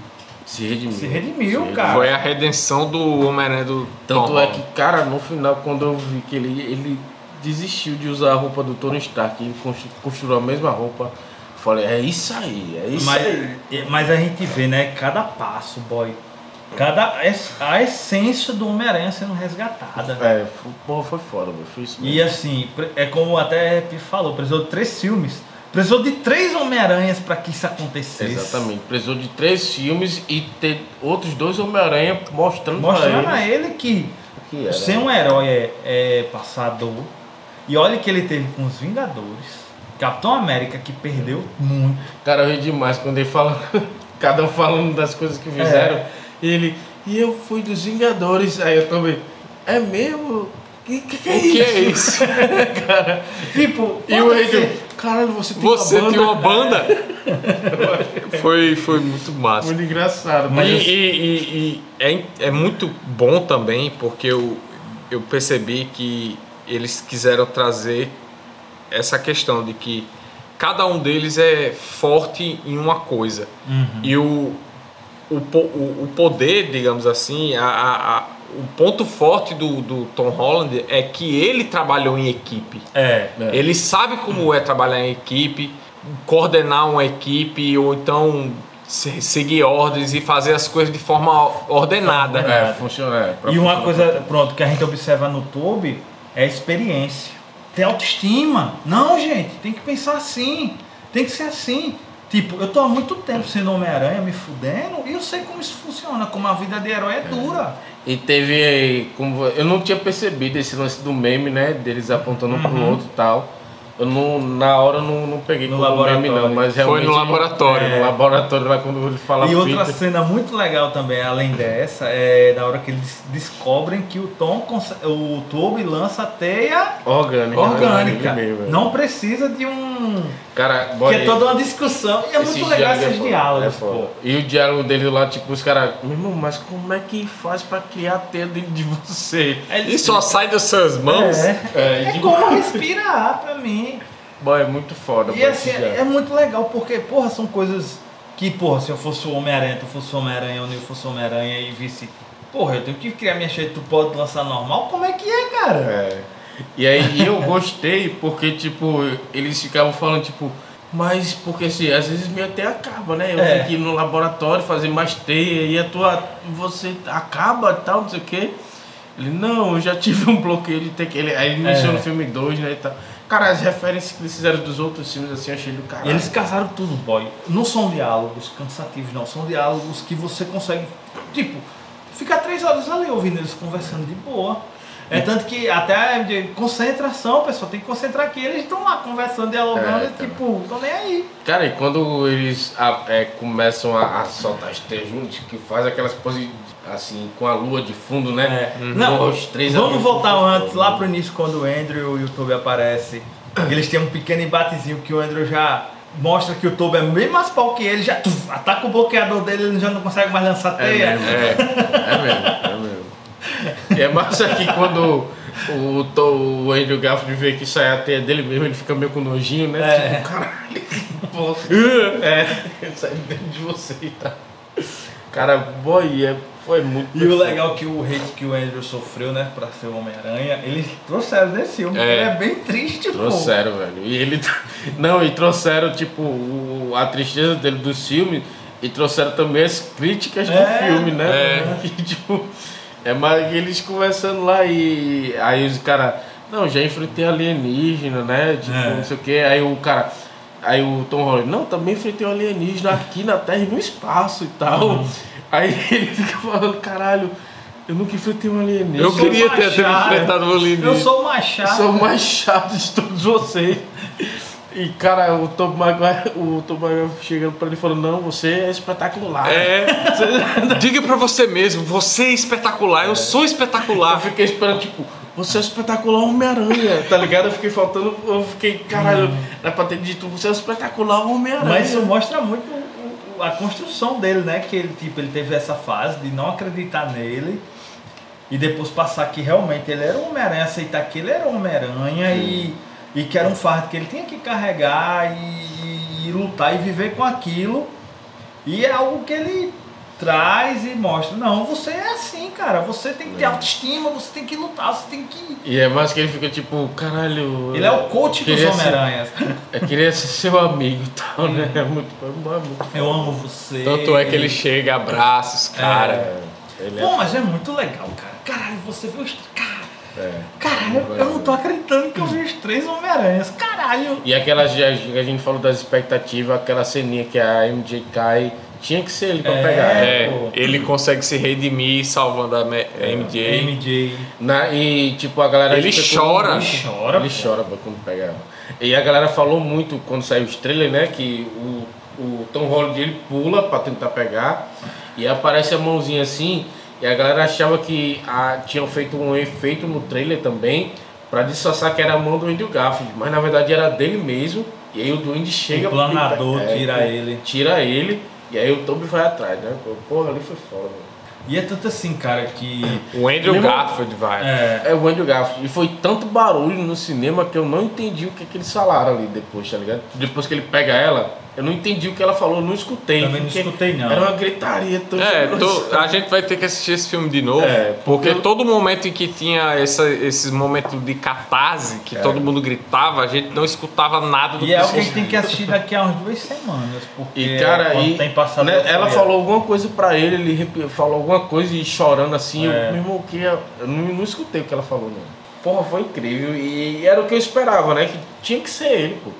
Speaker 1: Se redimiu.
Speaker 2: Se redimiu,
Speaker 1: Se
Speaker 2: cara.
Speaker 3: Foi a redenção do Homem-Aranha do
Speaker 1: Tanto
Speaker 3: Tom
Speaker 1: é que, cara, no final, quando eu vi que ele, ele desistiu de usar a roupa do Tony Stark e constru- construiu a mesma roupa, falei, é isso aí, é isso aí.
Speaker 2: Mas, mas a gente vê, né, cada passo, boy. Cada, a essência do Homem-Aranha sendo resgatada.
Speaker 1: É, porra, foi foda, meu. Foi isso
Speaker 2: E
Speaker 1: mesmo.
Speaker 2: assim, pre- é como até Pi falou, precisou de três filmes. Precisou de três Homem-Aranhas para que isso acontecesse.
Speaker 1: Exatamente. Precisou de três filmes e ter outros dois Homem-Aranha mostrando,
Speaker 2: Mostrando a
Speaker 1: ele
Speaker 2: ele que
Speaker 1: que era.
Speaker 2: ser um herói é, é passador. E olha que ele teve com os Vingadores. Capitão América que perdeu muito.
Speaker 1: Cara, eu ri demais quando ele fala, cada um falando das coisas que fizeram.
Speaker 2: É.
Speaker 1: E ele, e eu fui dos Vingadores. Aí eu também, é mesmo? Que que, que é
Speaker 3: O que é
Speaker 1: isso? cara.
Speaker 2: Tipo,
Speaker 1: E o. Angel, caralho, você tem
Speaker 3: Você
Speaker 1: uma banda.
Speaker 3: tem uma banda? foi, foi muito massa.
Speaker 1: Muito engraçado,
Speaker 3: E,
Speaker 1: mas
Speaker 3: e-
Speaker 1: assim,
Speaker 3: e- e é, é muito bom também, porque eu, eu percebi que eles quiseram trazer essa questão de que cada um deles é forte em uma coisa. E o, o, o, o poder, digamos assim, a, a- a- o ponto forte do, do Tom Holland é que ele trabalhou em equipe.
Speaker 2: É.
Speaker 1: É.
Speaker 3: Ele sabe como é trabalhar em equipe, coordenar uma equipe ou então se- seguir ordens e fazer as coisas de forma ordenada.
Speaker 1: é, funciona. É,
Speaker 2: E uma coisa, pronto, que a gente observa no Toby é a experiência. Ter autoestima. Não, gente, tem que pensar assim. Tem que ser assim. Tipo, eu tô há muito tempo sendo Homem-Aranha, me fudendo, e eu sei como isso funciona, como a vida de herói é dura.
Speaker 1: E teve. Como, eu não tinha percebido esse lance do meme, né? Deles apontando um pro
Speaker 2: Uhum.
Speaker 1: outro e tal. Eu não, na hora eu não, não peguei
Speaker 2: No
Speaker 1: como meme,
Speaker 2: laboratório.
Speaker 1: não, mas
Speaker 3: Foi
Speaker 1: realmente...
Speaker 3: no laboratório.
Speaker 1: No laboratório lá quando ele fala
Speaker 2: E outra
Speaker 1: Peter.
Speaker 2: cena muito legal também, além dessa, é da hora que eles descobrem que o Tom, cons- o Toby lança a teia
Speaker 1: Orgânica.
Speaker 2: orgânica.
Speaker 1: Ele mesmo, é.
Speaker 2: Não precisa de um.
Speaker 1: Cara,
Speaker 2: Que é toda uma discussão. E é
Speaker 1: esse
Speaker 2: muito legal
Speaker 1: diálogo é
Speaker 2: esses
Speaker 1: foda,
Speaker 2: diálogos,
Speaker 1: é
Speaker 2: pô.
Speaker 1: E o diálogo dele lá, tipo, os caras... Meu irmão, mas como é que faz pra criar a teia dentro de você?
Speaker 3: E só sai das suas mãos?
Speaker 2: É,
Speaker 1: É,
Speaker 2: é como respirar pra mim.
Speaker 1: Boy, é muito foda.
Speaker 2: E assim,
Speaker 1: diálogo.
Speaker 2: é muito legal porque, porra, são coisas que, porra, se eu fosse o Homem-Aranha, tu fosse o Homem-Aranha, ou eu fosse o Homem-Aranha e visse, porra, eu tenho que criar minha cheia, tu pode lançar normal? Como é que é, cara?
Speaker 1: É. E aí eu gostei porque, tipo, eles ficavam falando, tipo, mas porque assim, às vezes minha teia acaba, né? Eu
Speaker 2: É.
Speaker 1: tenho que ir no laboratório fazer mais teia e a tua. Você acaba e tal, não sei o quê. Ele, não, eu já tive um bloqueio de ter que. Ele, aí ele mencionou
Speaker 2: É.
Speaker 1: no filme 2, né? E tal. Cara, as referências que eles fizeram dos outros filmes, assim, eu achei do caralho.
Speaker 2: E eles casaram tudo, boy. Não são diálogos cansativos, não. São diálogos que você consegue, tipo, ficar três horas ali ouvindo eles conversando de boa. É tanto que até de concentração, pessoal tem que concentrar aqui. Eles estão lá conversando, dialogando,
Speaker 1: É,
Speaker 2: e, tipo, estão nem aí.
Speaker 1: Cara, e quando eles a- é, começam a, a soltar as teias juntos, que faz aquelas poses assim, com a lua de fundo, né?
Speaker 2: É. Não,
Speaker 1: os três
Speaker 2: vamos voltar antes, lá pro início, quando o Andrew e o Toby aparecem. Eles têm um pequeno embatezinho que o Andrew já mostra que o Toby é bem mais pau que ele, já tuf, ataca o bloqueador dele, ele já não consegue mais lançar
Speaker 1: É
Speaker 2: teia.
Speaker 1: mesmo, é, é mesmo, é mesmo. E é massa que quando o, to- o Andrew Garfield vê que sai a teia dele mesmo, ele fica meio com nojinho, né?
Speaker 2: É.
Speaker 1: Tipo, caralho, que porra. É, sai dentro de você e tal. Cara, boy, é, foi muito.
Speaker 2: E o legal é que o hate que o Andrew sofreu, né, pra ser o Homem-Aranha, eles trouxeram desse filme,
Speaker 3: É.
Speaker 2: ele é bem triste, pô.
Speaker 1: Trouxeram, velho. E ele. Não, e trouxeram, tipo, o- a tristeza dele dos filmes e trouxeram também as críticas do
Speaker 2: É.
Speaker 1: filme, né?
Speaker 3: É.
Speaker 1: Que, tipo, é mais eles conversando lá e. Aí os caras. Não, já enfrentei alienígena, né? Tipo,
Speaker 2: É.
Speaker 1: não sei o que. Aí o cara. Aí o Tom Holland, não, também enfrentei um alienígena aqui na Terra e no espaço e tal.
Speaker 2: Uhum.
Speaker 1: Aí ele fica falando, caralho, eu nunca enfrentei um alienígena.
Speaker 3: Eu
Speaker 2: sou
Speaker 3: queria ter, ter
Speaker 2: machado.
Speaker 3: enfrentado o alienígena.
Speaker 2: Eu sou o
Speaker 1: Eu
Speaker 2: Machado.
Speaker 1: sou o mais chato de todos vocês. E, cara, o Tom Maguire, o Tom Maguire chegando pra ele e falando, não, você é espetacular.
Speaker 3: É. Diga pra você mesmo, você é espetacular, eu sou
Speaker 1: Eu
Speaker 3: espetacular.
Speaker 1: fiquei esperando, tipo, você é o espetacular Homem-Aranha, tá ligado? Eu fiquei faltando, eu fiquei, caralho, era pra ter dito, você é o espetacular Homem-Aranha.
Speaker 2: Mas isso mostra muito a construção dele, né? Que ele, tipo, ele teve essa fase de não acreditar nele e depois passar que realmente ele era um Homem-Aranha, aceitar que ele era um Homem-Aranha e, e que era um fardo que ele tinha que carregar e, e lutar e viver com aquilo. E é algo que ele traz e mostra. Não, você é assim, cara. Você tem que ter autoestima, você tem que lutar, você tem que.
Speaker 1: E é mais que ele fica, tipo, caralho...
Speaker 2: Ele é o coach dos Homem-Aranhas.
Speaker 1: Eu queria ser seu amigo e tal, né? É muito, é muito
Speaker 2: Eu amo você.
Speaker 3: Tanto é que ele chega, abraça os caras.
Speaker 1: É, é
Speaker 2: Pô, mas é muito legal, cara. Caralho, você viu os. Cara,
Speaker 1: É.
Speaker 2: caralho, eu não tô acreditando que eu vi os três Homem-Aranhas. Caralho.
Speaker 1: E aquelas que a gente falou das expectativas, aquela ceninha que a MJ cai, tinha que ser ele pra
Speaker 2: É.
Speaker 1: pegar.
Speaker 3: É,
Speaker 2: pô.
Speaker 3: ele consegue se redimir salvando a Me- a MJ.
Speaker 2: MJ.
Speaker 1: Na, e tipo, a galera.
Speaker 3: Ele chora.
Speaker 1: muito.
Speaker 2: Ele chora,
Speaker 1: Ele
Speaker 2: pô.
Speaker 1: chora pô, quando pega ela. E a galera falou muito quando saiu os trailers, né? Que o, o Tom Holland ele pula pra tentar pegar e aparece a mãozinha assim. E a galera achava que ah, tinham feito um efeito no trailer também pra disfarçar que era a mão do Andrew Garfield, mas na verdade era dele mesmo. E aí o Duende chega
Speaker 2: O planador
Speaker 1: é,
Speaker 2: tira ele.
Speaker 1: Tira ele. E aí o Toby vai atrás, né? Pô, Porra, ali foi foda, mano.
Speaker 2: E é tanto assim, cara, que.
Speaker 3: O Andrew
Speaker 1: Mesmo-
Speaker 3: Garfield vai.
Speaker 2: É.
Speaker 1: É o Andrew Garfield. E foi tanto barulho no cinema que eu não entendi o que, que eles falaram ali depois, tá ligado? Depois que ele pega ela, eu não entendi o que ela falou, eu não escutei.
Speaker 2: Também não escutei, não.
Speaker 1: Era uma gritaria tão
Speaker 3: É, to- a gente vai ter que assistir esse filme de novo,
Speaker 1: É,
Speaker 3: porque
Speaker 1: porque-
Speaker 3: todo momento em que tinha essa, esses momentos de catarse, que todo mundo gritava, a gente não escutava nada do
Speaker 2: E é o que a
Speaker 3: que
Speaker 2: gente tem que assistir daqui a umas duas semanas. Porque
Speaker 1: E cara,
Speaker 2: quando
Speaker 1: e,
Speaker 2: tem passado
Speaker 1: né, ela falou alguma coisa pra ele, ele falou alguma coisa e chorando assim.
Speaker 2: É.
Speaker 1: Eu, meu irmão, eu queria. Eu não, não escutei o que ela falou, não. Porra, foi incrível. E era o que eu esperava, né? Que tinha que ser ele, pô.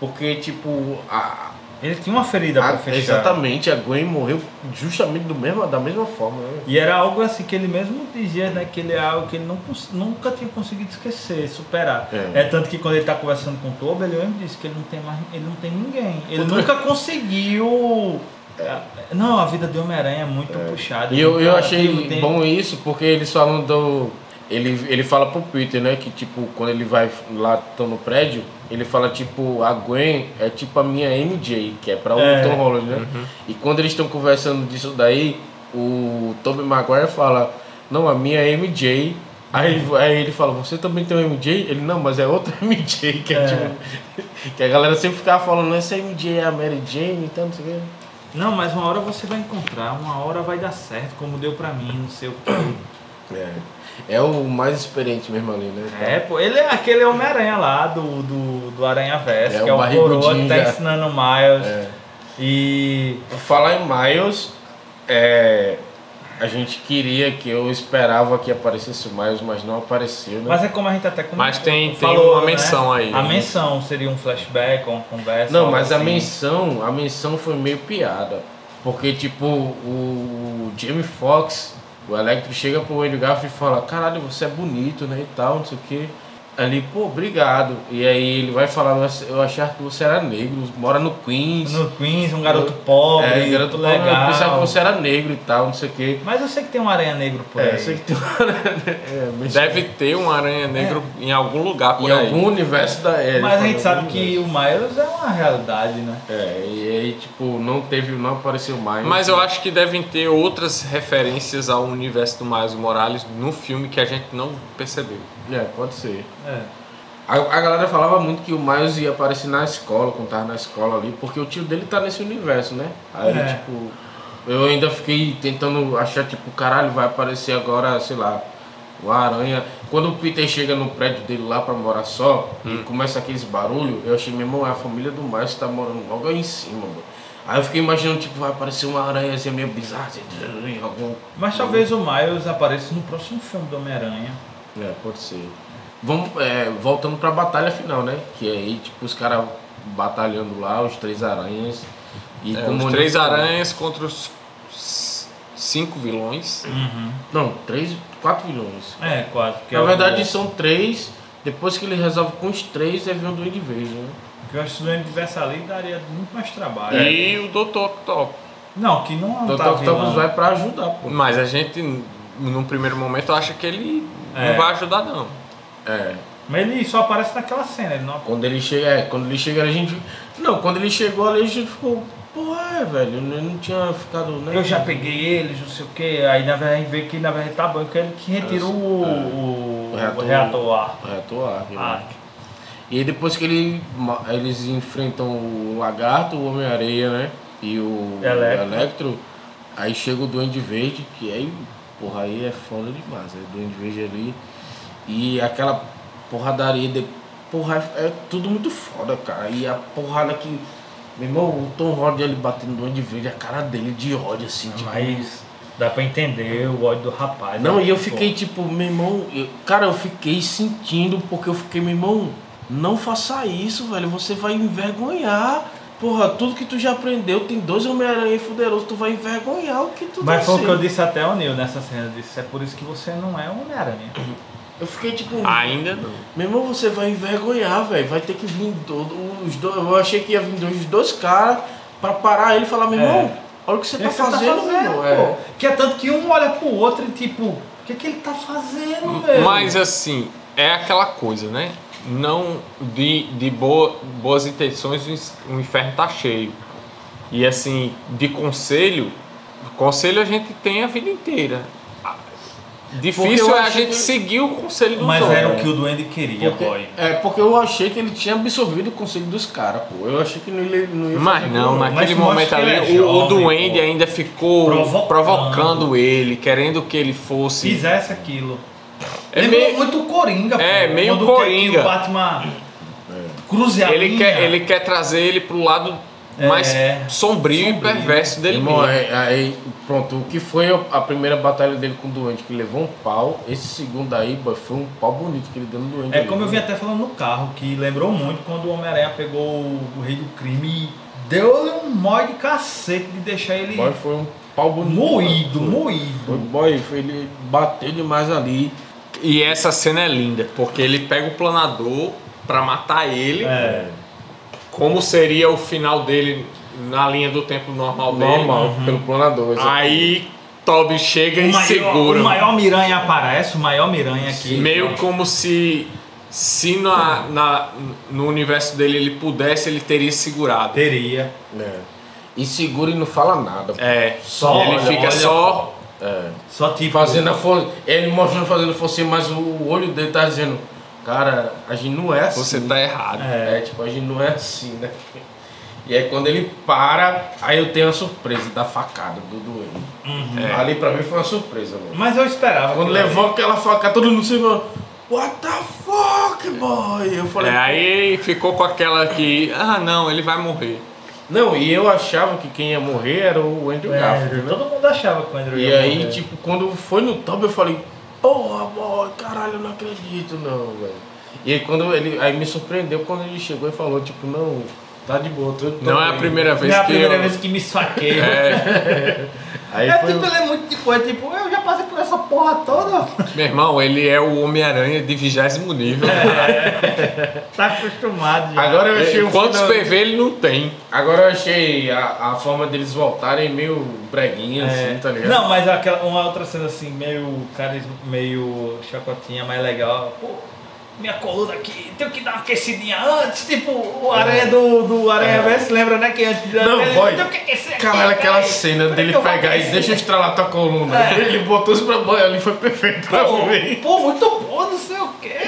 Speaker 1: Porque, tipo, a,
Speaker 2: Ele tinha uma ferida pra
Speaker 1: Ah,
Speaker 2: fechar.
Speaker 1: exatamente, a Gwen morreu justamente do mesmo, da mesma forma. Né?
Speaker 2: E era algo assim que ele mesmo dizia, né? Que ele é algo que ele não, nunca tinha conseguido esquecer, superar.
Speaker 1: É.
Speaker 2: É. tanto que quando ele tá conversando com o Toby, ele mesmo disse que ele não tem mais. Ele não tem ninguém. Ele nunca conseguiu. é, Não, a vida de Homem-Aranha é muito puxada.
Speaker 1: E eu, eu achei
Speaker 2: tem-
Speaker 1: bom isso porque eles falam do. Ele, ele fala pro Peter, né? Que tipo, quando ele vai lá tão no prédio, ele fala tipo, a Gwen é tipo a minha MJ, que é pra o
Speaker 2: É.
Speaker 1: Tom Holland, né? E quando eles estão conversando disso daí, o Tobey Maguire fala, não, a minha é MJ. Aí, aí ele fala, você também tem um MJ? Ele, não, mas é outra MJ, que é,
Speaker 2: É.
Speaker 1: tipo. Que a galera sempre ficava falando, essa MJ é a Mary Jane, então não sei o quê.
Speaker 2: Não, mas uma hora você vai encontrar, uma hora vai dar certo, como deu pra mim, não sei o que.
Speaker 1: É. É o mais experiente mesmo ali, né?
Speaker 2: É, pô, ele é aquele Homem-Aranha lá do, do, do Aranha Verso,
Speaker 1: É,
Speaker 2: que
Speaker 1: o
Speaker 2: é o coroa que tá ensinando o Miles.
Speaker 1: É.
Speaker 2: E.
Speaker 1: Por falar em Miles, é, a gente queria que eu esperava que aparecesse o Miles, mas não apareceu, né?
Speaker 2: Mas é como a gente até comentou,
Speaker 3: Mas tem- tem
Speaker 2: falou,
Speaker 3: uma
Speaker 2: né?
Speaker 3: menção aí.
Speaker 2: A menção seria um flashback, uma conversa.
Speaker 1: não, mas a
Speaker 2: assim.
Speaker 1: menção, a menção foi meio piada. Porque, tipo, o Jamie Foxx, o Electro chega pro Andrew Garfield e fala, caralho, você é bonito, né, e tal, não sei o que. Ali, pô, obrigado. E aí ele vai falar, eu achava que você era negro, mora no Queens.
Speaker 2: No Queens, um garoto pobre,
Speaker 1: é, garoto pobre, eu
Speaker 2: legal.
Speaker 1: pensava que você era negro e tal, não sei o que.
Speaker 2: Mas eu sei que tem um aranha negro por
Speaker 1: É,
Speaker 2: aí.
Speaker 1: sei que tem uma... é, mas-
Speaker 3: Deve ter um aranha negro em algum lugar por
Speaker 1: em
Speaker 3: aí.
Speaker 1: algum universo da é, ele
Speaker 2: Mas a gente sabe
Speaker 1: algum
Speaker 2: que
Speaker 1: universo.
Speaker 2: o Miles é uma realidade, né?
Speaker 1: É, e aí, tipo, não teve, não apareceu mais.
Speaker 3: Mas eu acho que devem ter outras referências ao universo do Miles Morales no filme que a gente não percebeu.
Speaker 1: É, pode ser.
Speaker 2: É.
Speaker 1: A, a galera falava muito que o Miles ia aparecer na escola, quando tava na escola ali, porque o tio dele tá nesse universo, né? Aí,
Speaker 2: É.
Speaker 1: tipo, eu ainda fiquei tentando achar, tipo, caralho, vai aparecer agora, sei lá, o Aranha. Quando o Peter chega no prédio dele lá pra morar só, e começa aqueles barulhos, eu achei, meu irmão, é a família do Miles tá morando logo aí em cima, mano. Aí eu fiquei imaginando, tipo, vai aparecer uma aranha assim, meio bizarra, assim, algum...
Speaker 2: Mas talvez o Miles apareça no próximo filme do Homem-Aranha.
Speaker 1: É, pode ser. Vamos, é, voltando pra batalha final, né? Que aí, tipo, os caras batalhando lá, os três aranhas. E
Speaker 3: É,
Speaker 1: como
Speaker 3: os três aranhas contra os cinco vilões.
Speaker 1: Não, três, quatro vilões.
Speaker 2: É, quatro. Que
Speaker 1: Na
Speaker 2: é
Speaker 1: verdade
Speaker 2: o,
Speaker 1: são três. Depois que ele resolve com os três, aí vem o Duende Verde, né?
Speaker 2: que eu acho que se o Duende tivesse ali daria muito mais trabalho.
Speaker 3: E o Dr. Octopus.
Speaker 2: Não, que não
Speaker 1: O
Speaker 2: tá
Speaker 1: Dr. Octopus vai pra ajudar, pô.
Speaker 3: Mas a gente, num primeiro momento, acha que ele
Speaker 2: É.
Speaker 3: não vai ajudar, não.
Speaker 1: É.
Speaker 2: Mas ele só aparece naquela cena, ele não
Speaker 1: Quando ele chega, é, quando ele chega, a gente. Não, quando ele chegou ali, a gente ficou. Porra, é, velho. Eu não tinha ficado. Né?
Speaker 2: Eu já peguei eles, não sei o que, aí na verdade a gente vê que na verdade tá bom, que ele que retira o, o,
Speaker 1: O
Speaker 2: o
Speaker 1: reator-
Speaker 2: reator, ar.
Speaker 1: É. E aí depois que ele, eles enfrentam o Lagarto, o Homem-Areia, né? E o
Speaker 2: Electro.
Speaker 1: Electro, aí chega o Duende Verde, que aí, porra, aí é foda demais. É Duende Verde ali. E aquela porradaria de. Porra, é, tudo muito foda, cara. E a porrada que. Meu irmão, o Tom Holland ele batendo Duende Verde, a cara dele de ódio, assim, tipo.
Speaker 2: Mas dá pra entender o ódio do rapaz.
Speaker 1: Não,
Speaker 2: né?
Speaker 1: e eu fiquei tipo, meu irmão, eu- cara, eu fiquei sentindo, porque eu fiquei, meu irmão, não faça isso, velho, você vai envergonhar. Porra, tudo que tu já aprendeu, tem dois Homem-Aranha fuderosos, tu vai envergonhar o que tu
Speaker 2: Mas
Speaker 1: tá
Speaker 2: foi o que eu disse até ao Neil nessa cena. Eu disse, é por isso que você não é um Homem-Aranha.
Speaker 1: Eu fiquei tipo,
Speaker 3: Ainda não.
Speaker 1: meu irmão, você vai envergonhar, velho, vai ter que vir todo, os dois, eu achei que ia vir dois, os dois caras pra parar ele e falar, meu
Speaker 2: É.
Speaker 1: irmão, olha o que você
Speaker 2: O
Speaker 1: tá
Speaker 2: que você
Speaker 1: fazendo, meu irmão.
Speaker 2: pô?
Speaker 1: É.
Speaker 2: Que é tanto que um olha pro outro e tipo, o que, que ele tá fazendo, meu?
Speaker 3: Mas assim, é aquela coisa, né? Não de, de boa, boas intenções, o o inferno tá cheio. E assim, de conselho, conselho a gente tem a vida inteira. Difícil é a gente
Speaker 1: que-
Speaker 3: seguir o conselho dos
Speaker 2: Mas
Speaker 3: outros.
Speaker 2: era o que o Duende queria,
Speaker 1: Porque,
Speaker 2: boy.
Speaker 1: é, porque eu achei que ele tinha absorvido o conselho dos caras, pô. Eu achei que não ia, não ia
Speaker 3: Mas não, naquele
Speaker 2: Mas
Speaker 3: momento ali,
Speaker 2: ele é
Speaker 3: o, o
Speaker 2: jovem,
Speaker 3: Duende
Speaker 2: pô.
Speaker 3: ainda ficou
Speaker 2: Provocando.
Speaker 3: provocando. ele, querendo que ele fosse.
Speaker 2: Fizesse aquilo.
Speaker 3: É
Speaker 2: Lembrou
Speaker 3: meio-
Speaker 2: muito o Coringa,
Speaker 3: É,
Speaker 2: pô.
Speaker 3: meio
Speaker 2: Quando quer que
Speaker 3: Coringa.
Speaker 2: O Batman cruze a
Speaker 3: Ele
Speaker 2: linha.
Speaker 3: quer, ele quer trazer ele pro lado
Speaker 2: É,
Speaker 3: mais sombrio, e
Speaker 2: sombrio.
Speaker 3: perverso dele
Speaker 1: Irmão,
Speaker 3: mesmo.
Speaker 1: aí, aí, pronto, o que foi a primeira batalha dele com o Duende, que levou um pau, esse segundo aí, boy, foi um pau bonito que ele deu no Duende.
Speaker 2: É
Speaker 1: ali,
Speaker 2: como eu
Speaker 1: né?
Speaker 2: vim até falando no carro, que lembrou muito quando o Homem-Aranha pegou o, Rei do Crime e deu-lhe um mó de cacete de deixar ele
Speaker 1: Boy foi um pau bonito.
Speaker 2: moído, moído.
Speaker 1: Foi boy, foi, ele bateu demais ali.
Speaker 3: E essa cena é linda, porque ele pega o planador pra matar ele,
Speaker 2: É.
Speaker 3: como seria o final dele na linha do tempo normal dele.
Speaker 1: Normal, pelo planador. exatamente.
Speaker 3: Aí Toby chega
Speaker 2: O
Speaker 3: e
Speaker 2: maior,
Speaker 3: segura.
Speaker 2: o maior miranha aparece, o maior miranha aqui.
Speaker 3: Meio como se se na, na- no universo dele ele pudesse, ele teria segurado.
Speaker 2: Teria.
Speaker 1: É. E segura e não fala nada.
Speaker 3: É,
Speaker 2: Só
Speaker 3: ele
Speaker 2: olha,
Speaker 3: fica
Speaker 2: olha,
Speaker 3: só.
Speaker 1: É.
Speaker 2: Só tipo.
Speaker 1: Fazendo a fo... Ele mostrando fazendo focinho, mas o olho dele tá dizendo, cara, a gente não é assim.
Speaker 3: Você tá errado.
Speaker 1: É, tipo, a gente não é assim, né? E aí quando ele para, aí eu tenho a surpresa da facada do Duane.
Speaker 3: É.
Speaker 1: Ali pra mim foi uma surpresa, mano.
Speaker 2: Mas eu esperava.
Speaker 1: Quando levou aquela facada, todo mundo se falou, What the fuck, boy? Eu falei,
Speaker 3: É, aí ficou com aquela que, ah não, ele vai morrer.
Speaker 1: Não, e eu achava que quem ia morrer era o Andrew
Speaker 2: É,
Speaker 1: Garfield, né?
Speaker 2: todo mundo achava que o Andrew
Speaker 1: E
Speaker 2: ia
Speaker 1: aí,
Speaker 2: morrer.
Speaker 1: tipo, quando foi no top, eu falei, porra, boy, caralho, eu não acredito, não, velho. E aí, quando ele, aí me surpreendeu quando ele chegou e falou, tipo, não, tá de boa, tudo
Speaker 3: Não é a
Speaker 1: bem.
Speaker 3: primeira vez
Speaker 2: Não é a
Speaker 3: que
Speaker 2: primeira
Speaker 3: eu...
Speaker 2: vez que me esfaqueia.
Speaker 1: Aí
Speaker 2: É,
Speaker 1: foi,
Speaker 2: tipo, ele é muito tipo, é tipo, eu já passei por essa porra toda.
Speaker 3: Meu irmão, ele é o Homem-Aranha de vigésimo nível.
Speaker 2: Tá acostumado já.
Speaker 1: Agora eu achei um
Speaker 3: Quantos
Speaker 1: final-
Speaker 3: PV ele não tem?
Speaker 1: Agora eu achei a, a forma deles voltarem meio breguinha, assim, tá ligado?
Speaker 2: É. Não, mas aquela, uma outra cena assim, meio carisma, meio chacotinha, mais legal. Pô, minha coluna aqui, tenho que dar uma aquecidinha antes, tipo o aranha do, do Aranha Verso, lembra, né? Que antes
Speaker 1: É. Não,
Speaker 2: ele,
Speaker 1: boy.
Speaker 2: tenho que aquecer aqui,
Speaker 1: aquela
Speaker 2: peraí.
Speaker 1: cena
Speaker 2: Peraí
Speaker 1: dele pegar e deixa eu estralar tua coluna.
Speaker 2: É.
Speaker 1: Ele botou isso pra boia ali, foi perfeito pra
Speaker 2: Pô,
Speaker 1: mim.
Speaker 2: pô, muito bom, não sei o quê.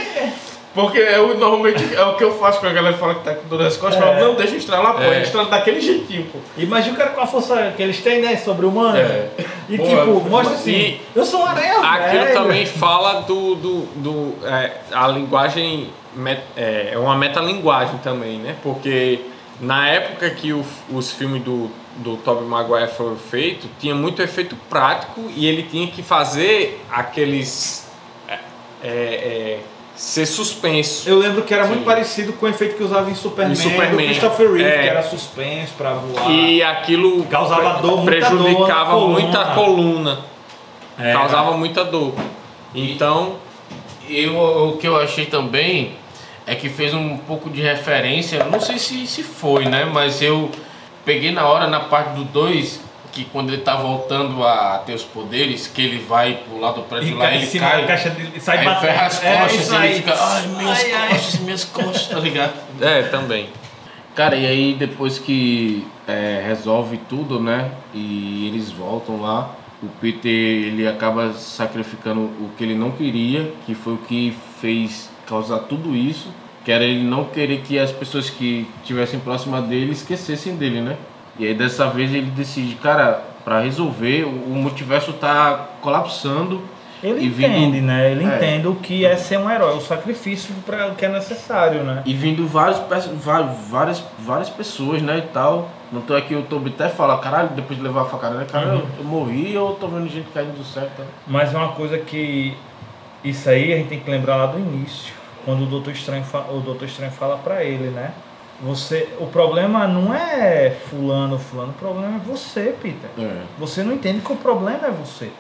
Speaker 1: Porque eu, normalmente é o que eu faço quando a galera fala que tá com dor nas costas. Eu
Speaker 2: É.
Speaker 1: falo, não, deixa eu estralar, pô.
Speaker 3: É.
Speaker 1: Ele estrala daquele jeitinho, pô.
Speaker 2: Imagina o cara com a força que eles têm, né? Sobre-humana.
Speaker 1: É.
Speaker 2: E tipo, mostra assim,
Speaker 3: E
Speaker 2: eu sou um aranha
Speaker 3: Aquilo
Speaker 2: velho.
Speaker 3: também fala do. do, do é, a linguagem. met- É é uma metalinguagem também, né? Porque na época que o- os filmes do, do Tobey Maguire foram feitos, tinha muito efeito prático e ele tinha que fazer aqueles. é, é, é, ser suspenso.
Speaker 2: Eu lembro que era muito
Speaker 3: Sim.
Speaker 2: parecido com o efeito que usava em Superman,
Speaker 3: Em Superman,
Speaker 2: do Christopher Reeve,
Speaker 3: é.
Speaker 2: que era suspenso pra voar.
Speaker 3: E aquilo
Speaker 2: Causava dor, muita
Speaker 3: prejudicava
Speaker 2: dor na
Speaker 3: muito a coluna.
Speaker 2: É,
Speaker 3: causava muita dor. Então,
Speaker 1: Eu, o que eu achei também é que fez um pouco de referência, não sei se, se foi, né? Mas eu peguei na hora, na parte do 2, que quando ele tá voltando a ter os poderes, que ele vai pro lado do prédio
Speaker 2: E
Speaker 1: lá, ele
Speaker 2: cima
Speaker 1: cai,
Speaker 2: da caixa dele, sai
Speaker 1: aí
Speaker 2: batendo.
Speaker 1: ferra as
Speaker 2: É,
Speaker 1: costas e ele fica, ai, minhas
Speaker 2: Ai, ai.
Speaker 1: costas, minhas costas, tá ligado?
Speaker 3: é, também.
Speaker 1: Cara, e aí depois que é, resolve tudo, né? E eles voltam lá, o Peter ele acaba sacrificando o que ele não queria, que foi o que fez causar tudo isso, que era ele não querer que as pessoas que estivessem próximas dele esquecessem dele, né? E aí dessa vez ele decide, cara, pra resolver, o multiverso tá colapsando.
Speaker 2: Ele
Speaker 1: e vindo-
Speaker 2: entende, né? Ele
Speaker 1: É.
Speaker 2: entende o que é ser um herói, o sacrifício para o que é necessário, né?
Speaker 1: E vindo vários, várias, várias pessoas, né, e tal. Não tô aqui, o Toby até fala, caralho, depois de levar a facada, né, cara, eu, eu morri eu tô vendo gente caindo do céu, tá?
Speaker 2: Mas é uma coisa que isso aí a gente tem que lembrar lá do início, quando o Doutor Estranho, o Doutor Estranho fala pra ele, né? Você, o problema não é fulano, fulano, o problema é você, Peter.
Speaker 1: É,
Speaker 2: Você não entende que o problema é você.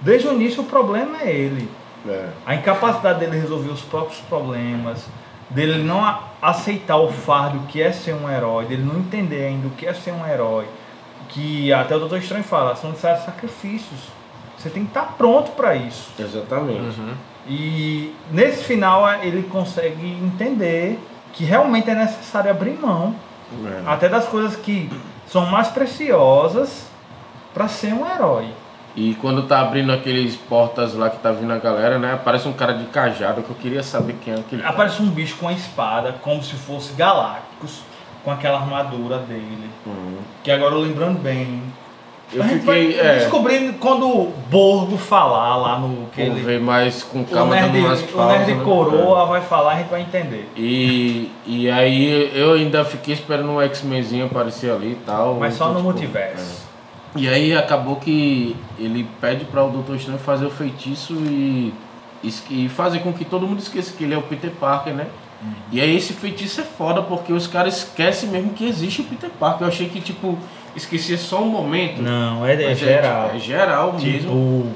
Speaker 2: Desde o início o problema é ele.
Speaker 1: é.
Speaker 2: A incapacidade dele resolver os próprios problemas, dele não aceitar o fardo que é ser um herói, dele não entender ainda o que é ser um herói, que até o Doutor Estranho fala, são necessários sacrifícios. Você tem que estar pronto para isso.
Speaker 1: Exatamente.
Speaker 2: E nesse final ele consegue entender que realmente é necessário abrir mão
Speaker 1: É.
Speaker 2: até das coisas que são mais preciosas para ser um herói.
Speaker 1: E quando tá abrindo aqueles portas lá que tá vindo a galera, né, aparece um cara de cajado que eu queria saber quem é aquele.
Speaker 2: Aparece um bicho com a espada, como se fosse Galácticos, com aquela armadura dele.
Speaker 1: Uhum.
Speaker 2: Que agora eu lembrando bem.
Speaker 1: Eu
Speaker 2: a gente
Speaker 1: fiquei,
Speaker 2: vai
Speaker 1: é,
Speaker 2: descobrindo quando o Borgo falar lá no que ele.
Speaker 1: ver mais com
Speaker 2: O
Speaker 1: calma, dando umas
Speaker 2: o
Speaker 1: pausas.
Speaker 2: nerd
Speaker 1: né?
Speaker 2: coroa vai falar, a gente vai entender.
Speaker 1: E, e aí eu ainda fiquei esperando um X-Menzinho aparecer ali e tal.
Speaker 2: Mas só
Speaker 1: então,
Speaker 2: no
Speaker 1: tipo,
Speaker 2: multiverso.
Speaker 1: é. E aí acabou que ele pede para o Doutor Estranho fazer o feitiço e, e fazer com que todo mundo esqueça que ele é o Peter Parker, né? E aí esse feitiço é foda porque os caras esquecem mesmo que existe o Peter Parker. Eu achei que, tipo, esquecia só um momento.
Speaker 2: Não, é, é geral.
Speaker 1: É, geral mesmo.
Speaker 2: Tipo,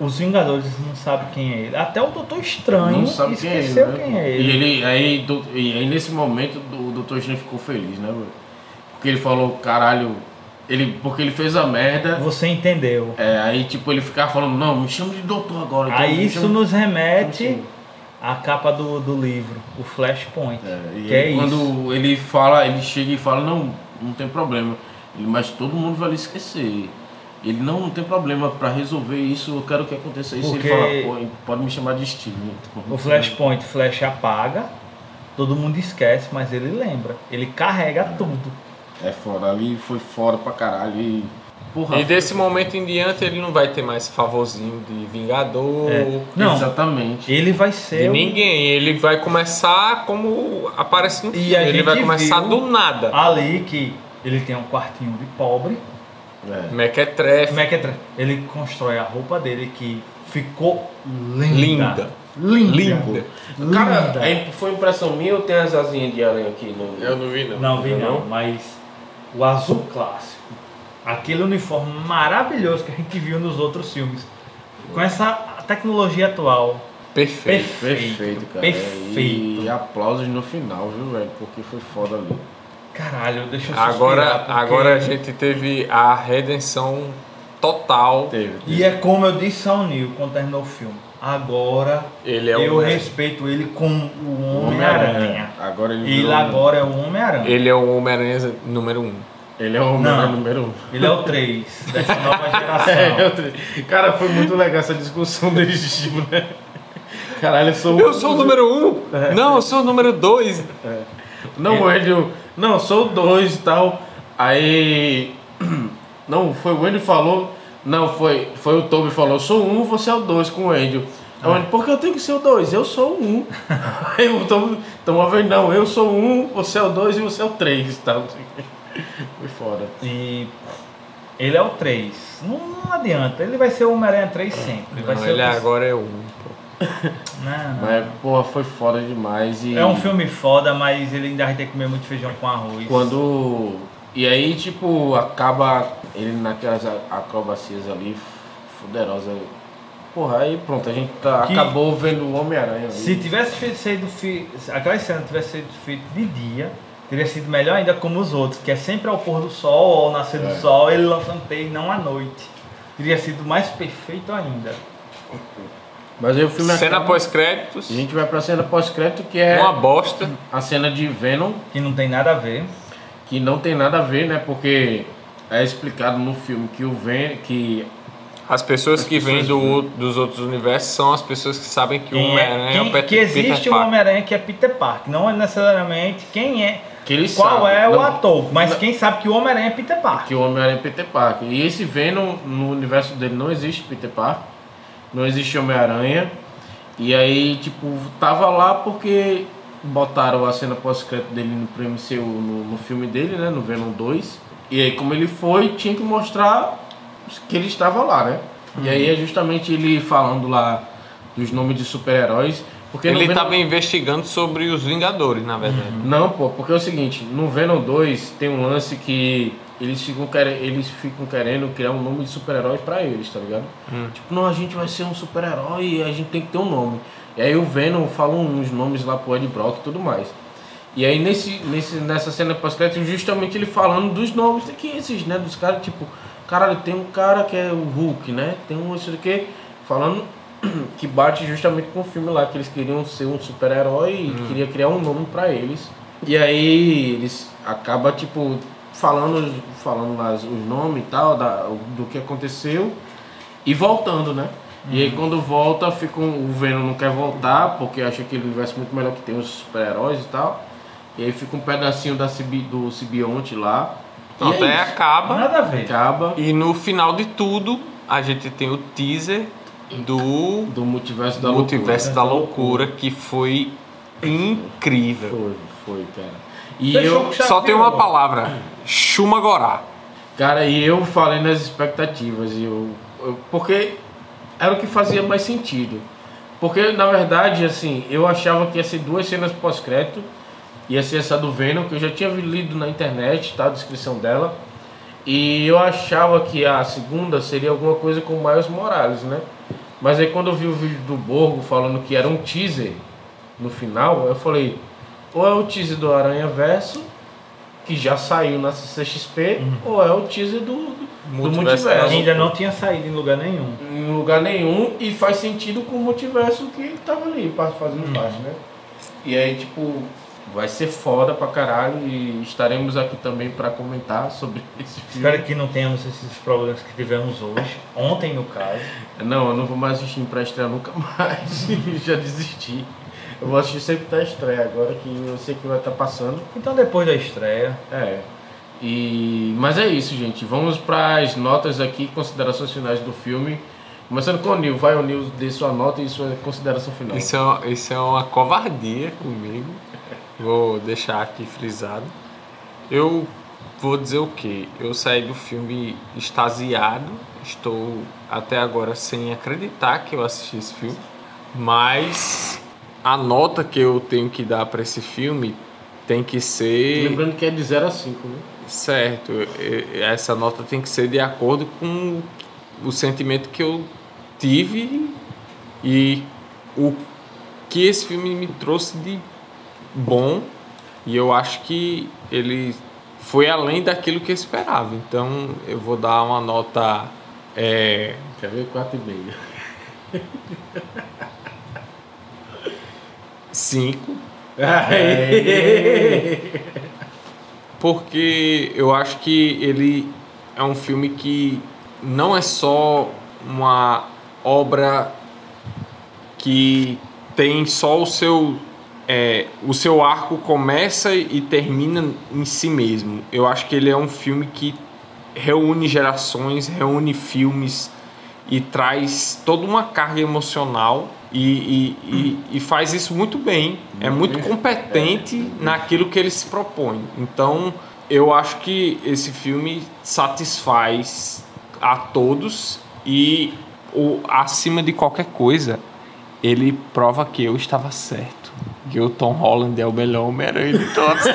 Speaker 2: os Vingadores não sabem quem é ele. Até o Doutor Estranho
Speaker 1: Não sabe quem é ele.
Speaker 2: esqueceu
Speaker 1: né?
Speaker 2: quem é ele.
Speaker 1: E, ele aí, do- e aí nesse momento o Dr. Strange ficou feliz, né, velho? Porque ele falou, caralho, ele, porque ele fez a merda.
Speaker 2: Você entendeu.
Speaker 1: É, aí tipo ele ficava falando, não, me chama de doutor agora. então,
Speaker 2: Aí isso
Speaker 1: chama-
Speaker 2: nos remete
Speaker 1: Sim.
Speaker 2: à capa do, do livro, o Flashpoint.
Speaker 1: É, e
Speaker 2: que é isso.
Speaker 1: quando ele fala, ele chega e fala, não, não tem problema. Ele, mas todo mundo vai lhe esquecer. Ele não, não tem problema pra resolver isso, eu quero que aconteça isso.
Speaker 2: Porque-
Speaker 1: Ele fala, pô, pode me chamar de Steven.
Speaker 2: O Flashpoint, Flash apaga, todo mundo esquece, mas ele lembra. Ele carrega tudo.
Speaker 1: É foda, ali foi fora pra caralho. E, porra,
Speaker 3: E desse momento em diante ele não vai ter mais favorzinho de Vingador,
Speaker 2: É. Não.
Speaker 1: Exatamente.
Speaker 2: Ele vai
Speaker 3: de
Speaker 2: ser. o-
Speaker 3: ninguém. Ele vai começar como aparece no
Speaker 2: E
Speaker 3: filme. Ele vai começar do nada.
Speaker 2: Ali que ele tem um quartinho de pobre.
Speaker 1: É.
Speaker 3: Mequetrefe.
Speaker 2: Mequetrefe. Ele constrói a roupa dele que ficou linda.
Speaker 3: Linda.
Speaker 2: Linda.
Speaker 3: Linda.
Speaker 1: Cara,
Speaker 2: Linda.
Speaker 1: é- foi impressão minha ou tem as asinhas de aranha aqui no.
Speaker 3: Eu não vi não.
Speaker 2: Não vi não,
Speaker 1: Não?
Speaker 2: mas o azul clássico. Aquele uniforme maravilhoso que a gente viu nos outros filmes. Com essa tecnologia atual.
Speaker 3: Perfeito.
Speaker 1: Perfeito, cara.
Speaker 2: Perfeito.
Speaker 1: E aplausos no final, viu, velho? Porque foi foda ali.
Speaker 2: Caralho, deixa eu
Speaker 3: Agora,
Speaker 2: suspirar, porque-
Speaker 3: agora a gente teve a redenção total.
Speaker 1: Teve.
Speaker 2: E é como eu disse ao Neil quando terminou o filme. Agora
Speaker 3: Ele é
Speaker 2: eu
Speaker 3: o
Speaker 2: respeito ele como o Homem-Aranha.
Speaker 1: Agora ele
Speaker 2: Ele agora é o Homem-Aranha.
Speaker 3: ele é o Homem-Aranha número um.
Speaker 1: Ele é o homem
Speaker 2: Não.
Speaker 1: número um.
Speaker 2: Ele é o 3 dessa nova geração.
Speaker 1: É, eu- Cara, foi muito legal essa discussão deles, tipo, né? Caralho, eu sou
Speaker 3: Eu sou o número um? Não, eu sou o número dois.
Speaker 1: Não, ele. Não, sou o dois e tal. Aí. Não, foi o Andy que falou. Não, foi, foi o Toby que falou, sou um, você é o dois com o Andy. O Andy, por que eu tenho que ser o dois? Eu sou o um. Aí o Toby, então uma vez não, eu sou o um, você é o dois e você é o três e tal. Foi foda.
Speaker 2: E ele é o 3. Não, não adianta, ele vai ser o Homem-Aranha 3 sempre. Ele vai
Speaker 3: Não,
Speaker 2: ser
Speaker 3: ele
Speaker 2: o
Speaker 3: agora é um. pô.
Speaker 2: Não, não.
Speaker 1: Mas, porra, foi foda demais. E
Speaker 2: É um filme foda, mas ele ainda vai ter que comer muito feijão com arroz.
Speaker 1: Quando. E aí, tipo, acaba ele naquelas acrobacias ali, fuderosa. Porra, aí pronto, a gente tá-
Speaker 2: Que-
Speaker 1: acabou vendo o Homem-Aranha.
Speaker 2: Se tivesse feito sido fi... aquela cena tivesse sido feita de dia, teria sido melhor ainda como os outros, que é sempre ao pôr do sol ou ao nascer do
Speaker 1: É.
Speaker 2: sol, ele lançando teia não à noite. Teria sido mais perfeito ainda.
Speaker 1: Mas aí o filme
Speaker 3: Cena
Speaker 1: acaba,
Speaker 3: pós-créditos.
Speaker 1: A gente vai pra cena pós-crédito, que é
Speaker 3: Uma bosta.
Speaker 1: a cena de Venom,
Speaker 2: Que não tem nada a ver.
Speaker 1: que não tem nada a ver, né? Porque é explicado no filme que o Venom. que
Speaker 3: As pessoas que vêm do, dos outros universos são as pessoas que sabem que o
Speaker 2: Quem é,
Speaker 3: Homem-Aranha é o Peter
Speaker 2: que existe
Speaker 3: Peter
Speaker 2: um. Homem-Aranha que é Peter Parker. Não é necessariamente quem é,
Speaker 1: que eles
Speaker 2: qual
Speaker 1: sabem.
Speaker 2: é o
Speaker 1: Não,
Speaker 2: ator, mas
Speaker 1: não.
Speaker 2: quem sabe que o Homem-Aranha é Peter Parker.
Speaker 1: que o Homem-Aranha é Peter Parker. E esse Venom, no universo dele, não existe Peter Parker, não existe Homem-Aranha. E aí, tipo, tava lá porque botaram a cena pós-crédito dele no pro MCU, no, no filme dele, né, no Venom 2. E aí, como ele foi, tinha que mostrar que ele estava lá, né? E aí é justamente ele falando lá dos nomes de super-heróis. Porque
Speaker 3: Ele
Speaker 1: Venom-
Speaker 3: estava investigando sobre os Vingadores, na verdade.
Speaker 1: não, pô, porque é o seguinte, no Venom 2 tem um lance que eles ficam, querendo, eles ficam querendo criar um nome de super-herói pra eles, tá ligado? Tipo, não, a gente vai ser um super-herói e a gente tem que ter um nome. E aí o Venom fala uns nomes lá pro Ed Brock e tudo mais. E aí nesse, nesse, nessa cena pós-crédito, justamente ele falando dos nomes que esses, né? Dos caras, tipo, caralho, tem um cara que é o Hulk, né? Tem um isso aqui, falando que bate justamente com o filme lá, que eles queriam ser um super-herói e queria criar um nome pra eles. E aí eles acabam, tipo, falando, falando lá os nomes e tal, da, do que aconteceu e voltando, né? E aí quando volta, fica um- o Venom não quer voltar, porque acha que ele universo muito melhor que tem os super-heróis e tal. E aí fica um pedacinho da do Sibionte lá.
Speaker 3: Então,
Speaker 1: e
Speaker 3: até
Speaker 1: é isso.
Speaker 3: acaba.
Speaker 2: Nada a ver.
Speaker 1: Acaba
Speaker 3: E no final de tudo, a gente tem o teaser do
Speaker 1: do multiverso da
Speaker 3: Multiverso da
Speaker 2: loucura.
Speaker 3: Loucura, que foi incrível.
Speaker 1: loucura. Foi, foi, cara. E
Speaker 2: Fechou
Speaker 1: eu,
Speaker 3: Só tem uma palavra: Shumagorá.
Speaker 1: Cara, e eu falei nas expectativas, e eu, eu- porque era o que fazia mais sentido. Porque, na verdade, assim, eu achava que ia ser duas cenas pós-crédito. Ia ser essa do Venom, que eu já tinha lido na internet, tá? A descrição dela. E eu achava que a segunda seria alguma coisa com o Miles Morales, né? Mas aí quando eu vi o vídeo do Borgo falando que era um teaser no final, eu falei, ou é o teaser do Aranha Verso, que já saiu na CCXP, ou é o teaser do, do do
Speaker 3: Multiverso.
Speaker 2: Ainda não tinha saído em lugar nenhum.
Speaker 1: Em lugar nenhum e faz sentido com o multiverso que tava ali, fazendo parte, né? E aí, tipo, vai ser foda pra caralho e estaremos aqui também pra comentar sobre esse filme.
Speaker 2: Espero que não tenhamos esses problemas que tivemos hoje. Ontem, no caso.
Speaker 1: Não, eu não vou mais assistir pra estreia nunca mais. Já desisti. Eu vou assistir sempre pra estreia agora que eu sei que vai estar passando.
Speaker 2: Então, depois da estreia,
Speaker 1: É. E mas é isso, gente. Vamos para as notas aqui, considerações finais do filme. Começando com o Nil, vai o Nil, dê sua nota e sua consideração final.
Speaker 3: Isso é, uma, isso é uma covardia comigo. Vou deixar aqui frisado. Eu vou dizer o que? Eu saí do filme extasiado. Estou até agora sem acreditar que eu assisti esse filme. Mas a nota que eu tenho que dar para esse filme tem que ser.
Speaker 1: Lembrando que é de 0 a 5, né?
Speaker 3: Certo, essa nota tem que ser de acordo com o sentimento que eu tive e o que esse filme me trouxe de bom. E eu acho que ele foi além daquilo que eu esperava. Então eu vou dar uma nota. É,
Speaker 1: Quer ver 4,5.
Speaker 3: 5.
Speaker 1: É.
Speaker 3: porque eu acho que ele é um filme que não é só uma obra que tem só o seu é, o seu arco começa e termina em si mesmo. Eu acho que ele é um filme que reúne gerações, reúne filmes e traz toda uma carga emocional e, e, e, e faz isso muito bem. É muito competente naquilo que ele se propõe. Então, eu acho que esse filme satisfaz a todos e, o, acima de qualquer coisa, ele prova que eu estava certo. Que o Tom Holland é o melhor Homem-Aranha de todos.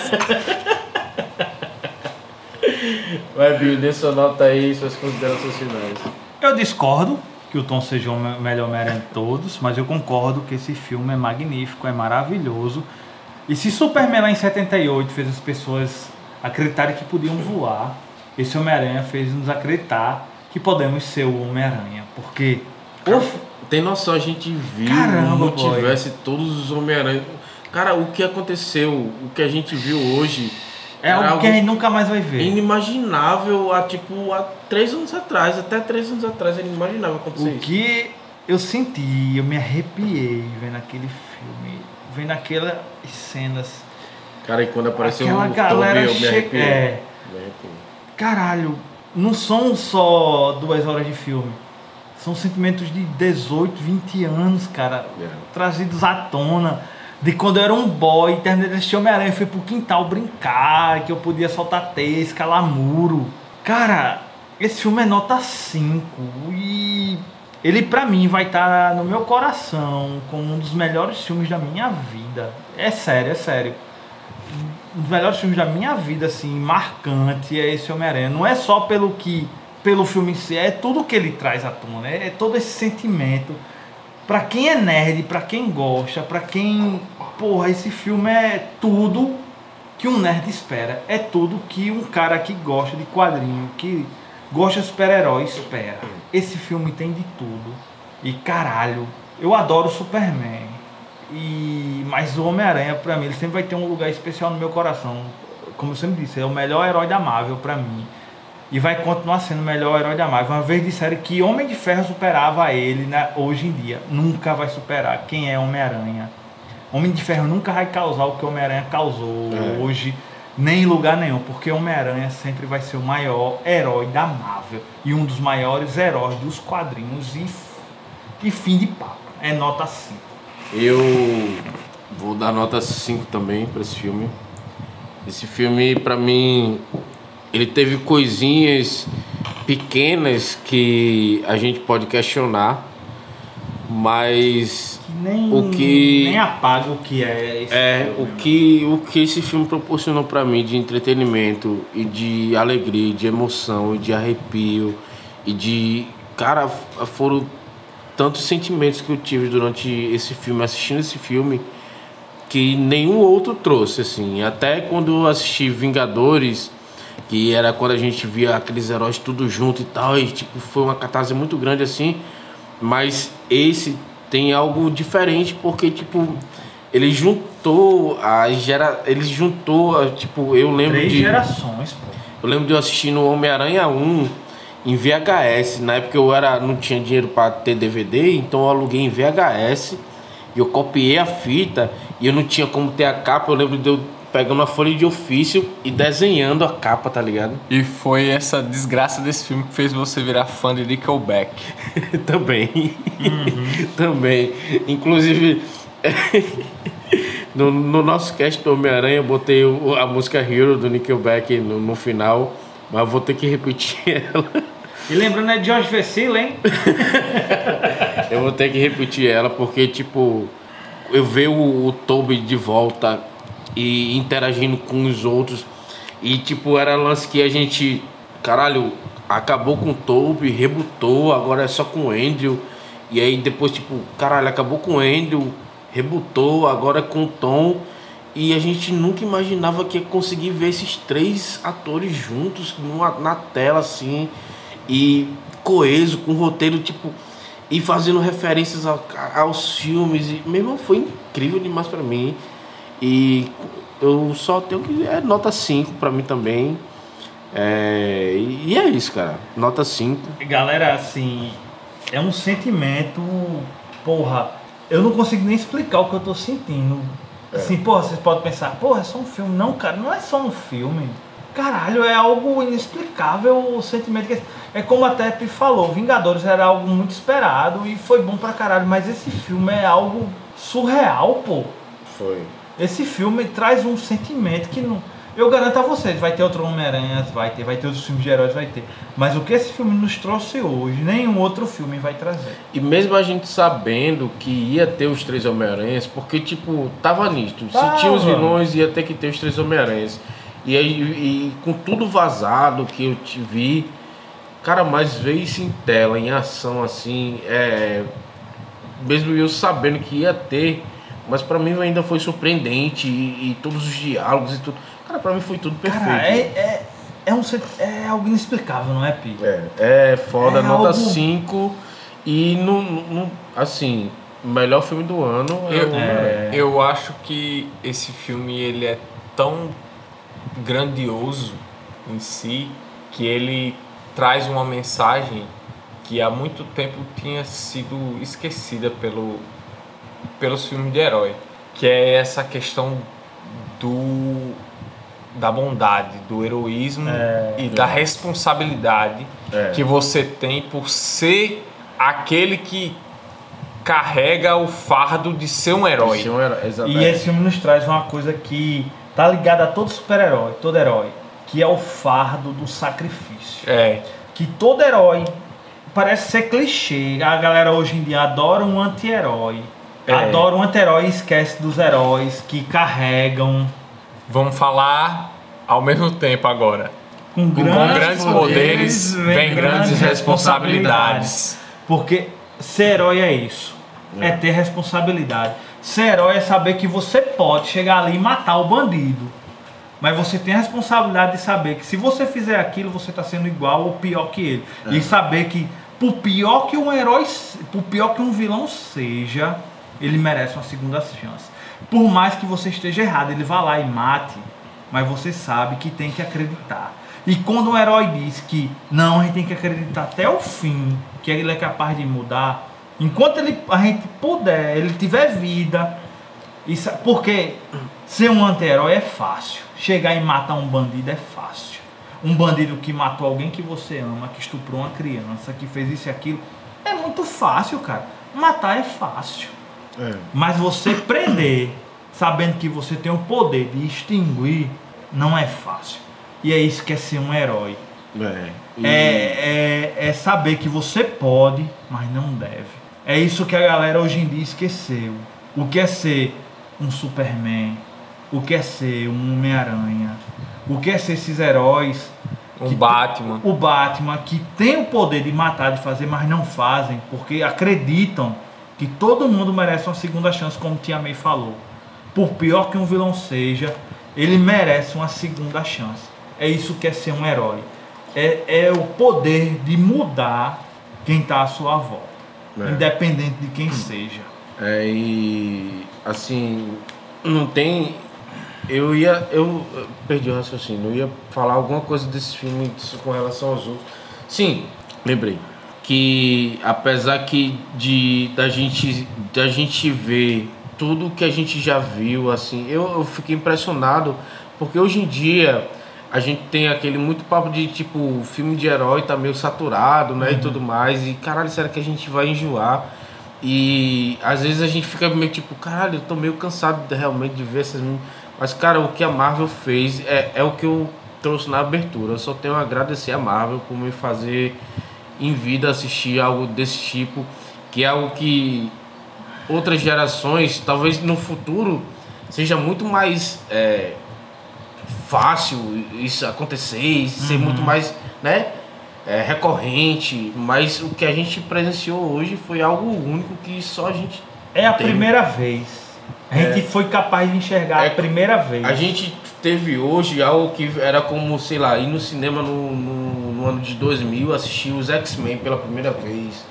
Speaker 1: Vai, Bill, dê sua nota aí e suas considerações finais.
Speaker 2: eu discordo que o Tom seja o me- melhor Homem-Aranha de todos, mas eu concordo que esse filme é magnífico, é maravilhoso. E se Superman lá em 78 fez as pessoas acreditarem que podiam voar, esse Homem-Aranha fez nos acreditar que podemos ser o Homem-Aranha. Porque o,
Speaker 1: Tem noção, a gente viu
Speaker 2: Caramba,
Speaker 1: o multiverso e todos os Homem-Aranha. Cara, o que aconteceu, o que a gente viu hoje
Speaker 2: é algo que a gente nunca mais vai ver.
Speaker 1: inimaginável há tipo há três anos atrás, até três anos atrás era inimaginável acontecer
Speaker 2: O
Speaker 1: isso.
Speaker 2: que eu senti, eu me arrepiei vendo aquele filme, vendo aquelas cenas.
Speaker 1: Cara, e quando apareceu
Speaker 2: Aquela
Speaker 1: o
Speaker 2: galera
Speaker 1: Toby, eu me arrepiei.
Speaker 2: é.
Speaker 1: Me arrepiei.
Speaker 2: Caralho, não são só duas horas de filme. São sentimentos de 18, 20 anos, cara,
Speaker 1: É.
Speaker 2: trazidos à tona. De quando eu era um boy, terminei de assistir Homem-Aranha, fui pro quintal brincar, que eu podia soltar teia, escalar muro. Cara, esse filme é nota 5 e ele pra mim vai estar no meu coração como um dos melhores filmes da minha vida. É sério, é sério um dos melhores filmes da minha vida, assim, marcante, é esse Homem-Aranha. Não é só pelo que. pelo filme em si, é tudo que ele traz à tona, é, é todo esse sentimento. Pra quem é nerd, pra quem gosta, pra quem. Porra, esse filme é tudo que um nerd espera. É tudo que um cara que gosta de quadrinho, que gosta de super-herói espera. Esse filme tem de tudo. E caralho, eu adoro Superman. E mas o Homem-Aranha pra mim ele sempre vai ter um lugar especial no meu coração. Como eu sempre disse, é o melhor herói da Marvel pra mim. E vai continuar sendo o melhor herói da Marvel. Uma vez disseram que Homem de Ferro superava ele né, hoje em dia. Nunca vai superar. Quem é Homem-Aranha? Homem de Ferro nunca vai causar o que Homem-Aranha causou
Speaker 1: É.
Speaker 2: hoje, nem em lugar nenhum, porque Homem-Aranha sempre vai ser o maior herói da Marvel e um dos maiores heróis dos quadrinhos e, e fim de papo. É nota 5.
Speaker 1: Eu vou dar nota 5 também pra esse filme. Esse filme, pra mim, ele teve coisinhas pequenas que a gente pode questionar, mas
Speaker 2: nem,
Speaker 1: O que-
Speaker 2: nem apaga o que é esse
Speaker 1: É,
Speaker 2: filme,
Speaker 1: o que, o que esse filme proporcionou pra mim de entretenimento e de alegria, de emoção e de arrepio e de. Cara, foram tantos sentimentos que eu tive durante esse filme, assistindo esse filme, que nenhum outro trouxe, assim. Até quando eu assisti Vingadores, que era quando a gente via aqueles heróis tudo junto e tal, e tipo, foi uma catarse muito grande assim. Mas esse tem algo diferente porque, tipo, ele juntou a gera. Ele juntou, a, tipo, eu lembro
Speaker 2: Três
Speaker 1: de.
Speaker 2: gerações, pô.
Speaker 1: Eu lembro de eu assistindo Homem-Aranha 1 em VHS. Na época eu era, não tinha dinheiro para ter DVD, então eu aluguei em VHS. E eu copiei a fita e eu não tinha como ter a capa. Eu lembro de eu pegando uma folha de ofício e desenhando a capa, tá ligado?
Speaker 3: E foi essa desgraça desse filme que fez você virar fã de Nickelback.
Speaker 1: Também. Também. Inclusive, no, no nosso cast do Homem-Aranha, eu botei o- a música Hero do Nickelback no, no final, mas eu vou ter que repetir ela.
Speaker 2: E lembrando, é George Vecila, hein?
Speaker 1: Eu vou ter que repetir ela porque, tipo, eu ver o, o Toby de volta e interagindo com os outros. E, tipo, era lance que a gente, caralho, acabou com o Toby, rebutou, agora é só com o Andrew. E aí depois, tipo, caralho, acabou com o Andrew, rebutou, agora é com o Tom. E a gente nunca imaginava que ia conseguir ver esses três atores juntos numa, na tela, assim, e coeso, com roteiro, tipo, e fazendo referências ao- aos filmes. E, meu irmão, foi incrível demais pra mim. E eu só tenho que. É nota 5 pra mim também. É, e é isso, cara. Nota 5.
Speaker 2: Galera, assim, é um sentimento, porra, eu não consigo nem explicar o que eu tô sentindo. Assim, porra, vocês podem pensar, porra, é só um filme. Não, cara, não é só um filme. Caralho, é algo inexplicável o sentimento que. É como até Pi falou, Vingadores era algo muito esperado e foi bom pra caralho, mas esse filme é algo surreal, pô.
Speaker 1: Foi.
Speaker 2: Esse filme traz um sentimento que não. Eu garanto a vocês, vai ter outro Homem-Aranha, vai ter, vai ter outros filmes de heróis, vai ter. Mas o que esse filme nos trouxe hoje, nenhum outro filme vai trazer.
Speaker 1: E mesmo a gente sabendo que ia ter os três Homem-Aranhas, porque, tipo, tava nítido. Se tinha os vilões, ia ter que ter os três Homem-Aranhas. E aí, e com tudo vazado que eu te vi, cara, mas ver isso em tela, em ação, assim, é. Mesmo eu sabendo que ia ter, mas pra mim ainda foi surpreendente. E, e todos os diálogos e tudo. Cara, pra mim foi tudo perfeito.
Speaker 2: Cara, é, é, é, um, é algo inexplicável, não é, Pi?
Speaker 1: É, é foda,
Speaker 2: É
Speaker 1: nota
Speaker 2: algo-
Speaker 1: 5 e no, no- assim, melhor filme do ano é
Speaker 3: Eu,
Speaker 1: Homem-Aranha.
Speaker 3: eu acho que esse filme ele é tão grandioso em si que ele traz uma mensagem que há muito tempo tinha sido esquecida pelo, pelos filmes de herói, que é essa questão do da bondade, do heroísmo e da responsabilidade
Speaker 1: É.
Speaker 3: que você tem por ser aquele que carrega o fardo de ser um herói.
Speaker 1: É um herói.
Speaker 2: E esse filme nos traz uma coisa que tá ligada a todo super-herói, todo herói, que é o fardo do sacrifício.
Speaker 3: É,
Speaker 2: que todo herói parece ser clichê. A galera hoje em dia adora um anti-herói.
Speaker 1: É.
Speaker 2: Um anti-herói e esquece dos heróis que carregam
Speaker 3: vamos falar ao mesmo tempo agora.
Speaker 2: com
Speaker 3: Com
Speaker 2: grandes,
Speaker 3: grandes poderes vem grandes responsabilidades.
Speaker 2: Porque ser herói é isso. É. ter responsabilidade. Ser herói é saber que você pode chegar ali e matar o bandido. Mas você tem a responsabilidade de saber que se você fizer aquilo, você está sendo igual ou pior que ele. E saber que, por pior que um herói, por pior que um vilão seja, ele merece uma segunda chance. Por mais que você esteja errado, ele vá lá e mate, mas você sabe que tem que acreditar. E quando um herói diz que não, a gente tem que acreditar até o fim, que ele é capaz de mudar, enquanto ele, a gente puder, ele tiver vida, isso, porque ser um anti-herói é fácil. Chegar e matar um bandido é fácil. Um bandido que matou alguém que você ama, que estuprou uma criança, que fez isso e aquilo, é muito fácil, cara. Matar é fácil.
Speaker 1: É.
Speaker 2: Mas você prender, sabendo que você tem o poder de extinguir, não é fácil. E é isso que é ser um herói.
Speaker 1: É. E-
Speaker 2: É, é, é saber que você pode, mas não deve. É isso que a galera hoje em dia esqueceu. O que é ser um Superman? O que é ser um Homem-Aranha? O que é ser esses heróis?
Speaker 3: Um
Speaker 2: que-
Speaker 3: Batman.
Speaker 2: O Batman, que tem o poder de matar, de fazer, mas não fazem, porque acreditam que todo mundo merece uma segunda chance, como Tia May falou. Por pior que um vilão seja, ele merece uma segunda chance. É isso que é ser um herói. É, é o poder de mudar quem está à sua volta,
Speaker 1: É.
Speaker 2: independente de quem seja.
Speaker 1: É, e assim, não tem. Eu ia. Eu eu perdi o raciocínio. Eu ia falar alguma coisa desse filme com relação aos outros. Sim, lembrei. Que apesar que de da gente, da gente ver tudo que a gente já viu, assim, eu, eu fiquei impressionado, porque hoje em dia a gente tem aquele muito papo de tipo, o filme de herói tá meio saturado, né? E tudo mais. E caralho, será que a gente vai enjoar? E às vezes a gente fica meio tipo, caralho, eu tô meio cansado de, realmente de ver essas. Mas, cara, o que a Marvel fez é, é o que eu trouxe na abertura. Eu só tenho a agradecer a Marvel por me fazer em vida assistir algo desse tipo, que é algo que outras gerações, talvez no futuro, seja muito mais é, fácil isso acontecer, ser muito mais, né? é, recorrente, mas o que a gente presenciou hoje foi algo único que só a gente
Speaker 2: É a
Speaker 1: Tem.
Speaker 2: primeira vez. A gente foi capaz de enxergar
Speaker 1: É,
Speaker 2: a primeira vez.
Speaker 1: A gente teve hoje algo que era como, sei lá, ir no cinema no, no, no ano de 2000, assistir os X-Men pela primeira vez.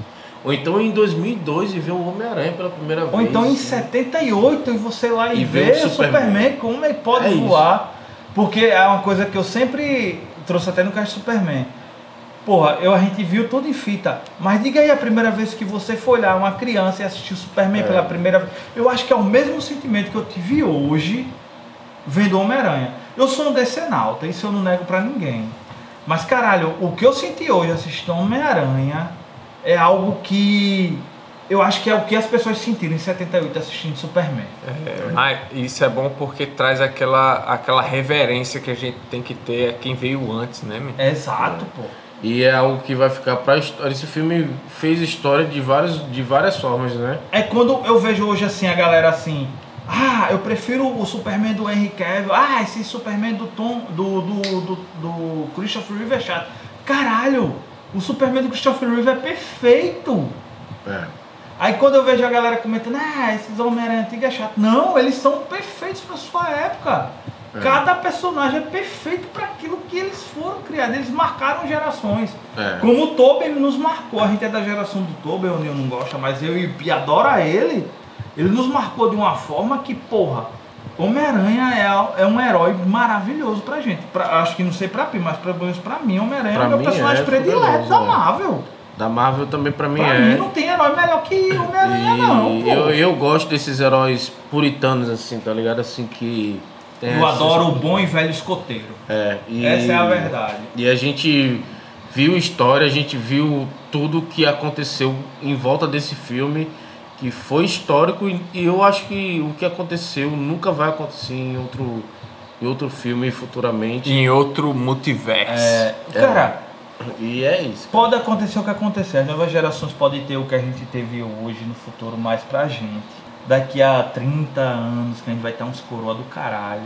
Speaker 1: Ou então em 2002 e ver o Homem-Aranha pela primeira
Speaker 2: Ou
Speaker 1: vez.
Speaker 2: então em 78 e você lá e,
Speaker 1: E
Speaker 2: ver o Superman,
Speaker 1: Superman.
Speaker 2: como ele pode
Speaker 1: É isso.
Speaker 2: voar. Porque é uma coisa que eu sempre trouxe até no caso do Superman. Porra, eu, a gente viu tudo em fita. Mas diga aí a primeira vez que você foi olhar uma criança e assistiu o Superman
Speaker 1: É.
Speaker 2: pela primeira vez. Eu acho que é o mesmo sentimento que eu tive hoje vendo Homem-Aranha. Eu sou um decenalta, isso eu não nego pra ninguém. Mas caralho, o que eu senti hoje assistindo Homem-Aranha é algo que eu acho que é o que as pessoas sentiram em 78 assistindo Superman.
Speaker 3: É, mas isso é bom porque traz aquela, aquela reverência que a gente tem que ter a quem veio antes, né, meu?
Speaker 2: É exato, pô.
Speaker 1: E é algo que vai ficar pra história. Esse filme fez história de, vários, de várias formas, né?
Speaker 2: É quando eu vejo hoje assim a galera assim, ah, eu prefiro o Superman do Henry Cavill, ah, esse Superman do Tom, do, do, do, do Christopher Reeve é chato. Caralho, o Superman do Christopher Reeve é perfeito.
Speaker 1: É.
Speaker 2: Aí quando eu vejo a galera comentando, ah, esses Homem-Aranha antigos é chato. Não, eles são perfeitos pra sua época.
Speaker 1: É.
Speaker 2: Cada personagem é perfeito para aquilo que eles foram criados. Eles marcaram gerações.
Speaker 1: É.
Speaker 2: Como o Tobey nos marcou. A gente é da geração do Tobey, o Neil não gosta, mas eu e adora ele. Ele nos marcou de uma forma que, porra, Homem-Aranha é, é um herói maravilhoso pra gente. Pra, acho que não sei pra Pi, mas pelo menos pra mim, Homem-Aranha é o meu
Speaker 1: mim
Speaker 2: personagem
Speaker 1: é
Speaker 2: predileto da
Speaker 1: é.
Speaker 2: Marvel.
Speaker 1: Da Marvel também pra mim
Speaker 2: Pra
Speaker 1: é.
Speaker 2: mim não tem herói melhor que Homem-Aranha, não.
Speaker 1: Eu, eu gosto desses heróis puritanos, assim, tá ligado? Assim que.
Speaker 2: Eu
Speaker 1: essas-
Speaker 2: adoro o bom e velho escoteiro.
Speaker 1: É, e-
Speaker 2: Essa é a verdade.
Speaker 1: E a gente viu história, a gente viu tudo que aconteceu em volta desse filme, que foi histórico e eu acho que o que aconteceu nunca vai acontecer em outro, em outro filme futuramente.
Speaker 3: Em outro multiverso.
Speaker 2: É, cara,
Speaker 1: E é isso.
Speaker 2: pode acontecer o que acontecer. As novas gerações podem ter o que a gente teve hoje no futuro mais pra gente. Daqui a 30 anos que a gente vai ter uns coroa do caralho.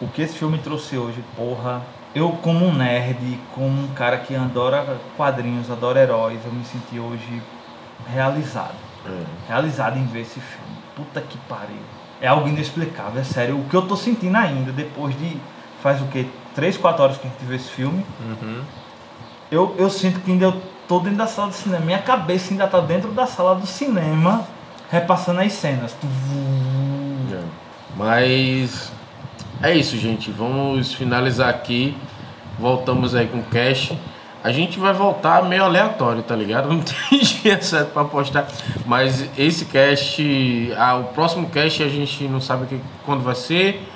Speaker 2: O que esse filme trouxe hoje, porra. Eu como um nerd, como um cara que adora quadrinhos, adora heróis, eu me senti hoje realizado. Realizado em ver esse filme. Puta que pariu. É algo inexplicável, é sério. O que eu tô sentindo ainda, depois de. Faz o quê? 3, 4 horas que a gente viu esse filme.
Speaker 3: Uhum.
Speaker 2: Eu, eu sinto que ainda eu tô dentro da sala de cinema. Minha cabeça ainda tá dentro da sala do cinema, repassando as cenas.
Speaker 1: É. Mas é isso, gente. Vamos finalizar aqui. Voltamos aí com o cast. A gente vai voltar meio aleatório, tá ligado? Não tem dia certo pra postar. Mas esse cast, ah, o próximo cast a gente não sabe que, quando vai ser.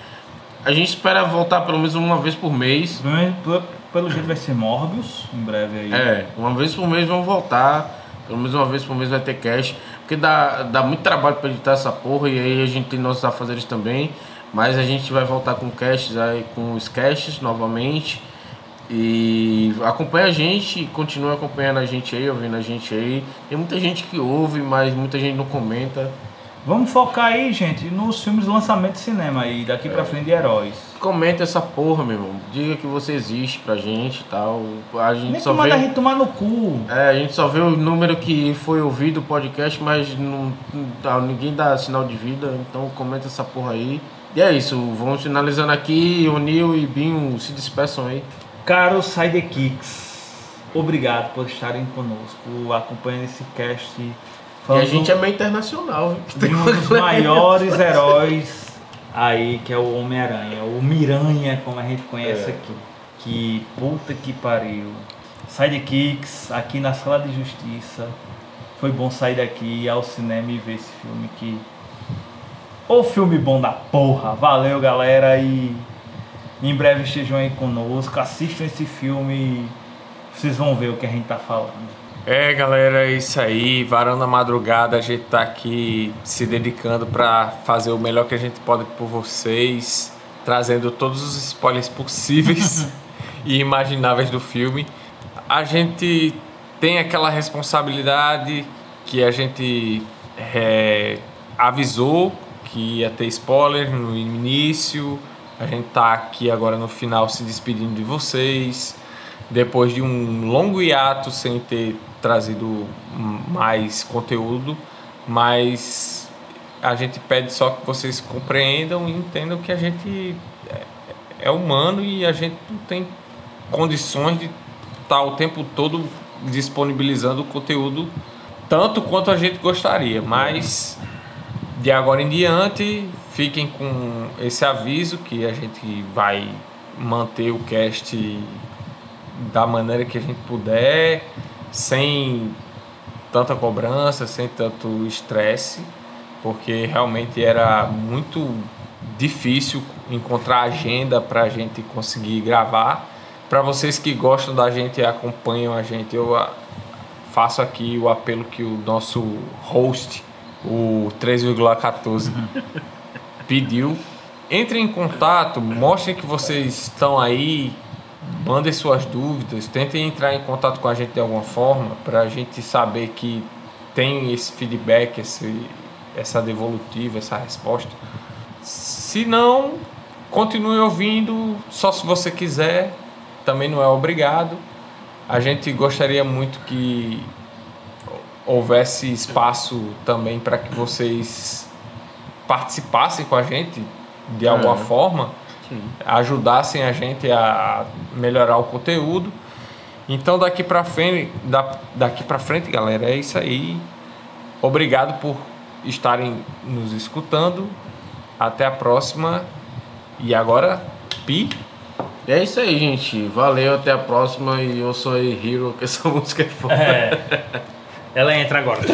Speaker 1: A gente espera voltar pelo menos uma vez por mês.
Speaker 2: Pelo- Pelo jeito vai ser Morbius, em breve aí.
Speaker 1: É, uma vez por mês vamos voltar. Pelo menos uma vez por mês vai ter cast. Porque dá, dá muito trabalho pra editar essa porra. E aí a gente tem nossos afazeres também. Mas a gente vai voltar com casts aí, com os casts novamente. E acompanha a gente, continua acompanhando a gente aí, ouvindo a gente aí. Tem muita gente que ouve, mas muita gente não comenta.
Speaker 2: Vamos focar aí, gente, nos filmes de lançamento de cinema aí, daqui pra frente de heróis.
Speaker 1: Comenta essa porra, meu irmão. Diga que você existe pra gente e tal. A gente
Speaker 2: Nem que
Speaker 1: só vê.
Speaker 2: manda a gente tomar no cu.
Speaker 1: É, a gente só vê o número que foi ouvido o podcast, mas não, não ninguém dá sinal de vida, então comenta essa porra aí. E é isso, vamos finalizando aqui. O Nil e Binho se despeçam aí.
Speaker 2: Caros Sidekicks, obrigado por estarem conosco, acompanhando esse cast.
Speaker 1: E a gente é meio internacional,
Speaker 2: de um dos maiores heróis aí, que é o Homem-Aranha, o Miranha, como a gente conhece
Speaker 1: É.
Speaker 2: aqui. Que puta que pariu. Sidekicks, aqui na Sala de Justiça. Foi bom sair daqui, ir ao cinema e ver esse filme que. Ô filme bom da porra! Valeu galera e em breve estejam aí conosco, assistam esse filme e vocês vão ver o que a gente tá falando.
Speaker 3: É, galera, é isso aí. Varão na madrugada, a gente tá aqui se dedicando para fazer o melhor que a gente pode por vocês, trazendo todos os spoilers possíveis e imagináveis do filme. A gente tem aquela responsabilidade que a gente é, avisou que ia ter spoiler no início. A gente tá aqui agora no final se despedindo de vocês. Depois de um longo hiato sem ter trazido mais conteúdo, mas a gente pede só que vocês compreendam e entendam que a gente é- é humano e a gente não tem condições de estar o tempo todo disponibilizando conteúdo tanto quanto a gente gostaria, mas de agora em diante fiquem com esse aviso que a gente vai manter o cast da maneira que a gente puder, sem tanta cobrança, sem tanto estresse, porque realmente era muito difícil encontrar agenda para a gente conseguir gravar. Para vocês que gostam da gente e acompanham a gente, eu faço aqui o apelo que o nosso host, o 3,14, pediu. Entrem em contato, mostrem que vocês estão aí, mandem suas dúvidas, tentem entrar em contato com a gente de alguma forma para a gente saber que tem esse feedback, esse, essa devolutiva, essa resposta. Se não, continue ouvindo, só se você quiser, também não é obrigado. A gente gostaria muito que houvesse espaço também para que vocês participassem com a gente de alguma
Speaker 1: É.
Speaker 3: forma, ajudassem a gente a melhorar o conteúdo. Então daqui para frente, da, daqui para frente, galera, é isso aí. Obrigado por estarem nos escutando. Até a próxima. E agora, pi.
Speaker 1: É isso aí, gente. Valeu, até a próxima. E eu sou Hero, que essa música é foda.
Speaker 2: É. Ela entra agora.